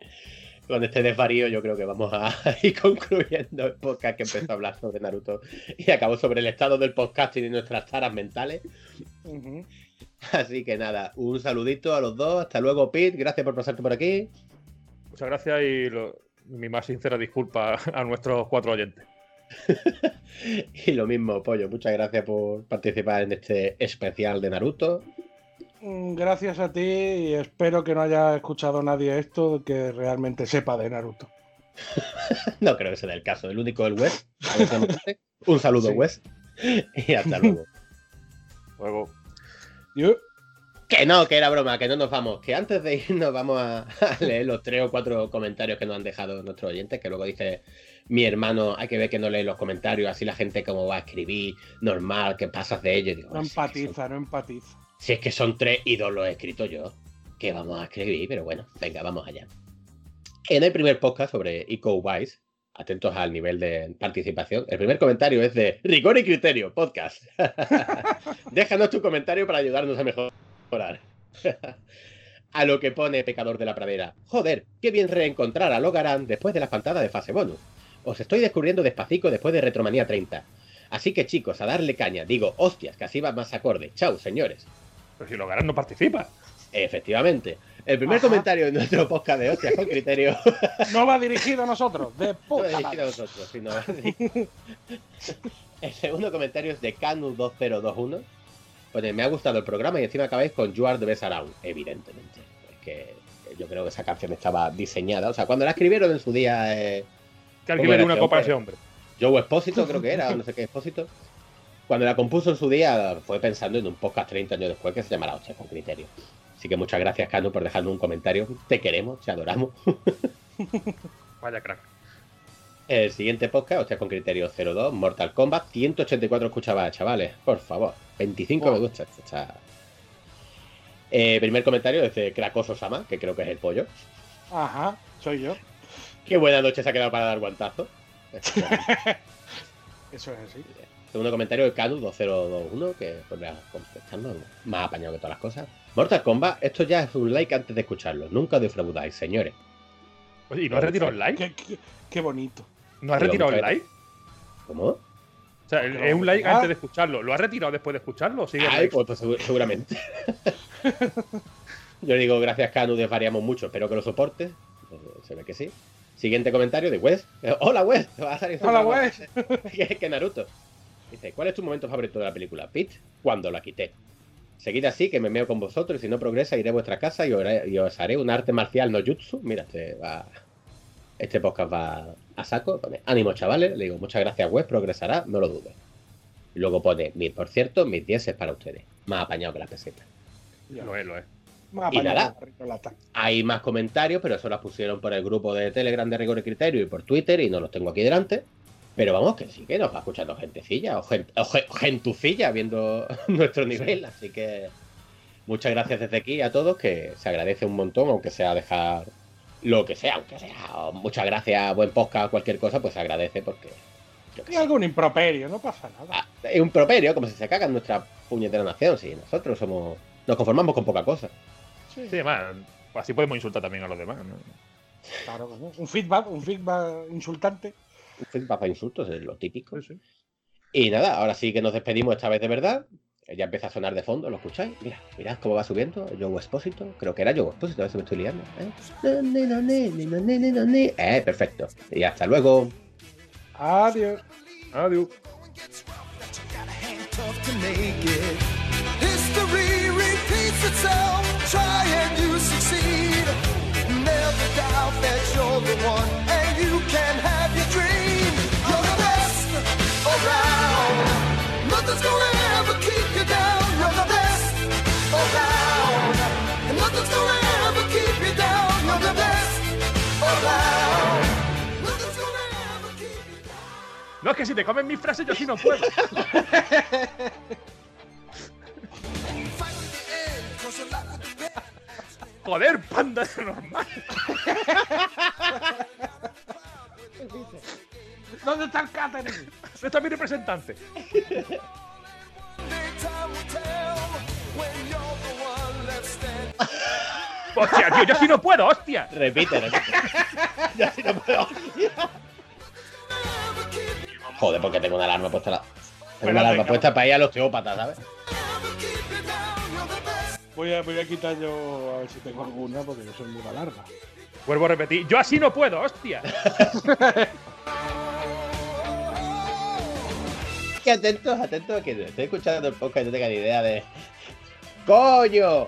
Con este desvarío yo creo que vamos a ir concluyendo el podcast que empezó a hablar sobre Naruto y acabó sobre el estado del podcasting y nuestras taras mentales. Así que nada, un saludito a los dos. Hasta luego, Pete. Gracias por pasarte por aquí. Muchas gracias y lo- mi más sincera disculpa a nuestros cuatro oyentes. Y lo mismo, Pollo. Muchas gracias por participar en este especial de Naruto. Mm, Gracias a ti y espero que no haya escuchado nadie esto que realmente sepa de Naruto. No creo que sea el caso. El único el West. Un saludo, Sí. West. Y hasta luego. Luego, Yo- Que no, que era broma, que no nos vamos. Que antes de irnos vamos a, a leer los tres o cuatro comentarios que nos han dejado nuestros oyentes. Que luego dice mi hermano, hay que ver que no lee los comentarios. Así la gente como va a escribir, normal, que pasas de ello. Digo, no "Si es que son- empatiza, no empatiza. Si es que son tres y dos los he escrito yo. Que vamos a escribir, pero bueno, venga, vamos allá. En el primer podcast sobre Eco Wise, atentos al nivel de participación, el primer comentario es de Rigor y Criterio, podcast. Déjanos tu comentario para ayudarnos a mejorar. a lo que pone Pecador de la Pradera. Joder, qué bien reencontrar a Logarán después de la fantada de fase bonus. Os estoy descubriendo despacito después de Retromanía 30. Así que chicos, a darle caña. Digo, hostias, que así va más acorde. Chao, señores. pero si Logarán no participa. Efectivamente. El primer Ajá. comentario en nuestro podcast de hostias con criterio No va dirigido a nosotros, de no puta es dirigido madre. a nosotros, sino El segundo comentario es de Canu2021. Pone, me ha gustado el programa y encima acabáis con You Are the Best Around, evidentemente. Es que yo creo que esa canción estaba diseñada. O sea, cuando la escribieron en su día eh, Que ¿Cómo alguien una este copa a ese hombre. Joe Espósito, creo que era, o no sé qué Espósito. Cuando la compuso en su día, fue pensando en un podcast 30 años después que se llamará Hostias con Criterio. Así que muchas gracias, Canu, por dejarnos un comentario. Te queremos, te adoramos. Vaya crack. El siguiente podcast, Hostias con Criterio 02, Mortal Kombat, 184 escuchadas, chavales. Por favor, 25 me Wow. gusta. está- Eh, primer comentario es de Krakoso Sama, que creo que es el pollo. Ajá, soy yo. Qué buena noche se ha quedado para dar guantazo. Eso es así. Segundo comentario de Cadu2021, que podría contestarnos más apañado que todas las cosas. Mortal Kombat, esto ya es un like antes de escucharlo. Nunca defraudáis, señores. Oye, ¿y no has retirado el like? Qué, qué- qué bonito. ¿No has retirado el like? ¿Cómo? O sea, el- es un like antes de escucharlo. ¿Lo has retirado después de escucharlo sigue Ay, pues, pues, segu- seguramente. Yo digo, gracias Canu, desvariamos mucho. Espero que lo soportes. Eh, Se ve que sí. Siguiente comentario de Wes. Eh, Hola Wes. Va a salir Hola, Wes. que, Naruto. Dice, ¿cuál es tu momento favorito de la película? Pete, cuando la quité. Seguid así, que me meo con vosotros y si no progresa iré a vuestra casa y os, haré- y os haré un arte marcial no jutsu. Mira, este, va, este podcast va a saco. Pone, ánimo chavales. Le digo, muchas gracias Wes, progresará, no lo dudes. Y luego pone, "Mi- por cierto, mis 10 es para ustedes. Más apañado que las pesetas. Lo es, lo es. Más Y nada. Hay más comentarios, pero eso las pusieron por el grupo de Telegram de Rigor y Criterio y por Twitter y no los tengo aquí delante. Pero vamos, que sí que nos va escuchando gentecilla o, gen- o gen- gentucilla viendo nuestro nivel. Así que muchas gracias desde aquí a todos, que se agradece un montón, aunque sea dejar lo que sea, aunque sea muchas gracias, buen podcast, cualquier cosa, pues se agradece porque yo qué Y sé. algún improperio, no pasa nada. es un properio, como si se caga en nuestra puñetera nación. Si nosotros somos nos conformamos con poca cosa. Sí, además, así podemos insultar también a los demás. ¿no? Claro, que no. un feedback, un feedback insultante. Un feedback para insultos es lo típico. Y nada, ahora sí que nos despedimos esta vez de verdad. Ya empieza a sonar de fondo, ¿lo escucháis? Mira, mirad cómo va subiendo. Joe Expósito, creo que era Joe Expósito, a ver si me estoy liando. ¿eh? Eh, perfecto. Y hasta luego. Adiós. Adiós. Try and you succeed. Never doubt that you're the one, No, es que si te comen mis frases, yo sí no puedo. Joder, panda de normal. ¿Dónde está el catering? ¿Dónde está mi representante? Hostia, tío, yo sí no puedo, hostia. Repite, repite. ya si no puedo. Joder, porque tengo una alarma puesta. La... Tengo una alarma puesta para ir al osteópata, ¿sabes? Voy a, voy a quitar yo a ver si tengo alguna porque yo soy muy larga. Vuelvo a repetir, yo así no puedo, hostia. Que atentos, atentos, que estoy escuchando el podcast y no tenga ni idea de. ¡Coño!